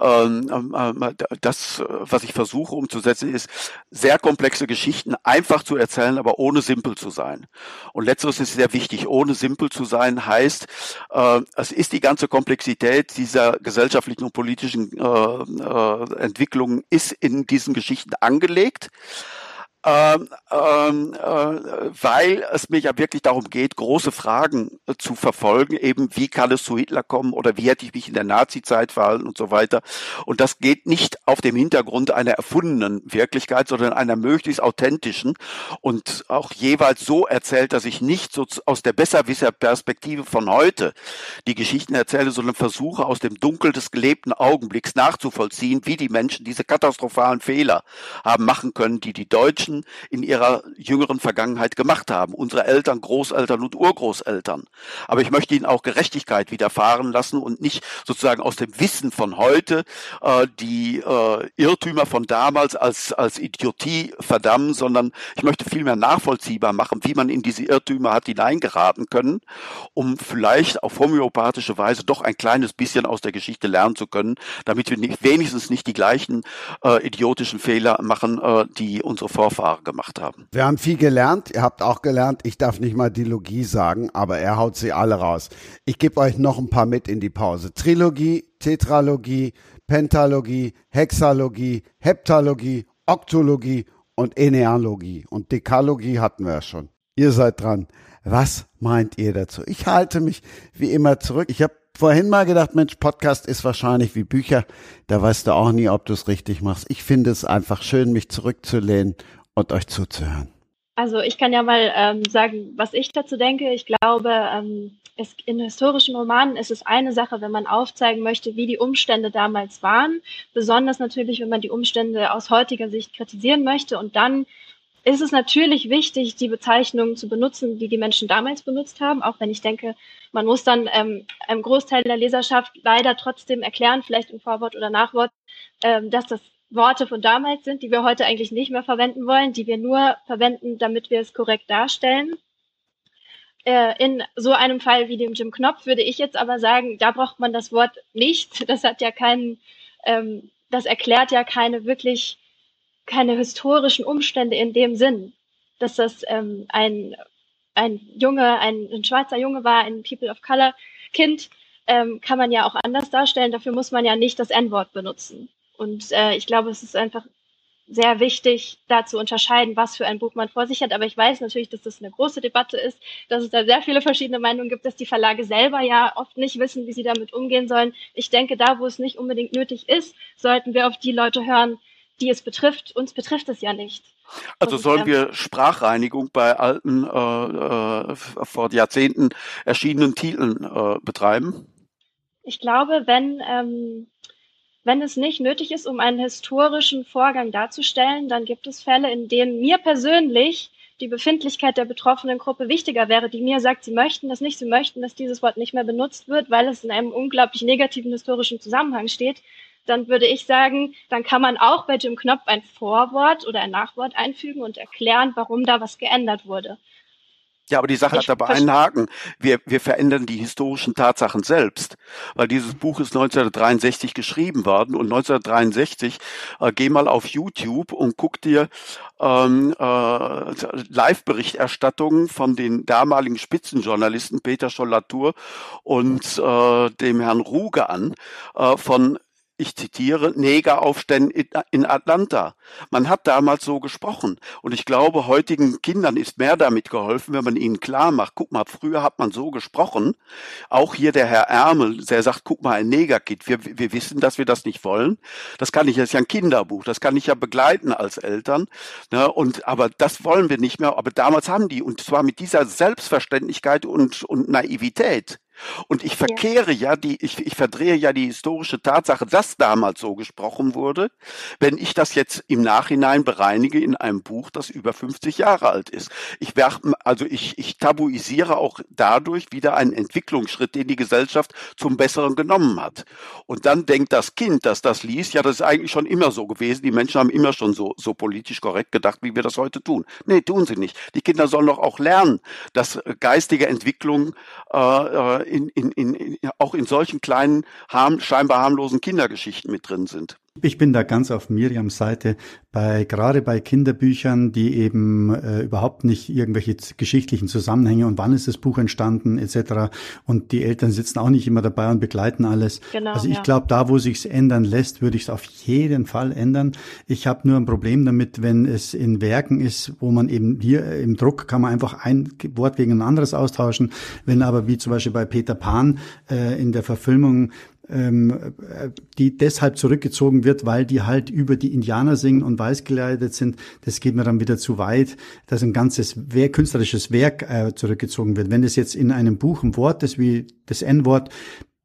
ähm, äh, das, was ich versuche umzusetzen, ist sehr komplexe Geschichten einfach zu erzählen, aber ohne simpel zu sein. Und letzteres ist sehr wichtig. Ohne simpel zu sein heißt, äh, es ist die ganze Komplexität dieser gesellschaftlichen und politischen äh, äh, Entwicklungen ist in diesen Geschichten angelegt ähm, ähm, äh, weil es mir ja wirklich darum geht, große Fragen äh, zu verfolgen, eben wie kann es zu Hitler kommen oder wie hätte ich mich in der Nazi-Zeit verhalten und so weiter. Und das geht nicht auf dem Hintergrund einer erfundenen Wirklichkeit, sondern einer möglichst authentischen und auch jeweils so erzählt, dass ich nicht so aus der Besserwisser-Perspektive von heute die Geschichten erzähle, sondern versuche aus dem Dunkel des gelebten Augenblicks nachzuvollziehen, wie die Menschen diese katastrophalen Fehler haben machen können, die die Deutschen Menschen in ihrer jüngeren Vergangenheit gemacht haben. Unsere Eltern, Großeltern und Urgroßeltern. Aber ich möchte ihnen auch Gerechtigkeit widerfahren lassen und nicht sozusagen aus dem Wissen von heute äh, die äh, Irrtümer von damals als, als Idiotie verdammen, sondern ich möchte vielmehr nachvollziehbar machen, wie man in diese Irrtümer hat hineingeraten können, um vielleicht auf homöopathische Weise doch ein kleines bisschen aus der Geschichte lernen zu können, damit wir nicht, wenigstens nicht die gleichen äh, idiotischen Fehler machen, äh, die unsere Vorfahren Vorfahren gemacht haben. Wir haben viel gelernt. Ihr habt auch gelernt, ich darf nicht mal Dilogie sagen, aber er haut sie alle raus. Ich gebe euch noch ein paar mit in die Pause. Trilogie, Tetralogie, Pentalogie, Hexalogie, Heptalogie, Oktologie und Enealogie. Und Dekalogie hatten wir ja schon. Ihr seid dran. Was meint ihr dazu? Ich halte mich wie immer zurück. Ich habe vorhin mal gedacht, Mensch, Podcast ist wahrscheinlich wie Bücher. Da weißt du auch nie, ob du es richtig machst. Ich finde es einfach schön, mich zurückzulehnen und euch zuzuhören. Also ich kann ja mal ähm, sagen, was ich dazu denke. Ich glaube, ähm, es, in historischen Romanen ist es eine Sache, wenn man aufzeigen möchte, wie die Umstände damals waren. Besonders natürlich, wenn man die Umstände aus heutiger Sicht kritisieren möchte. Und dann ist es natürlich wichtig, die Bezeichnungen zu benutzen, die die Menschen damals benutzt haben. Auch wenn ich denke, man muss dann ähm, einem Großteil der Leserschaft leider trotzdem erklären, vielleicht im Vorwort oder Nachwort, ähm, dass das Worte von damals sind, die wir heute eigentlich nicht mehr verwenden wollen, die wir nur verwenden, damit wir es korrekt darstellen. Äh, in so einem Fall wie dem Jim Knopf würde ich jetzt aber sagen, da braucht man das Wort nicht. Das hat ja keinen, ähm, das erklärt ja keine wirklich, keine historischen Umstände in dem Sinn, dass das ähm, ein, ein Junge, ein, ein schwarzer Junge war, ein People of Color Kind, ähm, kann man ja auch anders darstellen. Dafür muss man ja nicht das N-Wort benutzen. Und äh, ich glaube, es ist einfach sehr wichtig, da zu unterscheiden, was für ein Buch man vor sich hat. Aber ich weiß natürlich, dass das eine große Debatte ist, dass es da sehr viele verschiedene Meinungen gibt, dass die Verlage selber ja oft nicht wissen, wie sie damit umgehen sollen. Ich denke, da, wo es nicht unbedingt nötig ist, sollten wir auf die Leute hören, die es betrifft. Uns betrifft es ja nicht. Also sollen wir Sprachreinigung bei alten, äh, äh, vor Jahrzehnten erschienenen Titeln äh, betreiben? Ich glaube, wenn ähm, wenn es nicht nötig ist, um einen historischen Vorgang darzustellen, dann gibt es Fälle, in denen mir persönlich die Befindlichkeit der betroffenen Gruppe wichtiger wäre, die mir sagt, sie möchten das nicht, sie möchten, dass dieses Wort nicht mehr benutzt wird, weil es in einem unglaublich negativen historischen Zusammenhang steht, dann würde ich sagen, dann kann man auch bei Jim Knopf ein Vorwort oder ein Nachwort einfügen und erklären, warum da was geändert wurde. Ja, aber die Sache hat aber einen Haken. Wir, wir verändern die historischen Tatsachen selbst, weil dieses Buch ist 1963 geschrieben worden und 1963 äh, geh mal auf YouTube und guck dir ähm, äh, Live-Berichterstattungen von den damaligen Spitzenjournalisten Peter Scholl-Latour und äh, dem Herrn Ruge an äh, von ich zitiere, Negeraufständen in Atlanta. Man hat damals so gesprochen. Und ich glaube, heutigen Kindern ist mehr damit geholfen, wenn man ihnen klar macht, guck mal, früher hat man so gesprochen. Auch hier der Herr Ärmel, der sagt, guck mal, ein Negerkid. Wir, wir wissen, dass wir das nicht wollen. Das kann ich, das ist ja ein Kinderbuch. Das kann ich ja begleiten als Eltern. Ne? Und, aber das wollen wir nicht mehr. Aber damals haben die, und zwar mit dieser Selbstverständlichkeit und, und Naivität. Und ich verkehre ja, ja die, ich, ich verdrehe ja die historische Tatsache, dass damals so gesprochen wurde, wenn ich das jetzt im Nachhinein bereinige in einem Buch, das über 50 Jahre alt ist. Ich werf, also ich, ich tabuisiere auch dadurch wieder einen Entwicklungsschritt, den die Gesellschaft zum Besseren genommen hat. Und dann denkt das Kind, dass das liest, ja, das ist eigentlich schon immer so gewesen. Die Menschen haben immer schon so, so politisch korrekt gedacht, wie wir das heute tun. Nee, tun sie nicht. Die Kinder sollen doch auch lernen, dass geistige Entwicklung äh, äh in, in, in, auch in solchen kleinen, harm, scheinbar harmlosen Kindergeschichten mit drin sind. Ich bin da ganz auf Miriams Seite, bei, gerade bei Kinderbüchern, die eben äh, überhaupt nicht irgendwelche geschichtlichen Zusammenhänge und wann ist das Buch entstanden etc. Und die Eltern sitzen auch nicht immer dabei und begleiten alles. Genau, also ich ja. glaube, da wo sich's ändern lässt, würde ich es auf jeden Fall ändern. Ich habe nur ein Problem damit, wenn es in Werken ist, wo man eben hier im Druck kann man einfach ein Wort gegen ein anderes austauschen. Wenn aber wie zum Beispiel bei Peter Pan äh, in der Verfilmung ähm, die deshalb zurückgezogen wird, weil die halt über die Indianer singen und weiß geleitet sind. Das geht mir dann wieder zu weit, dass ein ganzes Werk, künstlerisches Werk äh, zurückgezogen wird. Wenn das jetzt in einem Buch ein Wort ist wie das N-Wort,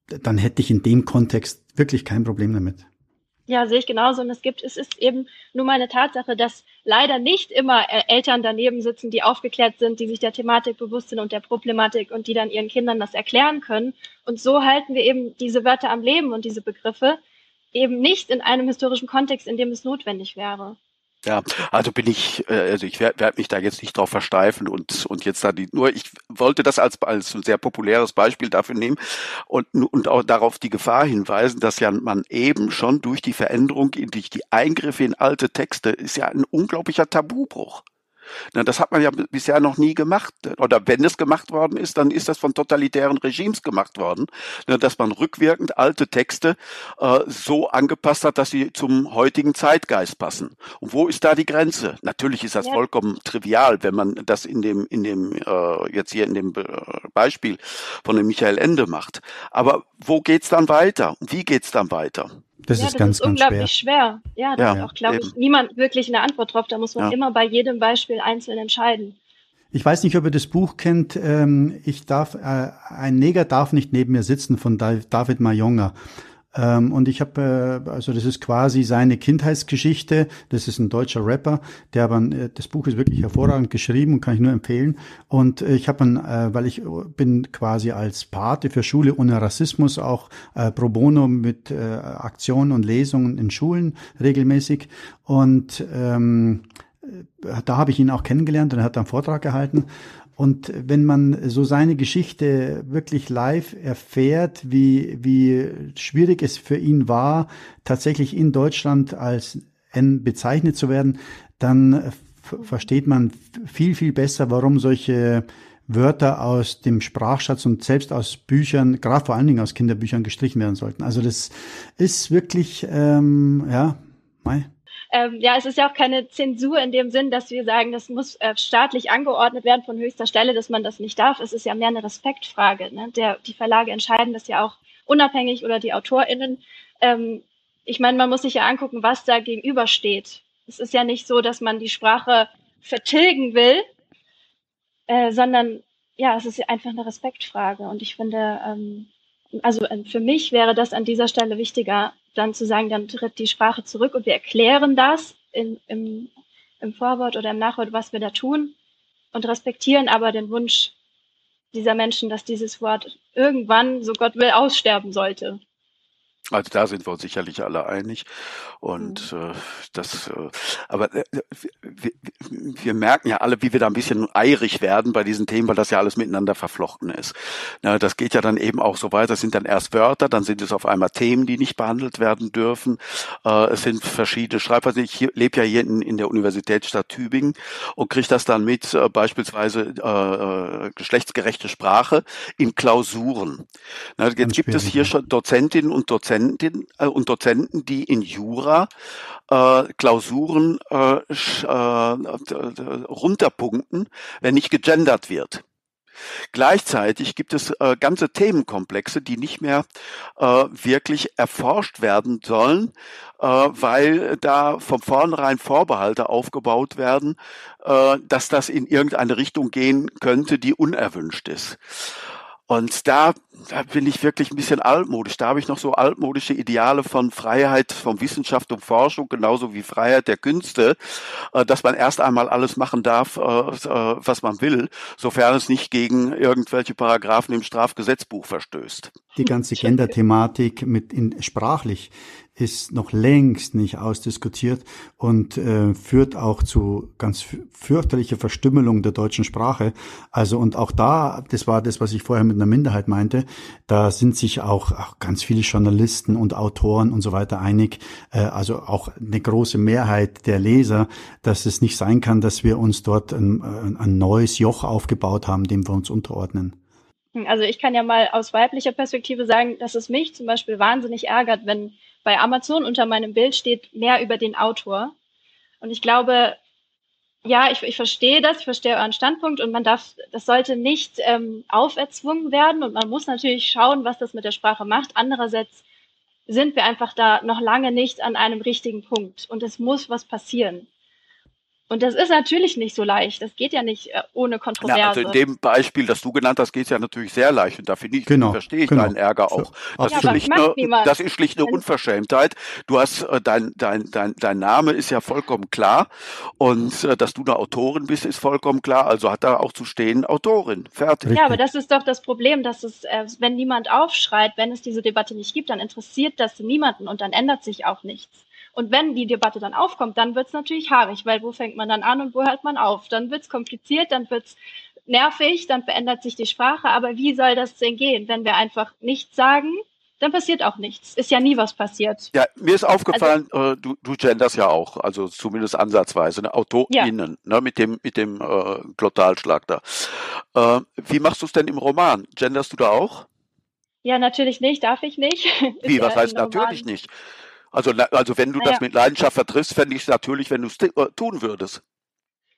dann hätte ich in dem Kontext wirklich kein Problem damit. Ja, sehe ich genauso. Und es gibt, es ist eben nur mal eine Tatsache, dass leider nicht immer äh, Eltern daneben sitzen, die aufgeklärt sind, die sich der Thematik bewusst sind und der Problematik und die dann ihren Kindern das erklären können. Und so halten wir eben diese Wörter am Leben und diese Begriffe eben nicht in einem historischen Kontext, in dem es notwendig wäre. Ja, also bin ich, äh, also ich werde werd mich da jetzt nicht drauf versteifen und und jetzt da die, nur ich wollte das als als ein sehr populäres Beispiel dafür nehmen und und auch darauf die Gefahr hinweisen, dass ja man eben schon durch die Veränderung, durch die Eingriffe in alte Texte ist ja ein unglaublicher Tabubruch. Na, das hat man ja bisher noch nie gemacht. Oder wenn es gemacht worden ist, dann ist das von totalitären Regimes gemacht worden, na, dass man rückwirkend alte Texte äh, so angepasst hat, dass sie zum heutigen Zeitgeist passen. Und wo ist da die Grenze? Natürlich ist das ja. vollkommen trivial, wenn man das in dem, in dem äh, jetzt hier in dem Beispiel von dem Michael Ende macht. Aber wo geht's dann weiter? Wie geht's dann weiter? Das ja, ist das ganz, ist unglaublich schwer. schwer. Ja, da ja, hat auch, glaube ich, niemand wirklich eine Antwort drauf. Da muss man ja. immer bei jedem Beispiel einzeln entscheiden. Ich weiß nicht, ob ihr das Buch kennt. Ähm, ich darf, äh, ein Neger darf nicht neben mir sitzen von David Mayonga. Ähm, und ich habe, äh, also das ist quasi seine Kindheitsgeschichte. Das ist ein deutscher Rapper, der aber, äh, das Buch ist wirklich hervorragend geschrieben und kann ich nur empfehlen. Und äh, ich habe, äh, weil ich bin quasi als Pate für Schule ohne Rassismus auch äh, pro bono mit äh, Aktionen und Lesungen in Schulen regelmäßig. Und ähm, äh, da habe ich ihn auch kennengelernt und er hat einen Vortrag gehalten. Und wenn man so seine Geschichte wirklich live erfährt, wie, wie schwierig es für ihn war, tatsächlich in Deutschland als N bezeichnet zu werden, dann versteht man viel, viel besser, warum solche Wörter aus dem Sprachschatz und selbst aus Büchern, gerade vor allen Dingen aus Kinderbüchern gestrichen werden sollten. Also das ist wirklich, ähm, ja, mei. Ähm, ja, es ist ja auch keine Zensur in dem Sinn, dass wir sagen, das muss äh, staatlich angeordnet werden von höchster Stelle, dass man das nicht darf. Es ist ja mehr eine Respektfrage. Ne? Der, die Verlage entscheiden das ja auch unabhängig oder die AutorInnen. Ähm, ich meine, man muss sich ja angucken, was da gegenübersteht. Es ist ja nicht so, dass man die Sprache vertilgen will, äh, sondern ja, es ist einfach eine Respektfrage. Und ich finde, ähm, also äh, für mich wäre das an dieser Stelle wichtiger, dann zu sagen, dann tritt die Sprache zurück und wir erklären das in, im, im Vorwort oder im Nachwort, was wir da tun und respektieren aber den Wunsch dieser Menschen, dass dieses Wort irgendwann, so Gott will, aussterben sollte. Also da sind wir uns sicherlich alle einig. Und mhm. äh, das, äh, aber äh, wir, wir merken ja alle, wie wir da ein bisschen eirig werden bei diesen Themen, weil das ja alles miteinander verflochten ist. Na, das geht ja dann eben auch so weiter. Das sind dann erst Wörter, dann sind es auf einmal Themen, die nicht behandelt werden dürfen. Äh, es sind verschiedene Schreibweisen. Ich lebe ja hier in, in der Universitätsstadt Tübingen und kriege das dann mit, äh, beispielsweise äh, äh, geschlechtsgerechte Sprache in Klausuren. Na, jetzt gibt es hier schon Dozentinnen und Dozenten, Dozentinnen äh, und Dozenten, die in Jura äh, Klausuren äh, äh, runterpunkten, wenn nicht gegendert wird. Gleichzeitig gibt es äh, ganze Themenkomplexe, die nicht mehr äh, wirklich erforscht werden sollen, äh, weil da von vornherein Vorbehalte aufgebaut werden, äh, dass das in irgendeine Richtung gehen könnte, die unerwünscht ist. Und da, da bin ich wirklich ein bisschen altmodisch. Da habe ich noch so altmodische Ideale von Freiheit, von Wissenschaft und Forschung, genauso wie Freiheit der Künste, äh, dass man erst einmal alles machen darf, äh, äh, was man will, sofern es nicht gegen irgendwelche Paragraphen im Strafgesetzbuch verstößt. Die ganze Gender-Thematik mit in sprachlich ist noch längst nicht ausdiskutiert und äh, führt auch zu ganz fürchterlicher Verstümmelung der deutschen Sprache. Also und auch da, das war das, was ich vorher mit einer Minderheit meinte, da sind sich auch, auch ganz viele Journalisten und Autoren und so weiter einig, äh, also auch eine große Mehrheit der Leser, dass es nicht sein kann, dass wir uns dort ein, ein neues Joch aufgebaut haben, dem wir uns unterordnen. Also ich kann ja mal aus weiblicher Perspektive sagen, dass es mich zum Beispiel wahnsinnig ärgert, wenn bei Amazon unter meinem Bild steht mehr über den Autor. Und ich glaube, ja, ich, ich verstehe das, ich verstehe euren Standpunkt und man darf, das sollte nicht ähm, auferzwungen werden und man muss natürlich schauen, was das mit der Sprache macht. Andererseits sind wir einfach da noch lange nicht an einem richtigen Punkt und es muss was passieren. Und das ist natürlich nicht so leicht. Das geht ja nicht äh, ohne Kontroverse. Ja, also in dem Beispiel, das du genannt hast, geht es ja natürlich sehr leicht. Und da finde ich, genau, verstehe ich genau. deinen Ärger auch. Das, ja, ist schlicht eine, das ist schlicht eine Unverschämtheit. Du hast äh, dein, dein, dein, dein Name ist ja vollkommen klar. Und äh, dass du eine Autorin bist, ist vollkommen klar. Also hat da auch zu stehen Autorin. Fertig. Ja, aber das ist doch das Problem, dass es, äh, wenn niemand aufschreit, wenn es diese Debatte nicht gibt, dann interessiert das niemanden und dann ändert sich auch nichts. Und wenn die Debatte dann aufkommt, dann wird es natürlich haarig, weil wo fängt man dann an und wo hört man auf? Dann wird es kompliziert, dann wird es nervig, dann verändert sich die Sprache. Aber wie soll das denn gehen, wenn wir einfach nichts sagen? Dann passiert auch nichts. Ist ja nie was passiert. Ja, mir ist aufgefallen, also, äh, du, du genders ja auch, also zumindest ansatzweise, ne? AutorInnen, ja. ne? mit dem, mit dem äh, Glottalschlag da. Äh, wie machst du es denn im Roman? Genderst du da auch? Ja, natürlich nicht, darf ich nicht. Wie, was heißt natürlich nicht? Also, also wenn du naja. das mit Leidenschaft vertriffst, fände ich es natürlich, wenn du es äh, tun würdest.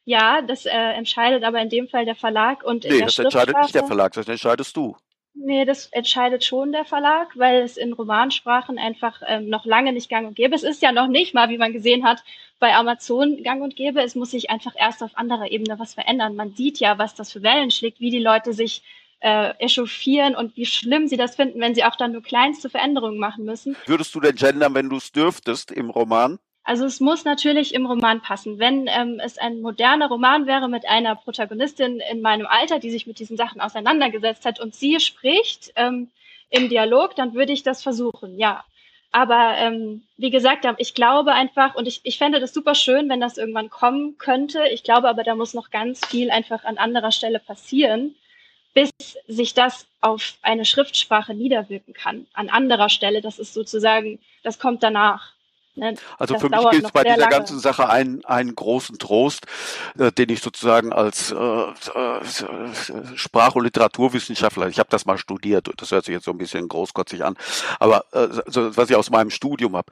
Ja, das äh, entscheidet aber in dem Fall der Verlag und nee, das entscheidet nicht der Verlag, das entscheidest du. Nee, das entscheidet schon der Verlag, weil es in Romansprachen einfach ähm, noch lange nicht gang und gäbe. Es ist ja noch nicht mal, wie man gesehen hat, bei Amazon gang und gäbe. Es muss sich einfach erst auf anderer Ebene was verändern. Man sieht ja, was das für Wellen schlägt, wie die Leute sich äh, echauffieren und wie schlimm sie das finden, wenn sie auch dann nur kleinste Veränderungen machen müssen. Würdest du denn gendern, wenn du es dürftest im Roman? Also es muss natürlich im Roman passen. Wenn ähm, es ein moderner Roman wäre mit einer Protagonistin in meinem Alter, die sich mit diesen Sachen auseinandergesetzt hat und sie spricht ähm, im Dialog, dann würde ich das versuchen, ja. Aber ähm, wie gesagt, ich glaube einfach, und ich, ich fände das super schön, wenn das irgendwann kommen könnte. Ich glaube aber, da muss noch ganz viel einfach an anderer Stelle passieren bis sich das auf eine Schriftsprache niederwirken kann. An anderer Stelle, das ist sozusagen, das kommt danach. Ne? Also das für mich gilt es bei dieser lange. ganzen Sache einen, einen großen Trost, äh, den ich sozusagen als äh, äh, Sprach- und Literaturwissenschaftler, ich habe das mal studiert, das hört sich jetzt so ein bisschen großkotzig an, aber äh, so, was ich aus meinem Studium habe,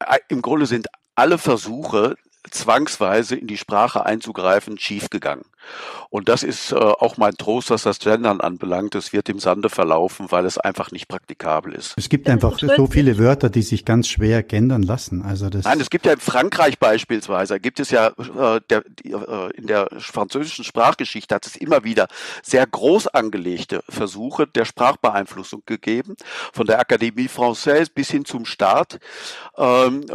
äh, im Grunde sind alle Versuche, zwangsweise in die Sprache einzugreifen, schiefgegangen. Und das ist äh, auch mein Trost, was das Gendern anbelangt. Es wird im Sande verlaufen, weil es einfach nicht praktikabel ist. Es gibt einfach so viele Wörter, die sich ganz schwer gendern lassen. Also das Nein, es gibt ja in Frankreich beispielsweise, gibt es ja äh, der, die, äh, in der französischen Sprachgeschichte hat es immer wieder sehr groß angelegte Versuche der Sprachbeeinflussung gegeben, von der Akademie Française bis hin zum Staat, ähm,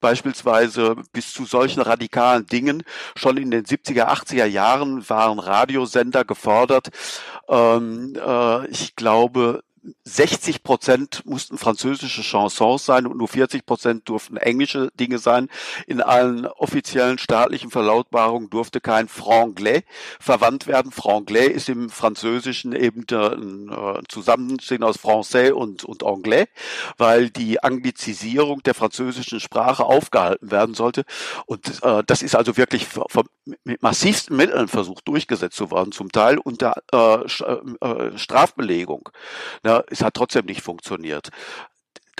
beispielsweise bis zu solchen radikalen Dingen. Schon in den 70er, 80er Jahren waren Radiosender gefordert, ähm, äh, ich glaube, 60 Prozent mussten französische Chansons sein und nur 40 Prozent durften englische Dinge sein. In allen offiziellen staatlichen Verlautbarungen durfte kein Franglais verwandt werden. Franglais ist im Französischen eben ein äh, Zusammenstehen aus Français und, und Anglais, weil die Anglizisierung der französischen Sprache aufgehalten werden sollte. Und äh, das ist also wirklich mit massivsten Mitteln versucht durchgesetzt zu werden, zum Teil unter äh, äh, Strafbelegung. Ja, es hat trotzdem nicht funktioniert.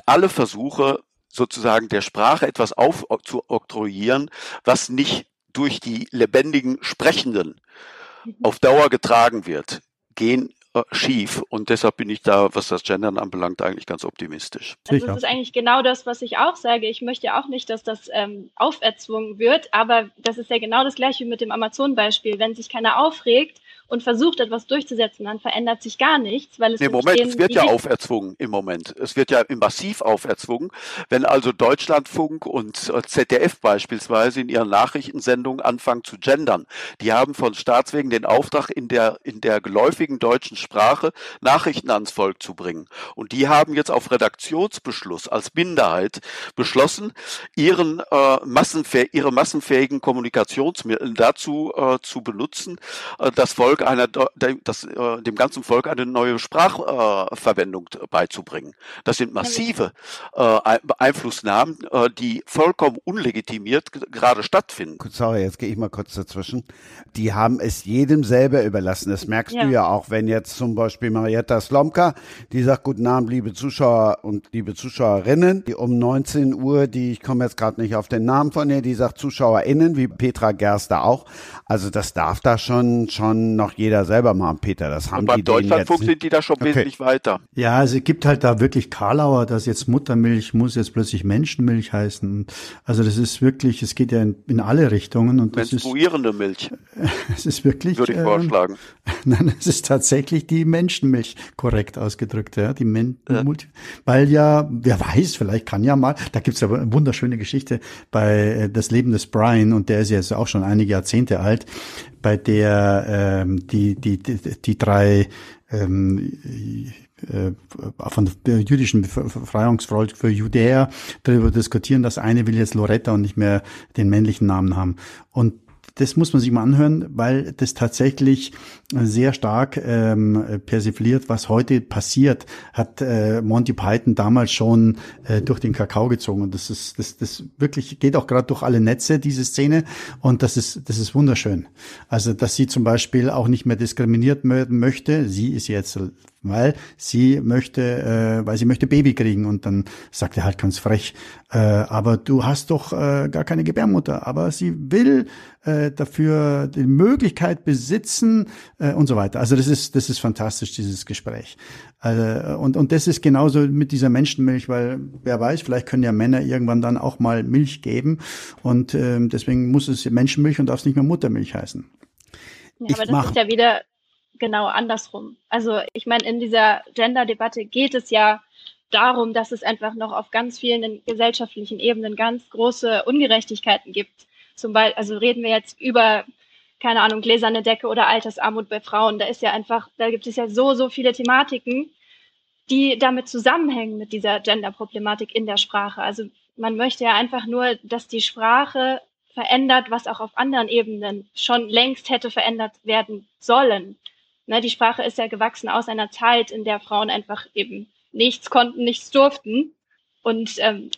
Alle Versuche, sozusagen der Sprache etwas aufzuoktroyieren, was nicht durch die lebendigen Sprechenden mhm. auf Dauer getragen wird, gehen äh, schief. Und deshalb bin ich da, was das Gendern anbelangt, eigentlich ganz optimistisch. Also das ist eigentlich genau das, was ich auch sage. Ich möchte ja auch nicht, dass das ähm, auferzwungen wird, aber das ist ja genau das gleiche wie mit dem Amazon-Beispiel. Wenn sich keiner aufregt, und versucht etwas durchzusetzen, dann verändert sich gar nichts, weil es nee, Moment, es wird ja auferzwungen im Moment. Es wird ja massiv auferzwungen, wenn also Deutschlandfunk und äh, ZDF beispielsweise in ihren Nachrichtensendungen anfangen zu gendern. Die haben von Staatswegen den Auftrag in der in der geläufigen deutschen Sprache Nachrichten ans Volk zu bringen und die haben jetzt auf Redaktionsbeschluss als Minderheit beschlossen, ihren äh, massenfäh ihre massenfähigen Kommunikationsmittel dazu äh, zu benutzen, äh, das Volk Volk einer, das, äh, dem ganzen Volk eine neue Sprachverwendung äh, beizubringen. Das sind massive äh, Einflussnahmen, die vollkommen unlegitimiert gerade stattfinden. Sorry, jetzt gehe ich mal kurz dazwischen. Die haben es jedem selber überlassen. Das merkst ja. du ja auch, wenn jetzt zum Beispiel Marietta Slomka, die sagt, guten Abend, liebe Zuschauer und liebe Zuschauerinnen, die um 19 Uhr, die, ich komme jetzt gerade nicht auf den Namen von ihr, die sagt ZuschauerInnen, wie Petra Gerster auch. Also das darf da schon, schon noch jeder selber machen, Peter. Das haben und beim die Deutschlandfunk sind die da schon okay. wesentlich weiter. Ja, also es gibt halt da wirklich Karlauer, dass jetzt Muttermilch muss jetzt plötzlich Menschenmilch heißen. Also das ist wirklich, es geht ja in, in alle Richtungen und das Menstruierende ist Milch. Es ist wirklich. Würde ich vorschlagen. Ähm, nein, es ist tatsächlich die Menschenmilch korrekt ausgedrückt, ja. Die Men ja. Weil ja, wer weiß, vielleicht kann ja mal, da gibt's ja eine wunderschöne Geschichte bei äh, Das Leben des Brian und der ist jetzt auch schon einige Jahrzehnte alt bei der ähm, die, die, die, die drei ähm, äh, von der jüdischen Befreiungsfront für Judäer darüber diskutieren. Das eine will jetzt Loretta und nicht mehr den männlichen Namen haben. Und das muss man sich mal anhören, weil das tatsächlich sehr stark ähm, persifliert, was heute passiert, hat äh, Monty Python damals schon äh, durch den Kakao gezogen. Und das ist, das, das wirklich geht auch gerade durch alle Netze, diese Szene. Und das ist, das ist wunderschön. Also, dass sie zum Beispiel auch nicht mehr diskriminiert werden möchte. Sie ist jetzt weil sie möchte, äh, weil sie möchte Baby kriegen und dann sagt er halt ganz frech, äh, aber du hast doch äh, gar keine Gebärmutter, aber sie will äh, dafür die Möglichkeit besitzen äh, und so weiter. Also das ist das ist fantastisch dieses Gespräch. Also, und und das ist genauso mit dieser Menschenmilch, weil wer weiß, vielleicht können ja Männer irgendwann dann auch mal Milch geben und äh, deswegen muss es Menschenmilch und darf es nicht mehr Muttermilch heißen. Ja, aber das ist ja wieder genau andersrum. Also ich meine, in dieser Gender-Debatte geht es ja darum, dass es einfach noch auf ganz vielen gesellschaftlichen Ebenen ganz große Ungerechtigkeiten gibt. Zum Beispiel, also reden wir jetzt über, keine Ahnung, gläserne Decke oder Altersarmut bei Frauen. Da ist ja einfach, da gibt es ja so, so viele Thematiken, die damit zusammenhängen mit dieser Gender-Problematik in der Sprache. Also man möchte ja einfach nur, dass die Sprache verändert, was auch auf anderen Ebenen schon längst hätte verändert werden sollen. Ne, die Sprache ist ja gewachsen aus einer Zeit, in der Frauen einfach eben nichts konnten, nichts durften. Und ähm,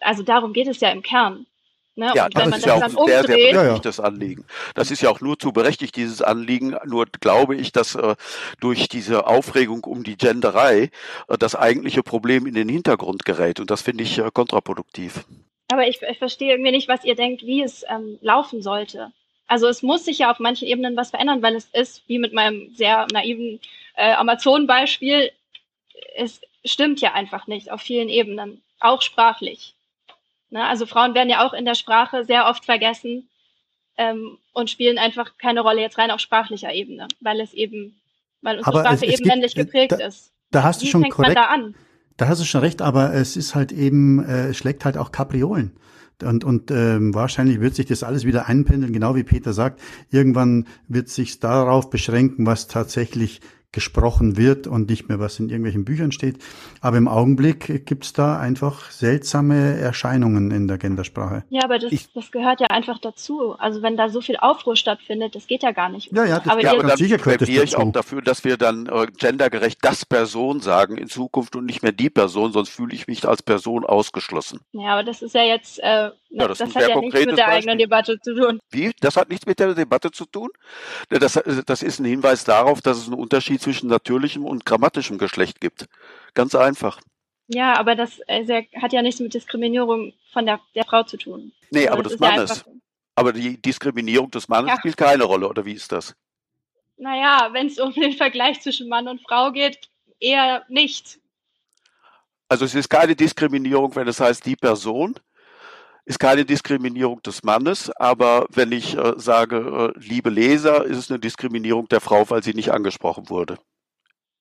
also darum geht es ja im Kern. Ne? Ja, das ist ja auch sehr, sehr berechtigtes ja, ja. Anliegen. Das ist ja auch nur zu berechtigt, dieses Anliegen. Nur glaube ich, dass äh, durch diese Aufregung um die Genderei äh, das eigentliche Problem in den Hintergrund gerät. Und das finde ich äh, kontraproduktiv. Aber ich, ich verstehe irgendwie nicht, was ihr denkt, wie es ähm, laufen sollte. Also es muss sich ja auf manchen Ebenen was verändern, weil es ist, wie mit meinem sehr naiven äh, Amazon-Beispiel, es stimmt ja einfach nicht auf vielen Ebenen, auch sprachlich. Ne? Also Frauen werden ja auch in der Sprache sehr oft vergessen ähm, und spielen einfach keine Rolle jetzt rein auf sprachlicher Ebene, weil es eben, weil unsere aber Sprache es, es eben gibt, männlich geprägt da, ist. Da hast wie du schon korrekt. da? Da hast du schon recht, aber es ist halt eben, äh, schlägt halt auch Kapriolen. Und, und ähm, wahrscheinlich wird sich das alles wieder einpendeln, genau wie Peter sagt. Irgendwann wird sich darauf beschränken, was tatsächlich gesprochen wird und nicht mehr was in irgendwelchen Büchern steht. Aber im Augenblick gibt's da einfach seltsame Erscheinungen in der Gendersprache. Ja, aber das, ich, das gehört ja einfach dazu. Also wenn da so viel Aufruhr stattfindet, das geht ja gar nicht. Ja, ja, das, aber, ja, aber dann sicher gehört plädiere ich auch dafür, dass wir dann äh, gendergerecht das Person sagen in Zukunft und nicht mehr die Person, sonst fühle ich mich als Person ausgeschlossen. Ja, aber das ist ja jetzt, äh, ja, das, das hat ja nichts mit der Beispiel. eigenen Debatte zu tun. Wie? Das hat nichts mit der Debatte zu tun? Das, das ist ein Hinweis darauf, dass es einen Unterschied Unterschied zwischen natürlichem und grammatischem Geschlecht gibt. Ganz einfach. Ja, aber das also, hat ja nichts mit Diskriminierung von der, der Frau zu tun. Nee, also, aber des Mannes. Ja aber die Diskriminierung des Mannes ja. spielt keine Rolle, oder wie ist das? Naja, wenn es um den Vergleich zwischen Mann und Frau geht, eher nicht. Also es ist keine Diskriminierung, wenn es heißt die Person, ist keine Diskriminierung des Mannes, aber wenn ich äh, sage, äh, liebe Leser, ist es eine Diskriminierung der Frau, weil sie nicht angesprochen wurde.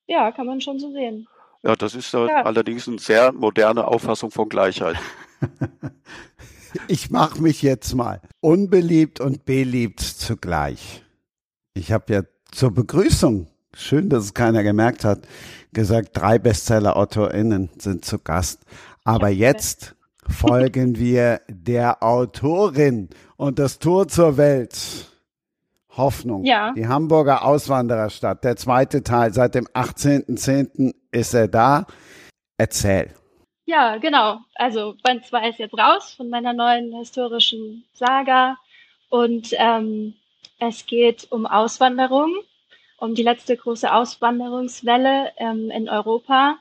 Ja, kann man schon so sehen. Ja, das ist äh, ja. allerdings eine sehr moderne Auffassung von Gleichheit. ich mache mich jetzt mal unbeliebt und beliebt zugleich. Ich habe ja zur Begrüßung, schön, dass es keiner gemerkt hat, gesagt, drei Bestseller-AutorInnen sind zu Gast. Aber jetzt folgen wir der Autorin und das Tor zur Welt. Hoffnung. Ja. Die Hamburger Auswandererstadt. Der zweite Teil. Seit dem 18.10. ist er da. Erzähl. Ja, genau. Also Band 2 ist jetzt raus von meiner neuen historischen Saga. Und ähm, es geht um Auswanderung, um die letzte große Auswanderungswelle ähm, in Europa.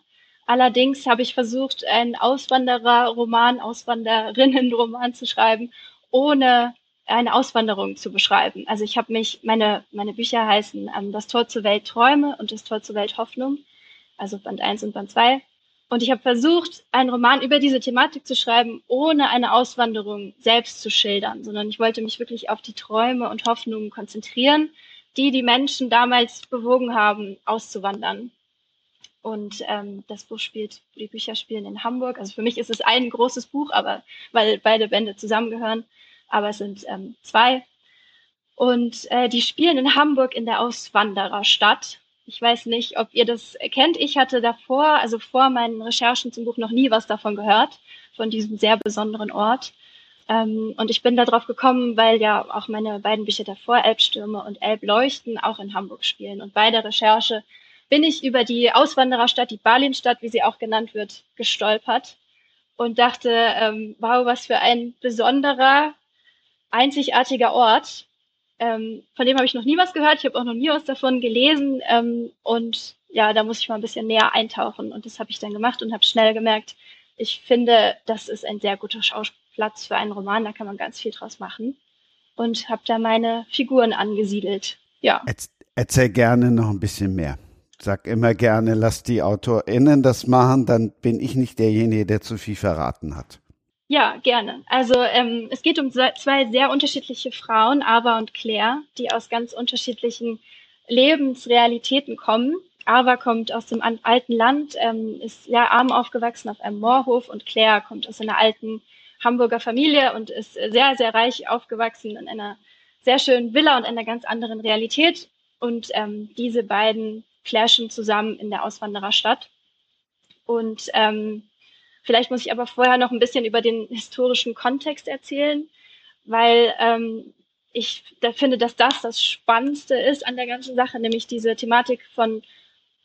Allerdings habe ich versucht, einen Auswanderer-Roman, Auswanderinnen-Roman zu schreiben, ohne eine Auswanderung zu beschreiben. Also ich habe mich, meine, meine Bücher heißen ähm, Das Tor zur Welt Träume und Das Tor zur Welt Hoffnung, also Band 1 und Band 2. Und ich habe versucht, einen Roman über diese Thematik zu schreiben, ohne eine Auswanderung selbst zu schildern, sondern ich wollte mich wirklich auf die Träume und Hoffnungen konzentrieren, die die Menschen damals bewogen haben, auszuwandern. Und ähm, das Buch spielt, die Bücher spielen in Hamburg. Also für mich ist es ein großes Buch, aber weil beide Bände zusammengehören, aber es sind ähm, zwei. Und äh, die spielen in Hamburg in der Auswandererstadt. Ich weiß nicht, ob ihr das kennt. Ich hatte davor, also vor meinen Recherchen zum Buch, noch nie was davon gehört, von diesem sehr besonderen Ort. Ähm, und ich bin darauf gekommen, weil ja auch meine beiden Bücher davor, Elbstürme und Elbleuchten, auch in Hamburg spielen. Und bei der Recherche bin ich über die Auswandererstadt, die Balinstadt, wie sie auch genannt wird, gestolpert und dachte, ähm, wow, was für ein besonderer, einzigartiger Ort. Ähm, von dem habe ich noch nie was gehört. Ich habe auch noch nie was davon gelesen. Ähm, und ja, da muss ich mal ein bisschen näher eintauchen. Und das habe ich dann gemacht und habe schnell gemerkt, ich finde, das ist ein sehr guter Schauplatz für einen Roman. Da kann man ganz viel draus machen. Und habe da meine Figuren angesiedelt. Ja. Erzähl gerne noch ein bisschen mehr sag immer gerne, lass die AutorInnen das machen, dann bin ich nicht derjenige, der zu viel verraten hat. Ja, gerne. Also ähm, es geht um zwei sehr unterschiedliche Frauen, Ava und Claire, die aus ganz unterschiedlichen Lebensrealitäten kommen. Ava kommt aus dem alten Land, ähm, ist ja arm aufgewachsen auf einem Moorhof und Claire kommt aus einer alten Hamburger Familie und ist sehr, sehr reich aufgewachsen in einer sehr schönen Villa und einer ganz anderen Realität. Und ähm, diese beiden clashen zusammen in der Auswandererstadt. Und ähm, vielleicht muss ich aber vorher noch ein bisschen über den historischen Kontext erzählen, weil ähm, ich da finde, dass das das Spannendste ist an der ganzen Sache, nämlich diese Thematik von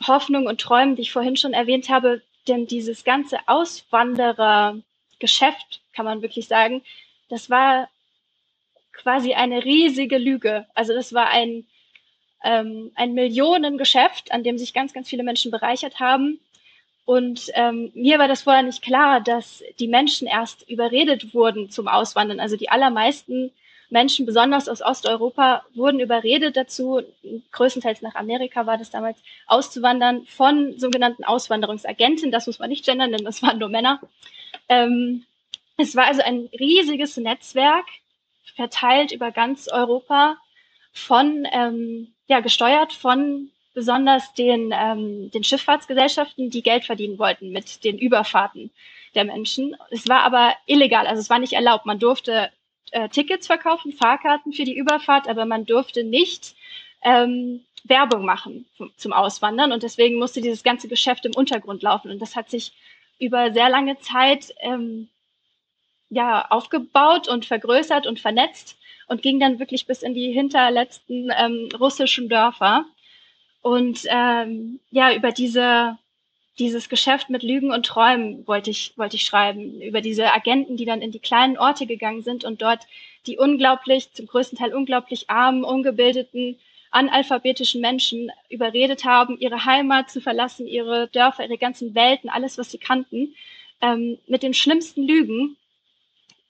Hoffnung und Träumen, die ich vorhin schon erwähnt habe. Denn dieses ganze Auswanderergeschäft, kann man wirklich sagen, das war quasi eine riesige Lüge. Also das war ein ähm, ein Millionengeschäft, an dem sich ganz, ganz viele Menschen bereichert haben. Und ähm, mir war das vorher nicht klar, dass die Menschen erst überredet wurden zum Auswandern. Also die allermeisten Menschen, besonders aus Osteuropa, wurden überredet dazu, größtenteils nach Amerika war das damals, auszuwandern von sogenannten Auswanderungsagenten. Das muss man nicht gendern, denn das waren nur Männer. Ähm, es war also ein riesiges Netzwerk, verteilt über ganz Europa von ähm, ja, gesteuert von besonders den, ähm, den Schifffahrtsgesellschaften, die Geld verdienen wollten mit den Überfahrten der Menschen. Es war aber illegal, also es war nicht erlaubt. Man durfte äh, Tickets verkaufen, Fahrkarten für die Überfahrt, aber man durfte nicht ähm, Werbung machen zum Auswandern und deswegen musste dieses ganze Geschäft im Untergrund laufen und das hat sich über sehr lange Zeit ähm, ja aufgebaut und vergrößert und vernetzt und ging dann wirklich bis in die hinterletzten ähm, russischen Dörfer und ähm, ja über diese dieses Geschäft mit Lügen und Träumen wollte ich, wollte ich schreiben, über diese Agenten, die dann in die kleinen Orte gegangen sind und dort die unglaublich, zum größten Teil unglaublich armen, ungebildeten, analphabetischen Menschen überredet haben, ihre Heimat zu verlassen, ihre Dörfer, ihre ganzen Welten, alles, was sie kannten, ähm, mit den schlimmsten Lügen.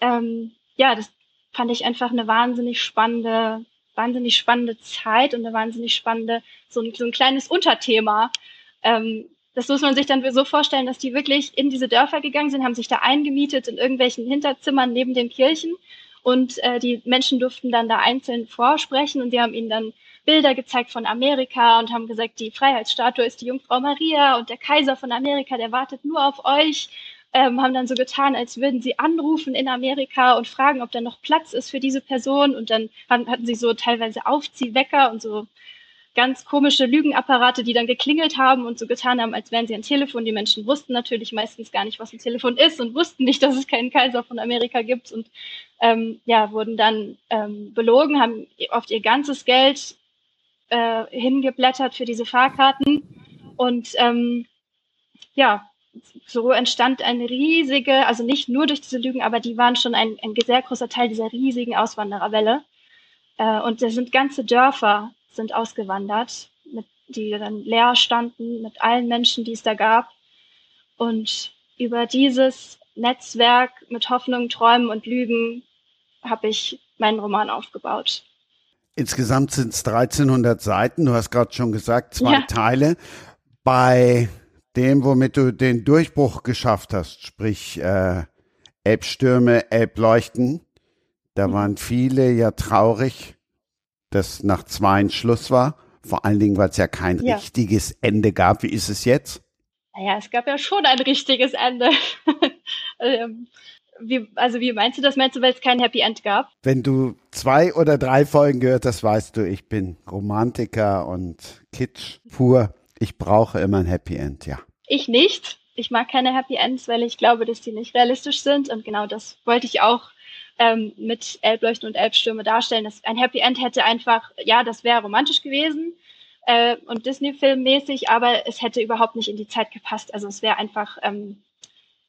Ähm, ja, das fand ich einfach eine wahnsinnig spannende, wahnsinnig spannende Zeit und eine wahnsinnig spannende, so ein, so ein kleines Unterthema, ähm, das muss man sich dann so vorstellen, dass die wirklich in diese Dörfer gegangen sind, haben sich da eingemietet in irgendwelchen Hinterzimmern neben den Kirchen und äh, die Menschen durften dann da einzeln vorsprechen und die haben ihnen dann Bilder gezeigt von Amerika und haben gesagt, die Freiheitsstatue ist die Jungfrau Maria und der Kaiser von Amerika, der wartet nur auf euch. Ähm, haben dann so getan, als würden sie anrufen in Amerika und fragen, ob da noch Platz ist für diese Person. Und dann haben, hatten sie so teilweise Aufziehwecker und so ganz komische Lügenapparate, die dann geklingelt haben und so getan haben, als wären sie ein Telefon. Die Menschen wussten natürlich meistens gar nicht, was ein Telefon ist und wussten nicht, dass es keinen Kaiser von Amerika gibt und ähm, ja, wurden dann ähm, belogen, haben oft ihr ganzes Geld äh, hingeblättert für diese Fahrkarten und ähm, ja, so entstand eine riesige, also nicht nur durch diese Lügen, aber die waren schon ein, ein sehr großer Teil dieser riesigen Auswandererwelle. Äh, und da sind ganze Dörfer sind ausgewandert, mit, die dann leer standen, mit allen Menschen, die es da gab. Und über dieses Netzwerk mit Hoffnung, Träumen und Lügen habe ich meinen Roman aufgebaut. Insgesamt sind es 1300 Seiten. Du hast gerade schon gesagt, zwei ja. Teile. Bei dem, womit du den Durchbruch geschafft hast, sprich äh, Elbstürme, Elbleuchten, da mhm. waren viele ja traurig, dass nach zwei Schluss war? Vor allen Dingen, weil es ja kein ja. richtiges Ende gab. Wie ist es jetzt? Naja, es gab ja schon ein richtiges Ende. Ähm, wie, also wie meinst du das? Meinst du, weil es kein Happy End gab? Wenn du zwei oder drei Folgen gehört hast, weißt du, ich bin Romantiker und Kitsch pur. Ich brauche immer ein Happy End, ja. Ich nicht. Ich mag keine Happy Ends, weil ich glaube, dass die nicht realistisch sind. Und genau das wollte ich auch ähm, mit Elbleuchten und Elbstürme darstellen. Das, ein Happy End hätte einfach, ja, das wäre romantisch gewesen äh, und Disney-Film-mäßig, aber es hätte überhaupt nicht in die Zeit gepasst. Also es wäre einfach ähm,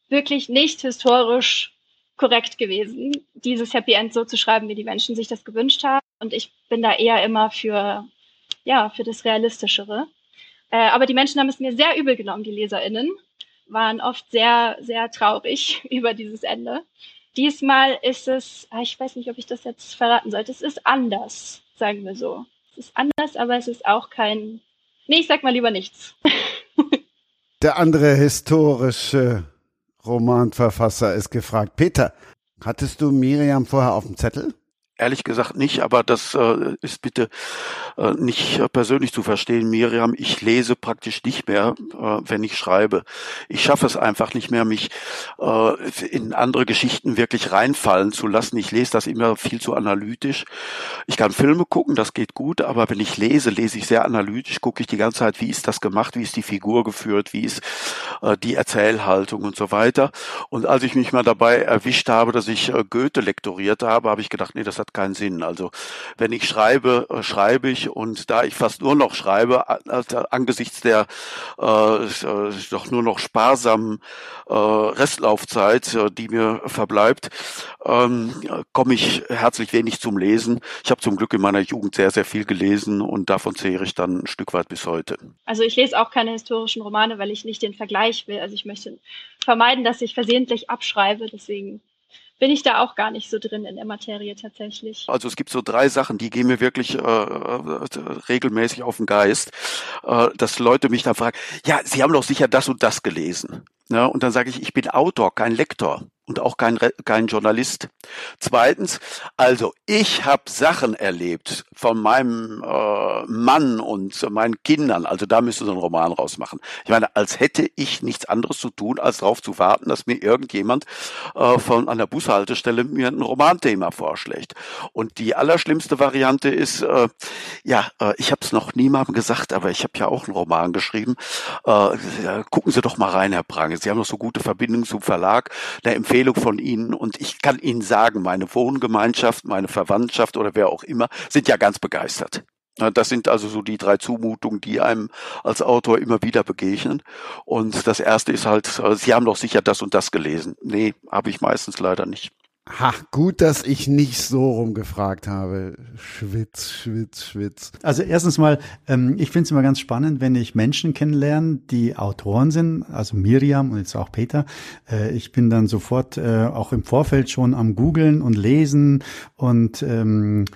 wirklich nicht historisch korrekt gewesen, dieses Happy End so zu schreiben, wie die Menschen sich das gewünscht haben. Und ich bin da eher immer für, ja, für das Realistischere. Äh, aber die Menschen haben es mir sehr übel genommen, die LeserInnen, waren oft sehr, sehr traurig über dieses Ende. Diesmal ist es, ah, ich weiß nicht, ob ich das jetzt verraten sollte, es ist anders, sagen wir so. Es ist anders, aber es ist auch kein, nee, ich sag mal lieber nichts. Der andere historische Romanverfasser ist gefragt. Peter, hattest du Miriam vorher auf dem Zettel? Ehrlich gesagt nicht, aber das äh, ist bitte äh, nicht äh, persönlich zu verstehen, Miriam. Ich lese praktisch nicht mehr, äh, wenn ich schreibe. Ich schaffe es einfach nicht mehr, mich äh, in andere Geschichten wirklich reinfallen zu lassen. Ich lese das immer viel zu analytisch. Ich kann Filme gucken, das geht gut, aber wenn ich lese, lese ich sehr analytisch, gucke ich die ganze Zeit, wie ist das gemacht, wie ist die Figur geführt, wie ist die Erzählhaltung und so weiter. Und als ich mich mal dabei erwischt habe, dass ich Goethe lektoriert habe, habe ich gedacht, nee, das hat keinen Sinn. Also wenn ich schreibe, äh, schreibe ich und da ich fast nur noch schreibe, also angesichts der äh, äh, doch nur noch sparsamen äh, Restlaufzeit, äh, die mir verbleibt, ähm, komme ich herzlich wenig zum Lesen. Ich habe zum Glück in meiner Jugend sehr, sehr viel gelesen und davon zehre ich dann ein Stück weit bis heute. Also ich lese auch keine historischen Romane, weil ich nicht den Vergleich will. Also ich möchte vermeiden, dass ich versehentlich abschreibe. Deswegen bin ich da auch gar nicht so drin in der Materie tatsächlich. Also es gibt so drei Sachen, die gehen mir wirklich äh, äh, regelmäßig auf den Geist, äh, dass Leute mich dann fragen, ja, Sie haben doch sicher das und das gelesen. Ja, und dann sage ich, ich bin Autor, kein Lektor und auch kein, kein Journalist. Zweitens, also ich habe Sachen erlebt von meinem äh, Mann und meinen Kindern, also da müsste so ein Roman rausmachen. Ich meine, als hätte ich nichts anderes zu tun, als darauf zu warten, dass mir irgendjemand äh, von einer Bushaltestelle mir ein Romanthema vorschlägt. Und die allerschlimmste Variante ist, äh, ja, äh, ich habe es noch niemandem gesagt, aber ich habe ja auch einen Roman geschrieben. Äh, gucken Sie doch mal rein, Herr Prange. Sie haben doch so gute Verbindungen zum Verlag. Da Empfehlung von Ihnen und ich kann Ihnen sagen, meine Wohngemeinschaft, meine Verwandtschaft oder wer auch immer sind ja ganz begeistert. Das sind also so die drei Zumutungen, die einem als Autor immer wieder begegnen. Und das erste ist halt, Sie haben doch sicher das und das gelesen. Nee, habe ich meistens leider nicht. Ha, gut, dass ich nicht so rumgefragt habe. Schwitz, Schwitz, Schwitz. Also erstens mal, ähm, ich finde es immer ganz spannend, wenn ich Menschen kennenlerne, die Autoren sind, also Miriam und jetzt auch Peter. Äh, ich bin dann sofort äh, auch im Vorfeld schon am Googeln und Lesen und ähm,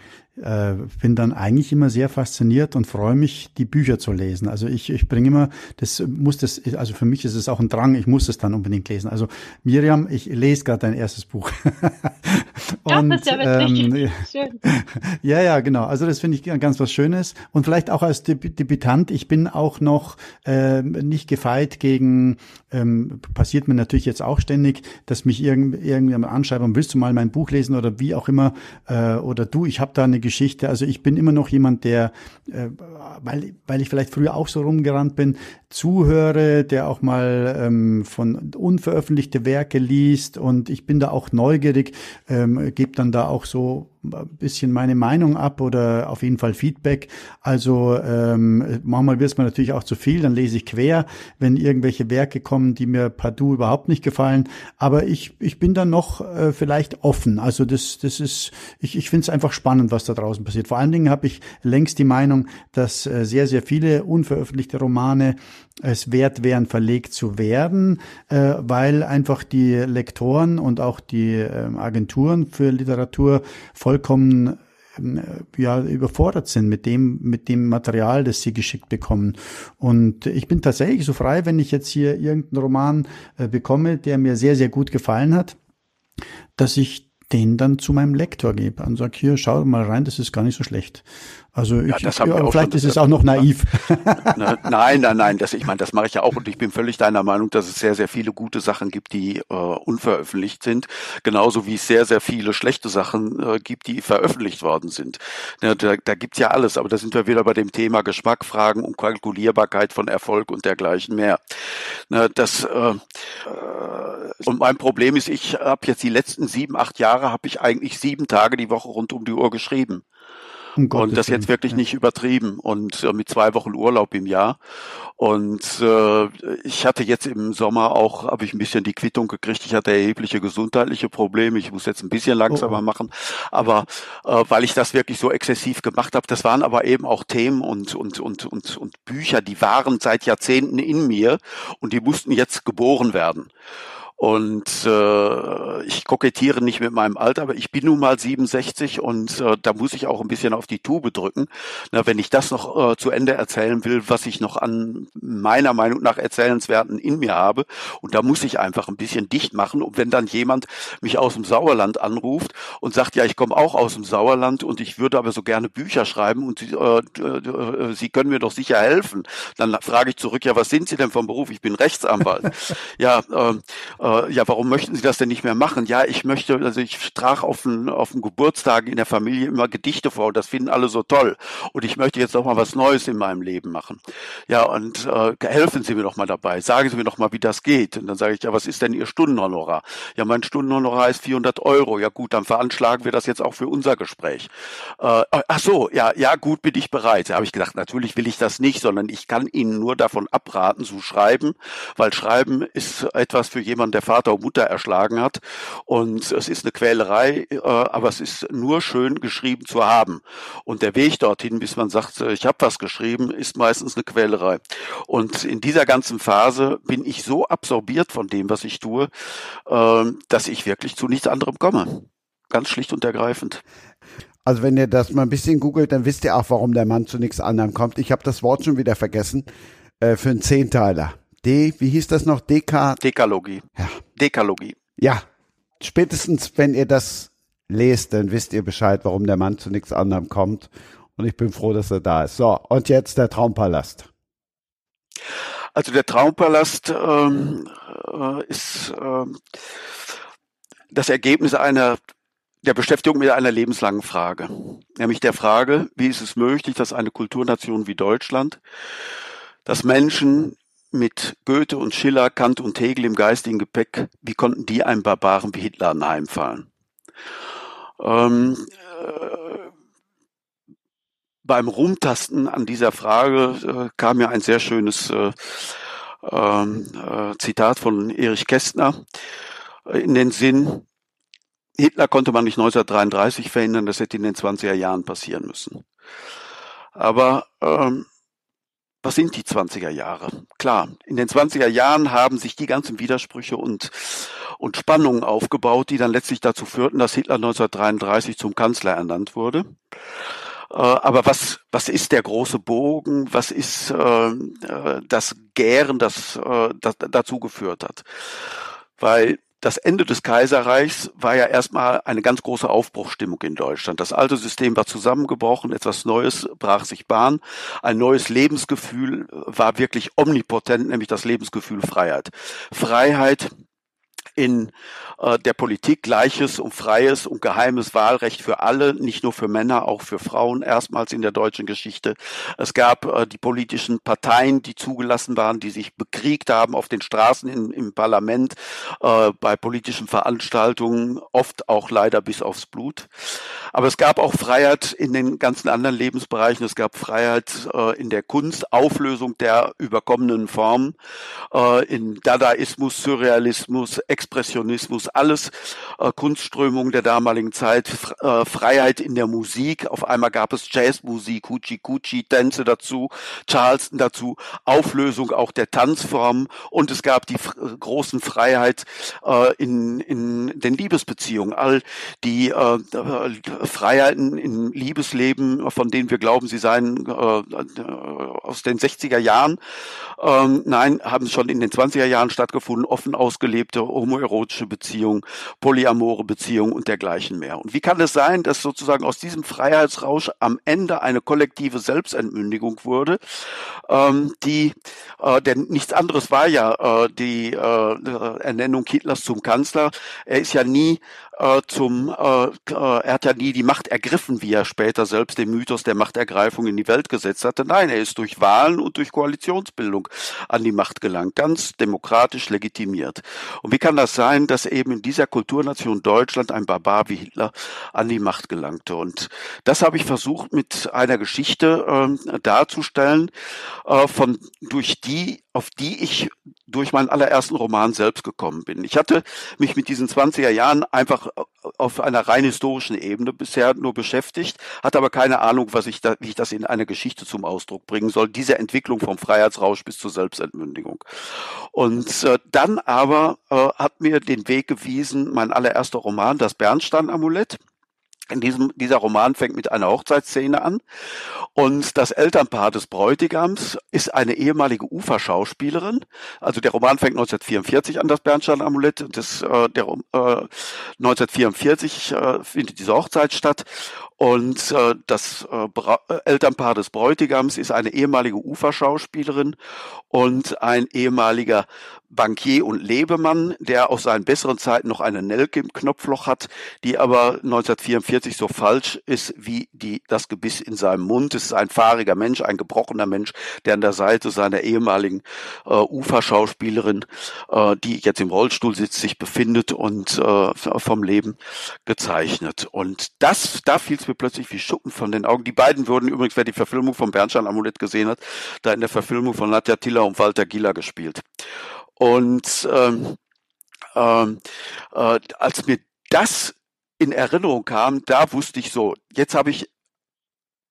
äh, bin dann eigentlich immer sehr fasziniert und freue mich, die Bücher zu lesen. Also ich, ich bringe immer, das muss das, also für mich ist es auch ein Drang, ich muss es dann unbedingt lesen. Also Miriam, ich lese gerade dein erstes Buch. und, das ist ja ähm, schön. Ja, ja, genau. Also das finde ich ganz was Schönes. Und vielleicht auch als Debütant, ich bin auch noch äh, nicht gefeit gegen, ähm, passiert mir natürlich jetzt auch ständig, dass mich irgend, irgendjemand anschreibt, willst du mal mein Buch lesen oder wie auch immer, äh, oder du, ich habe da eine Geschichte. Also ich bin immer noch jemand, der, äh, weil, weil ich vielleicht früher auch so rumgerannt bin, zuhöre, der auch mal ähm, von unveröffentlichte Werke liest und ich bin da auch neugierig, ähm, gebe dann da auch so ein bisschen meine Meinung ab oder auf jeden Fall Feedback. Also ähm, manchmal wird es mir natürlich auch zu viel, dann lese ich quer, wenn irgendwelche Werke kommen, die mir partout überhaupt nicht gefallen. Aber ich, ich bin dann noch äh, vielleicht offen. Also das, das ist, ich, ich finde es einfach spannend, was da draußen passiert. Vor allen Dingen habe ich längst die Meinung, dass äh, sehr, sehr viele unveröffentlichte Romane es wert wären, verlegt zu werden, äh, weil einfach die Lektoren und auch die äh, Agenturen für Literatur vollkommen ähm, ja überfordert sind mit dem mit dem Material, das sie geschickt bekommen. Und ich bin tatsächlich so frei, wenn ich jetzt hier irgendeinen Roman äh, bekomme, der mir sehr sehr gut gefallen hat, dass ich den dann zu meinem Lektor gebe und sage, hier, schau mal rein, das ist gar nicht so schlecht. Also ich, ja, das haben ja, vielleicht ist es auch noch naiv. nein, nein, nein, das, ich meine, das mache ich ja auch und ich bin völlig deiner Meinung, dass es sehr, sehr viele gute Sachen gibt, die äh, unveröffentlicht sind, genauso wie es sehr, sehr viele schlechte Sachen äh, gibt, die veröffentlicht worden sind. Ja, da, da gibt's ja alles, aber da sind wir wieder bei dem Thema Geschmackfragen und Kalkulierbarkeit von Erfolg und dergleichen mehr. Na, das äh, äh und mein Problem ist, ich habe jetzt die letzten sieben, acht Jahre habe ich eigentlich sieben Tage die Woche rund um die Uhr geschrieben. Um und das jetzt wirklich ja. nicht übertrieben und äh, mit zwei Wochen Urlaub im Jahr. Und äh, ich hatte jetzt im Sommer auch, habe ich ein bisschen die Quittung gekriegt. Ich hatte erhebliche gesundheitliche Probleme. Ich muss jetzt ein bisschen langsamer oh. oh. machen, aber äh, weil ich das wirklich so exzessiv gemacht habe, das waren aber eben auch Themen und und und und und Bücher, die waren seit Jahrzehnten in mir und die mussten jetzt geboren werden. Und äh, ich kokettiere nicht mit meinem Alter, aber ich bin nun mal 67 und äh, da muss ich auch ein bisschen auf die Tube drücken. Na, wenn ich das noch äh, zu Ende erzählen will, was ich noch an meiner Meinung nach erzählenswerten in mir habe. Und da muss ich einfach ein bisschen dicht machen. Und wenn dann jemand mich aus dem Sauerland anruft und sagt, ja, ich komme auch aus dem Sauerland und ich würde aber so gerne Bücher schreiben und Sie, äh, äh, Sie können mir doch sicher helfen, dann frage ich zurück, ja, was sind Sie denn vom Beruf? Ich bin Rechtsanwalt. ja, äh, äh, ja, warum möchten Sie das denn nicht mehr machen? Ja, ich möchte, also ich trage auf den, auf den in der Familie immer Gedichte vor und das finden alle so toll. Und ich möchte jetzt auch mal was Neues in meinem Leben machen. Ja, und äh, helfen Sie mir doch mal dabei. Sagen Sie mir doch mal, wie das geht. Und dann sage ich, ja, was ist denn Ihr Stundenhonorar? Ja, mein Stundenhonorar ist 400 Euro. Ja gut, dann veranschlagen wir das jetzt auch für unser Gespräch. Äh, ach so, ja, ja, gut, bin ich bereit. Da habe ich gedacht, natürlich will ich das nicht, sondern ich kann Ihnen nur davon abraten zu schreiben, weil Schreiben ist etwas für jemanden, der Vater und Mutter erschlagen hat. Und es ist eine Quälerei, äh, aber es ist nur schön geschrieben zu haben. Und der Weg dorthin, bis man sagt, äh, ich habe was geschrieben, ist meistens eine Quälerei. Und in dieser ganzen Phase bin ich so absorbiert von dem, was ich tue, äh, dass ich wirklich zu nichts anderem komme. Ganz schlicht und ergreifend. Also wenn ihr das mal ein bisschen googelt, dann wisst ihr auch, warum der Mann zu nichts anderem kommt. Ich habe das Wort schon wieder vergessen. Äh, für einen Zehnteiler D, wie hieß das noch? DK? Dekalogie. Ja. Dekalogie. Ja. Spätestens, wenn ihr das lest, dann wisst ihr Bescheid, warum der Mann zu nichts anderem kommt. Und ich bin froh, dass er da ist. So, und jetzt der Traumpalast. Also der Traumpalast ähm, äh, ist äh, das Ergebnis einer der Beschäftigung mit einer lebenslangen Frage, nämlich der Frage, wie ist es möglich, dass eine Kulturnation wie Deutschland, dass Menschen mit Goethe und Schiller, Kant und Hegel im geistigen Gepäck, wie konnten die einem Barbaren wie Hitler anheimfallen? Ähm, äh, beim Rumtasten an dieser Frage äh, kam mir ein sehr schönes äh, ähm, äh, Zitat von Erich Kästner in den Sinn, Hitler konnte man nicht 1933 verhindern, das hätte in den 20er Jahren passieren müssen. Aber ähm, was sind die 20er Jahre? Klar, in den 20er Jahren haben sich die ganzen Widersprüche und, und Spannungen aufgebaut, die dann letztlich dazu führten, dass Hitler 1933 zum Kanzler ernannt wurde. Äh, aber was, was ist der große Bogen? Was ist äh, äh das Gären, das, äh, das dazu geführt hat? Weil das Ende des Kaiserreichs war ja erstmal eine ganz große Aufbruchstimmung in Deutschland. Das alte System war zusammengebrochen, etwas Neues brach sich Bahn, ein neues Lebensgefühl war wirklich omnipotent, nämlich das Lebensgefühl Freiheit. Freiheit in äh, der Politik gleiches und freies und geheimes Wahlrecht für alle, nicht nur für Männer, auch für Frauen, erstmals in der deutschen Geschichte. Es gab äh, die politischen Parteien, die zugelassen waren, die sich bekriegt haben auf den Straßen in, im Parlament, äh, bei politischen Veranstaltungen, oft auch leider bis aufs Blut. Aber es gab auch Freiheit in den ganzen anderen Lebensbereichen. Es gab Freiheit äh, in der Kunst, Auflösung der überkommenen Formen, äh, in Dadaismus, Surrealismus, Expressionismus, alles äh, Kunstströmungen der damaligen Zeit, äh, Freiheit in der Musik. Auf einmal gab es Jazzmusik, Huchi Kuchi, Tänze dazu, Charleston dazu, Auflösung auch der Tanzformen und es gab die großen Freiheit äh, in, in den Liebesbeziehungen, all die äh, Freiheiten im Liebesleben, von denen wir glauben, sie seien äh, aus den 60er Jahren. Ähm, nein, haben schon in den 20er Jahren stattgefunden, offen ausgelebte homo homoerotische Beziehungen, polyamore Beziehungen und dergleichen mehr. Und wie kann es sein, dass sozusagen aus diesem Freiheitsrausch am Ende eine kollektive Selbstentmündigung wurde, ähm, die, äh, denn nichts anderes war ja äh, die äh, Ernennung Hitlers zum Kanzler. Er ist ja nie äh, zum, äh, äh, er hat ja nie die Macht ergriffen, wie er später selbst den Mythos der Machtergreifung in die Welt gesetzt hatte. Nein, er ist durch Wahlen und durch Koalitionsbildung an die Macht gelangt, ganz demokratisch legitimiert. Und wie kann das sein, dass eben in dieser Kulturnation Deutschland ein Barbar wie Hitler an die Macht gelangte? Und das habe ich versucht mit einer Geschichte äh, darzustellen, äh, von durch die auf die ich durch meinen allerersten Roman selbst gekommen bin. Ich hatte mich mit diesen 20er Jahren einfach auf einer rein historischen Ebene bisher nur beschäftigt, hatte aber keine Ahnung, was ich da, wie ich das in einer Geschichte zum Ausdruck bringen soll. Diese Entwicklung vom Freiheitsrausch bis zur Selbstentmündigung. Und äh, dann aber äh, hat mir den Weg gewiesen mein allererster Roman, das Bernstein-Amulett in diesem, dieser Roman fängt mit einer Hochzeitsszene an und das Elternpaar des Bräutigams ist eine ehemalige Uferschauspielerin. Also der Roman fängt 1944 an, das Bernstein-Amulett. Äh, äh, 1944 äh, findet diese Hochzeit statt und äh, das äh, äh, Elternpaar des Bräutigams ist eine ehemalige Uferschauspielerin und ein ehemaliger Bankier und Lebemann, der aus seinen besseren Zeiten noch eine Nelke im Knopfloch hat, die aber 1944 so falsch ist wie die, das Gebiss in seinem Mund. Es ist ein fahriger Mensch, ein gebrochener Mensch, der an der Seite seiner ehemaligen äh, Uferschauspielerin, äh, die jetzt im Rollstuhl sitzt, sich befindet und äh, vom Leben gezeichnet. Und das, da fiel mir plötzlich wie Schuppen von den Augen. Die beiden wurden übrigens, wer die Verfilmung von Bernstein Amulett gesehen hat, da in der Verfilmung von Nadja Tiller und Walter Gieler gespielt. Und ähm, ähm, äh, als mir das in Erinnerung kam, da wusste ich so, jetzt habe ich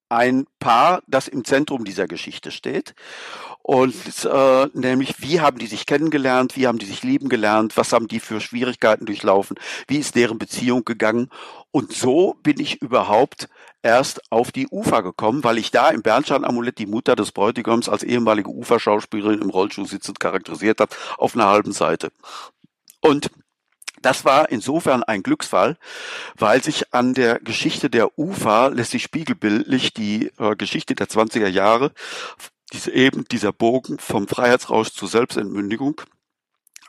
ein Paar, das im Zentrum dieser Geschichte steht. Und äh, nämlich, wie haben die sich kennengelernt, wie haben die sich lieben gelernt, was haben die für Schwierigkeiten durchlaufen, wie ist deren Beziehung gegangen. Und so bin ich überhaupt erst auf die Ufer gekommen, weil ich da im Bernstein-Amulett die Mutter des Bräutigams als ehemalige Uferschauspielerin im Rollstuhl sitzend charakterisiert hat, auf einer halben Seite. Und das war insofern ein Glücksfall, weil sich an der Geschichte der UFA lässt sich spiegelbildlich die äh, Geschichte der 20er Jahre, diese, eben dieser Bogen vom Freiheitsrausch zur Selbstentmündigung,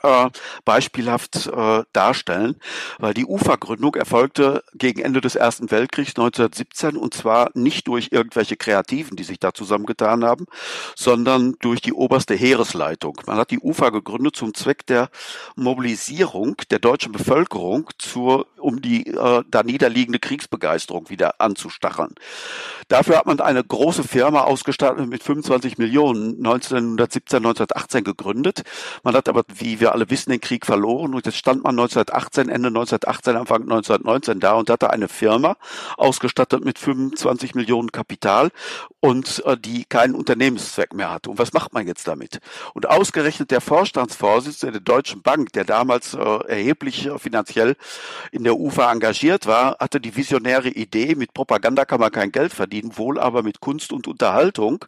äh, beispielhaft äh, darstellen, weil die Ufergründung erfolgte gegen Ende des Ersten Weltkriegs 1917 und zwar nicht durch irgendwelche Kreativen, die sich da zusammengetan haben, sondern durch die oberste Heeresleitung. Man hat die Ufer gegründet zum Zweck der Mobilisierung der deutschen Bevölkerung zur, um die äh, da niederliegende Kriegsbegeisterung wieder anzustacheln. Dafür hat man eine große Firma ausgestattet mit 25 Millionen 1917, 1918 gegründet. Man hat aber, wie wir wir alle wissen, den Krieg verloren und jetzt stand man 1918, Ende 1918, Anfang 1919 da und hatte eine Firma ausgestattet mit 25 Millionen Kapital und äh, die keinen Unternehmenszweck mehr hatte. Und was macht man jetzt damit? Und ausgerechnet der Vorstandsvorsitzende der Deutschen Bank, der damals äh, erheblich äh, finanziell in der UFA engagiert war, hatte die visionäre Idee, mit Propaganda kann man kein Geld verdienen, wohl aber mit Kunst und Unterhaltung.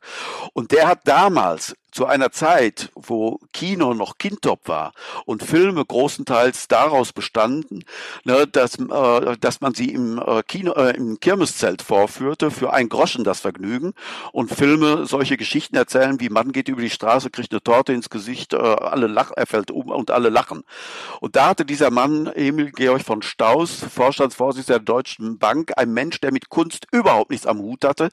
Und der hat damals zu einer Zeit, wo Kino noch Kindtop war und Filme großenteils daraus bestanden, ne, dass, äh, dass man sie im äh, Kino, äh, im Kirmeszelt vorführte für ein Groschen das Vergnügen und Filme solche Geschichten erzählen, wie Mann geht über die Straße, kriegt eine Torte ins Gesicht, äh, alle lachen, er fällt um und alle lachen. Und da hatte dieser Mann, Emil Georg von Staus, Vorstandsvorsitzender der Deutschen Bank, ein Mensch, der mit Kunst überhaupt nichts am Hut hatte,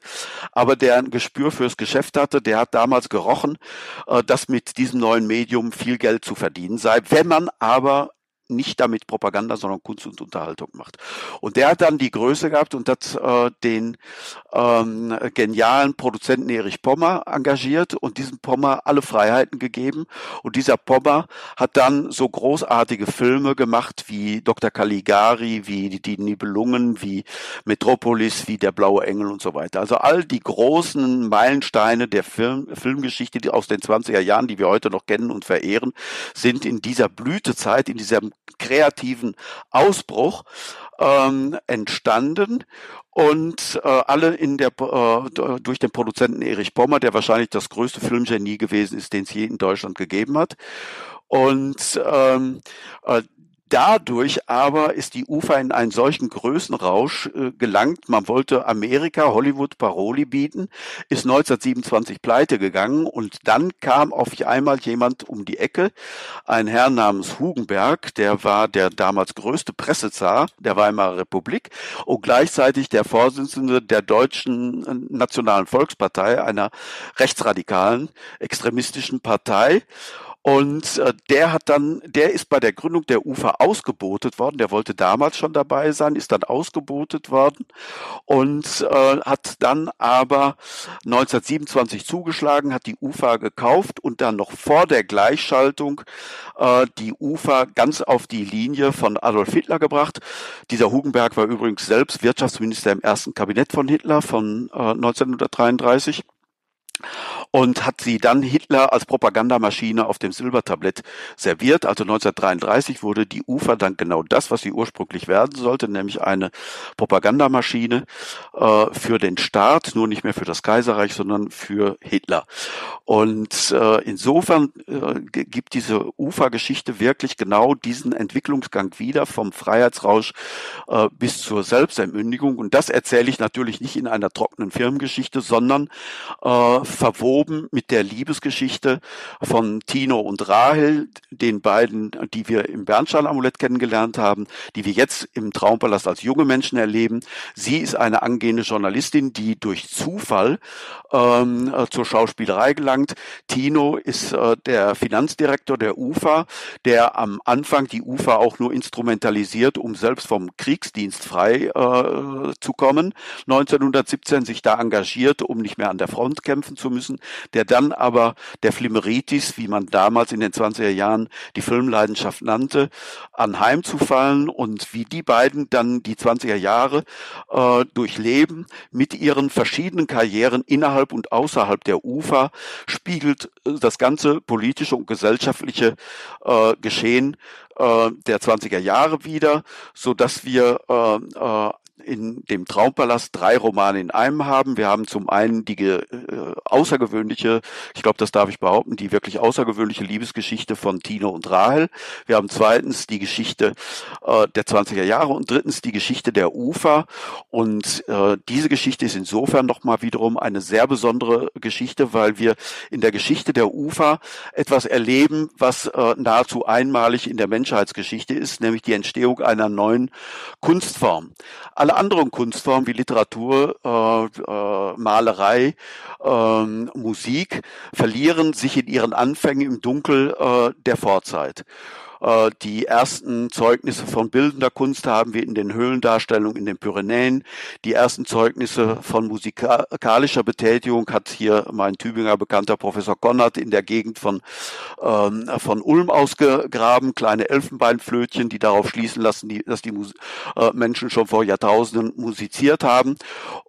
aber der ein Gespür fürs Geschäft hatte, der hat damals gerochen, dass mit diesem neuen Medium viel Geld zu verdienen sei. Wenn man aber nicht damit Propaganda, sondern Kunst und Unterhaltung macht. Und der hat dann die Größe gehabt und hat äh, den ähm, genialen Produzenten Erich Pommer engagiert und diesem Pommer alle Freiheiten gegeben. Und dieser Pommer hat dann so großartige Filme gemacht wie Dr. Caligari, wie Die Nibelungen, wie Metropolis, wie Der blaue Engel und so weiter. Also all die großen Meilensteine der Film, Filmgeschichte die aus den 20er Jahren, die wir heute noch kennen und verehren, sind in dieser Blütezeit, in diesem kreativen Ausbruch ähm, entstanden und äh, alle in der äh, durch den Produzenten Erich Pommer, der wahrscheinlich das größte Filmgenie gewesen ist, den es je in Deutschland gegeben hat. Und ähm, äh, Dadurch aber ist die UFA in einen solchen Größenrausch äh, gelangt. Man wollte Amerika, Hollywood Paroli bieten, ist 1927 pleite gegangen und dann kam auf einmal jemand um die Ecke, ein Herr namens Hugenberg, der war der damals größte Pressezar der Weimarer Republik und gleichzeitig der Vorsitzende der deutschen äh, Nationalen Volkspartei, einer rechtsradikalen, extremistischen Partei. Und äh, der hat dann, der ist bei der Gründung der UFA ausgebotet worden. Der wollte damals schon dabei sein, ist dann ausgebotet worden und äh, hat dann aber 1927 zugeschlagen, hat die UFA gekauft und dann noch vor der Gleichschaltung äh, die UFA ganz auf die Linie von Adolf Hitler gebracht. Dieser Hugenberg war übrigens selbst Wirtschaftsminister im ersten Kabinett von Hitler von äh, 1933 und hat sie dann Hitler als Propagandamaschine auf dem Silbertablett serviert. Also 1933 wurde die UFA dann genau das, was sie ursprünglich werden sollte, nämlich eine Propagandamaschine äh, für den Staat, nur nicht mehr für das Kaiserreich, sondern für Hitler. Und äh, insofern äh, gibt diese UFA-Geschichte wirklich genau diesen Entwicklungsgang wieder vom Freiheitsrausch äh, bis zur Selbstentmündigung. Und das erzähle ich natürlich nicht in einer trockenen Firmengeschichte, sondern äh, verwoben mit der Liebesgeschichte von Tino und Rahel, den beiden, die wir im Bernstein-Amulett kennengelernt haben, die wir jetzt im Traumpalast als junge Menschen erleben. Sie ist eine angehende Journalistin, die durch Zufall ähm, äh, zur Schauspielerei gelangt. Tino ist äh, der Finanzdirektor der UFA, der am Anfang die UFA auch nur instrumentalisiert, um selbst vom Kriegsdienst frei äh, zu kommen. 1917 sich da engagiert, um nicht mehr an der Front kämpfen zu müssen. Der dann aber der Flimmeritis, wie man damals in den 20er Jahren die Filmleidenschaft nannte, anheimzufallen und wie die beiden dann die 20er Jahre äh, durchleben mit ihren verschiedenen Karrieren innerhalb und außerhalb der UFA, spiegelt äh, das ganze politische und gesellschaftliche äh, Geschehen äh, der 20er Jahre wieder, so dass wir äh, äh, in dem Traumpalast drei Romane in einem haben. Wir haben zum einen die äh, außergewöhnliche, ich glaube, das darf ich behaupten, die wirklich außergewöhnliche Liebesgeschichte von Tino und Rahel. Wir haben zweitens die Geschichte äh, der 20er Jahre und drittens die Geschichte der Ufer. Und äh, diese Geschichte ist insofern nochmal wiederum eine sehr besondere Geschichte, weil wir in der Geschichte der Ufer etwas erleben, was äh, nahezu einmalig in der Menschheitsgeschichte ist, nämlich die Entstehung einer neuen Kunstform. Anderen Kunstformen wie Literatur, äh, äh, Malerei, äh, Musik verlieren sich in ihren Anfängen im Dunkel äh, der Vorzeit. Äh, die ersten Zeugnisse von bildender Kunst haben wir in den Höhlendarstellungen in den Pyrenäen. Die ersten Zeugnisse von musikalischer Betätigung hat hier mein Tübinger bekannter Professor Konrad in der Gegend von, ähm, von Ulm ausgegraben. Kleine Elfenbeinflötchen, die darauf schließen lassen, die, dass die Mus äh, Menschen schon vor Jahrtausenden musiziert haben.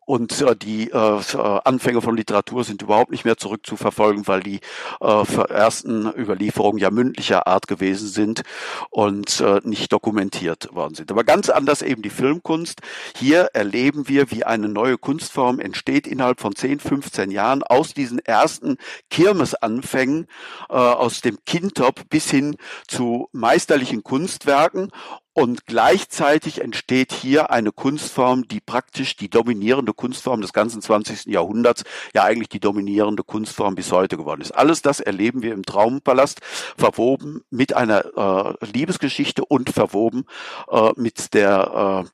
Und äh, die äh, Anfänge von Literatur sind überhaupt nicht mehr zurückzuverfolgen, weil die äh, ersten Überlieferungen ja mündlicher Art gewesen sind und äh, nicht dokumentiert worden sind. Aber ganz anders eben die Filmkunst. Hier erleben wir, wie eine neue Kunstform entsteht innerhalb von 10, 15 Jahren aus diesen ersten Kirmesanfängen, äh, aus dem Kindtop bis hin zu meisterlichen Kunstwerken und gleichzeitig entsteht hier eine Kunstform, die praktisch die dominierende Kunstform des ganzen 20. Jahrhunderts, ja eigentlich die dominierende Kunstform bis heute geworden ist. Alles das erleben wir im Traumpalast, verwoben mit einer äh, Liebesgeschichte und verwoben äh, mit der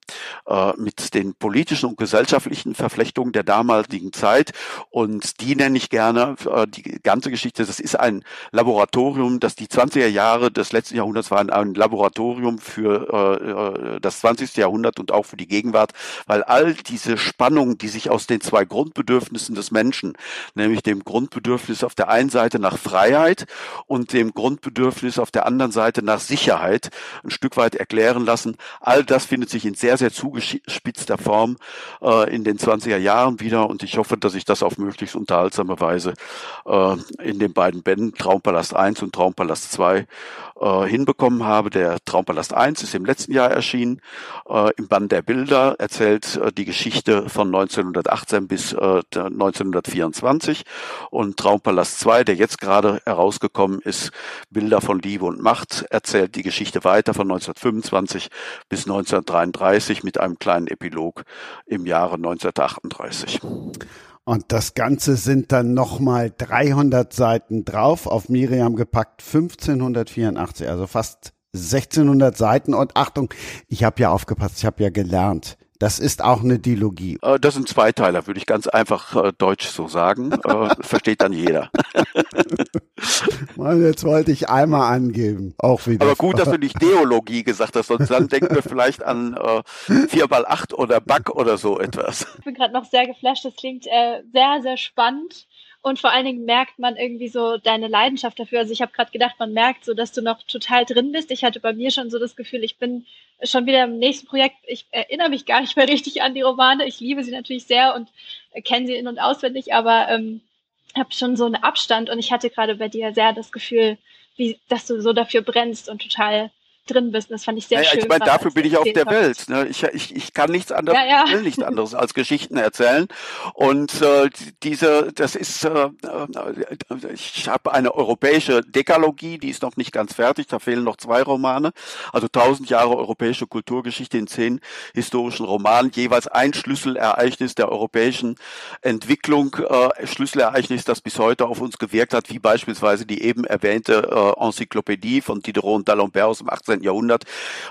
äh, äh, mit den politischen und gesellschaftlichen Verflechtungen der damaligen Zeit. Und die nenne ich gerne äh, die ganze Geschichte. Das ist ein Laboratorium, das die 20er Jahre des letzten Jahrhunderts waren ein Laboratorium für äh, das 20. Jahrhundert und auch für die Gegenwart, weil all diese Spannungen, die sich aus den zwei Grundbedürfnissen des Menschen, nämlich dem Grundbedürfnis auf der einen Seite nach Freiheit und dem Grundbedürfnis auf der anderen Seite nach Sicherheit ein Stück weit erklären lassen, all das findet sich in sehr, sehr zugespitzter Form äh, in den 20er Jahren wieder und ich hoffe, dass ich das auf möglichst unterhaltsame Weise äh, in den beiden Bänden Traumpalast 1 und Traumpalast 2 äh, hinbekommen habe. Der Traumpalast 1 ist im letzten Jahr erschienen. Äh, Im Band der Bilder erzählt äh, die Geschichte von 1918 bis äh, 1924. Und Traumpalast 2, der jetzt gerade herausgekommen ist, Bilder von Liebe und Macht, erzählt die Geschichte weiter von 1925 bis 1933 mit einem kleinen Epilog im Jahre 1938. Und das Ganze sind dann nochmal 300 Seiten drauf, auf Miriam gepackt 1584, also fast 1600 Seiten. Und Achtung, ich habe ja aufgepasst, ich habe ja gelernt. Das ist auch eine Dilogie. Äh, das sind Zweiteiler, würde ich ganz einfach äh, deutsch so sagen. Äh, versteht dann jeder. Mann, jetzt wollte ich einmal angeben. Auch wieder. Aber gut, dass du nicht Deologie gesagt hast, sonst dann denken wir vielleicht an äh, 4 mal 8 oder Back oder so etwas. Ich bin gerade noch sehr geflasht. Das klingt äh, sehr, sehr spannend. Und vor allen Dingen merkt man irgendwie so deine Leidenschaft dafür. Also ich habe gerade gedacht, man merkt so, dass du noch total drin bist. Ich hatte bei mir schon so das Gefühl, ich bin schon wieder im nächsten Projekt. Ich erinnere mich gar nicht mehr richtig an die Romane. Ich liebe sie natürlich sehr und kenne sie in- und auswendig, aber ähm, habe schon so einen Abstand und ich hatte gerade bei dir sehr das Gefühl, wie, dass du so dafür brennst und total drin bist. das fand ich sehr naja, schön. Ich meine, dafür bin ich auf der Welt. Ne? Ich, ich, ich kann nichts anderes, ja, ja. will nichts anderes als Geschichten erzählen. Und äh, diese, das ist, äh, äh ich habe eine europäische Dekalogie, die ist noch nicht ganz fertig. Da fehlen noch zwei Romane. Also tausend Jahre europäische Kulturgeschichte in zehn historischen Romanen, jeweils ein Schlüsselereignis der europäischen Entwicklung, äh, Schlüsselereignis, das bis heute auf uns gewirkt hat, wie beispielsweise die eben erwähnte äh, Enzyklopädie von Diderot und d'Alembert aus dem 18 18. Jahrhundert,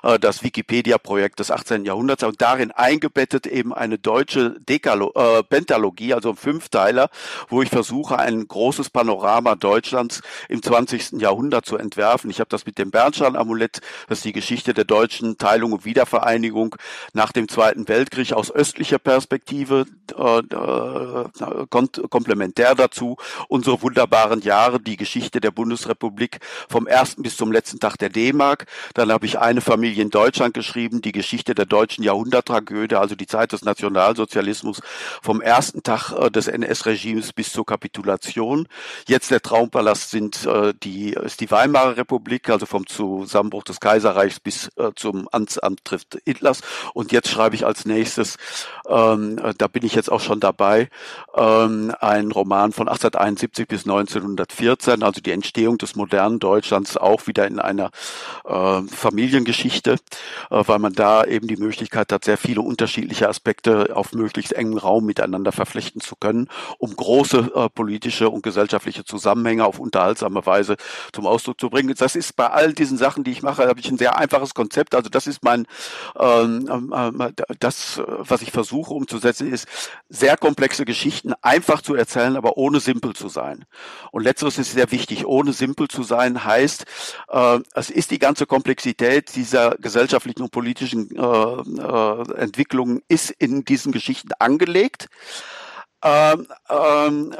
äh, das Wikipedia-Projekt des 18. Jahrhunderts und darin eingebettet eben eine deutsche Dekalo äh, Pentalogie, also ein Fünfteiler, wo ich versuche, ein großes Panorama Deutschlands im 20. Jahrhundert zu entwerfen. Ich habe das mit dem Bernstein-Amulett, das ist die Geschichte der deutschen Teilung und Wiedervereinigung nach dem Zweiten Weltkrieg aus östlicher Perspektive, äh, äh, komplementär dazu unsere wunderbaren Jahre, die Geschichte der Bundesrepublik vom ersten bis zum letzten Tag der D-Mark. Dann habe ich eine Familie in Deutschland geschrieben, die Geschichte der deutschen Jahrhunderttragödie, also die Zeit des Nationalsozialismus vom ersten Tag äh, des NS-Regimes bis zur Kapitulation. Jetzt der Traumpalast sind äh, die ist die Weimarer Republik, also vom Zusammenbruch des Kaiserreichs bis äh, zum Amtsantritt Hitlers. Und jetzt schreibe ich als nächstes, ähm, da bin ich jetzt auch schon dabei, ähm, ein Roman von 1871 bis 1914, also die Entstehung des modernen Deutschlands auch wieder in einer äh, Familiengeschichte, äh, weil man da eben die Möglichkeit hat, sehr viele unterschiedliche Aspekte auf möglichst engem Raum miteinander verflechten zu können, um große äh, politische und gesellschaftliche Zusammenhänge auf unterhaltsame Weise zum Ausdruck zu bringen. Das ist bei all diesen Sachen, die ich mache, habe ich ein sehr einfaches Konzept. Also das ist mein, ähm, äh, das, was ich versuche umzusetzen, ist sehr komplexe Geschichten einfach zu erzählen, aber ohne simpel zu sein. Und letzteres ist sehr wichtig. Ohne simpel zu sein heißt, äh, es ist die ganze Komplexität dieser gesellschaftlichen und politischen äh, äh, Entwicklungen ist in diesen Geschichten angelegt ähm, ähm, äh,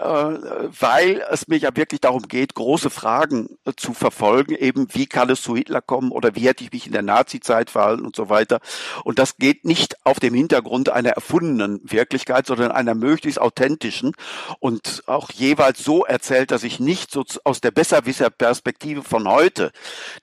weil es mir ja wirklich darum geht, große Fragen äh, zu verfolgen, eben wie kann es zu Hitler kommen oder wie hätte ich mich in der Nazi-Zeit verhalten und so weiter. Und das geht nicht auf dem Hintergrund einer erfundenen Wirklichkeit, sondern einer möglichst authentischen und auch jeweils so erzählt, dass ich nicht so aus der Besserwisser-Perspektive von heute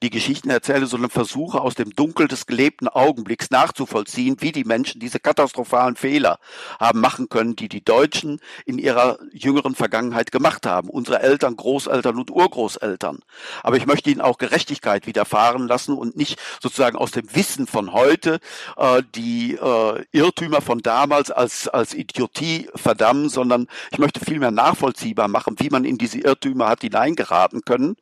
die Geschichten erzähle, sondern versuche aus dem Dunkel des gelebten Augenblicks nachzuvollziehen, wie die Menschen diese katastrophalen Fehler haben machen können, die die Deutschen Menschen in ihrer jüngeren Vergangenheit gemacht haben. Unsere Eltern, Großeltern und Urgroßeltern. Aber ich möchte ihnen auch Gerechtigkeit widerfahren lassen und nicht sozusagen aus dem Wissen von heute äh, die äh, Irrtümer von damals als, als Idiotie verdammen, sondern ich möchte vielmehr nachvollziehbar machen, wie man in diese Irrtümer hat hineingeraten können,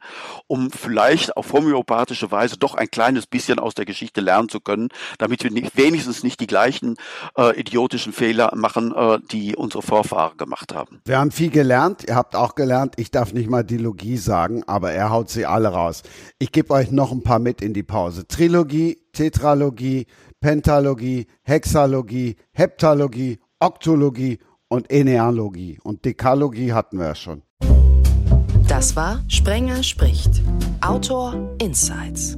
um vielleicht auf homöopathische Weise doch ein kleines bisschen aus der Geschichte lernen zu können, damit wir nicht, wenigstens nicht die gleichen äh, idiotischen Fehler machen, äh, die unsere Vorfahren Vorfahren gemacht haben. Wir haben viel gelernt. Ihr habt auch gelernt. Ich darf nicht mal Dilogie sagen, aber er haut sie alle raus. Ich gebe euch noch ein paar mit in die Pause. Trilogie, Tetralogie, Pentalogie, Hexalogie, Heptalogie, Oktologie und Enealogie. Und Dekalogie hatten wir ja schon. Das war Sprenger spricht. Autor Insights.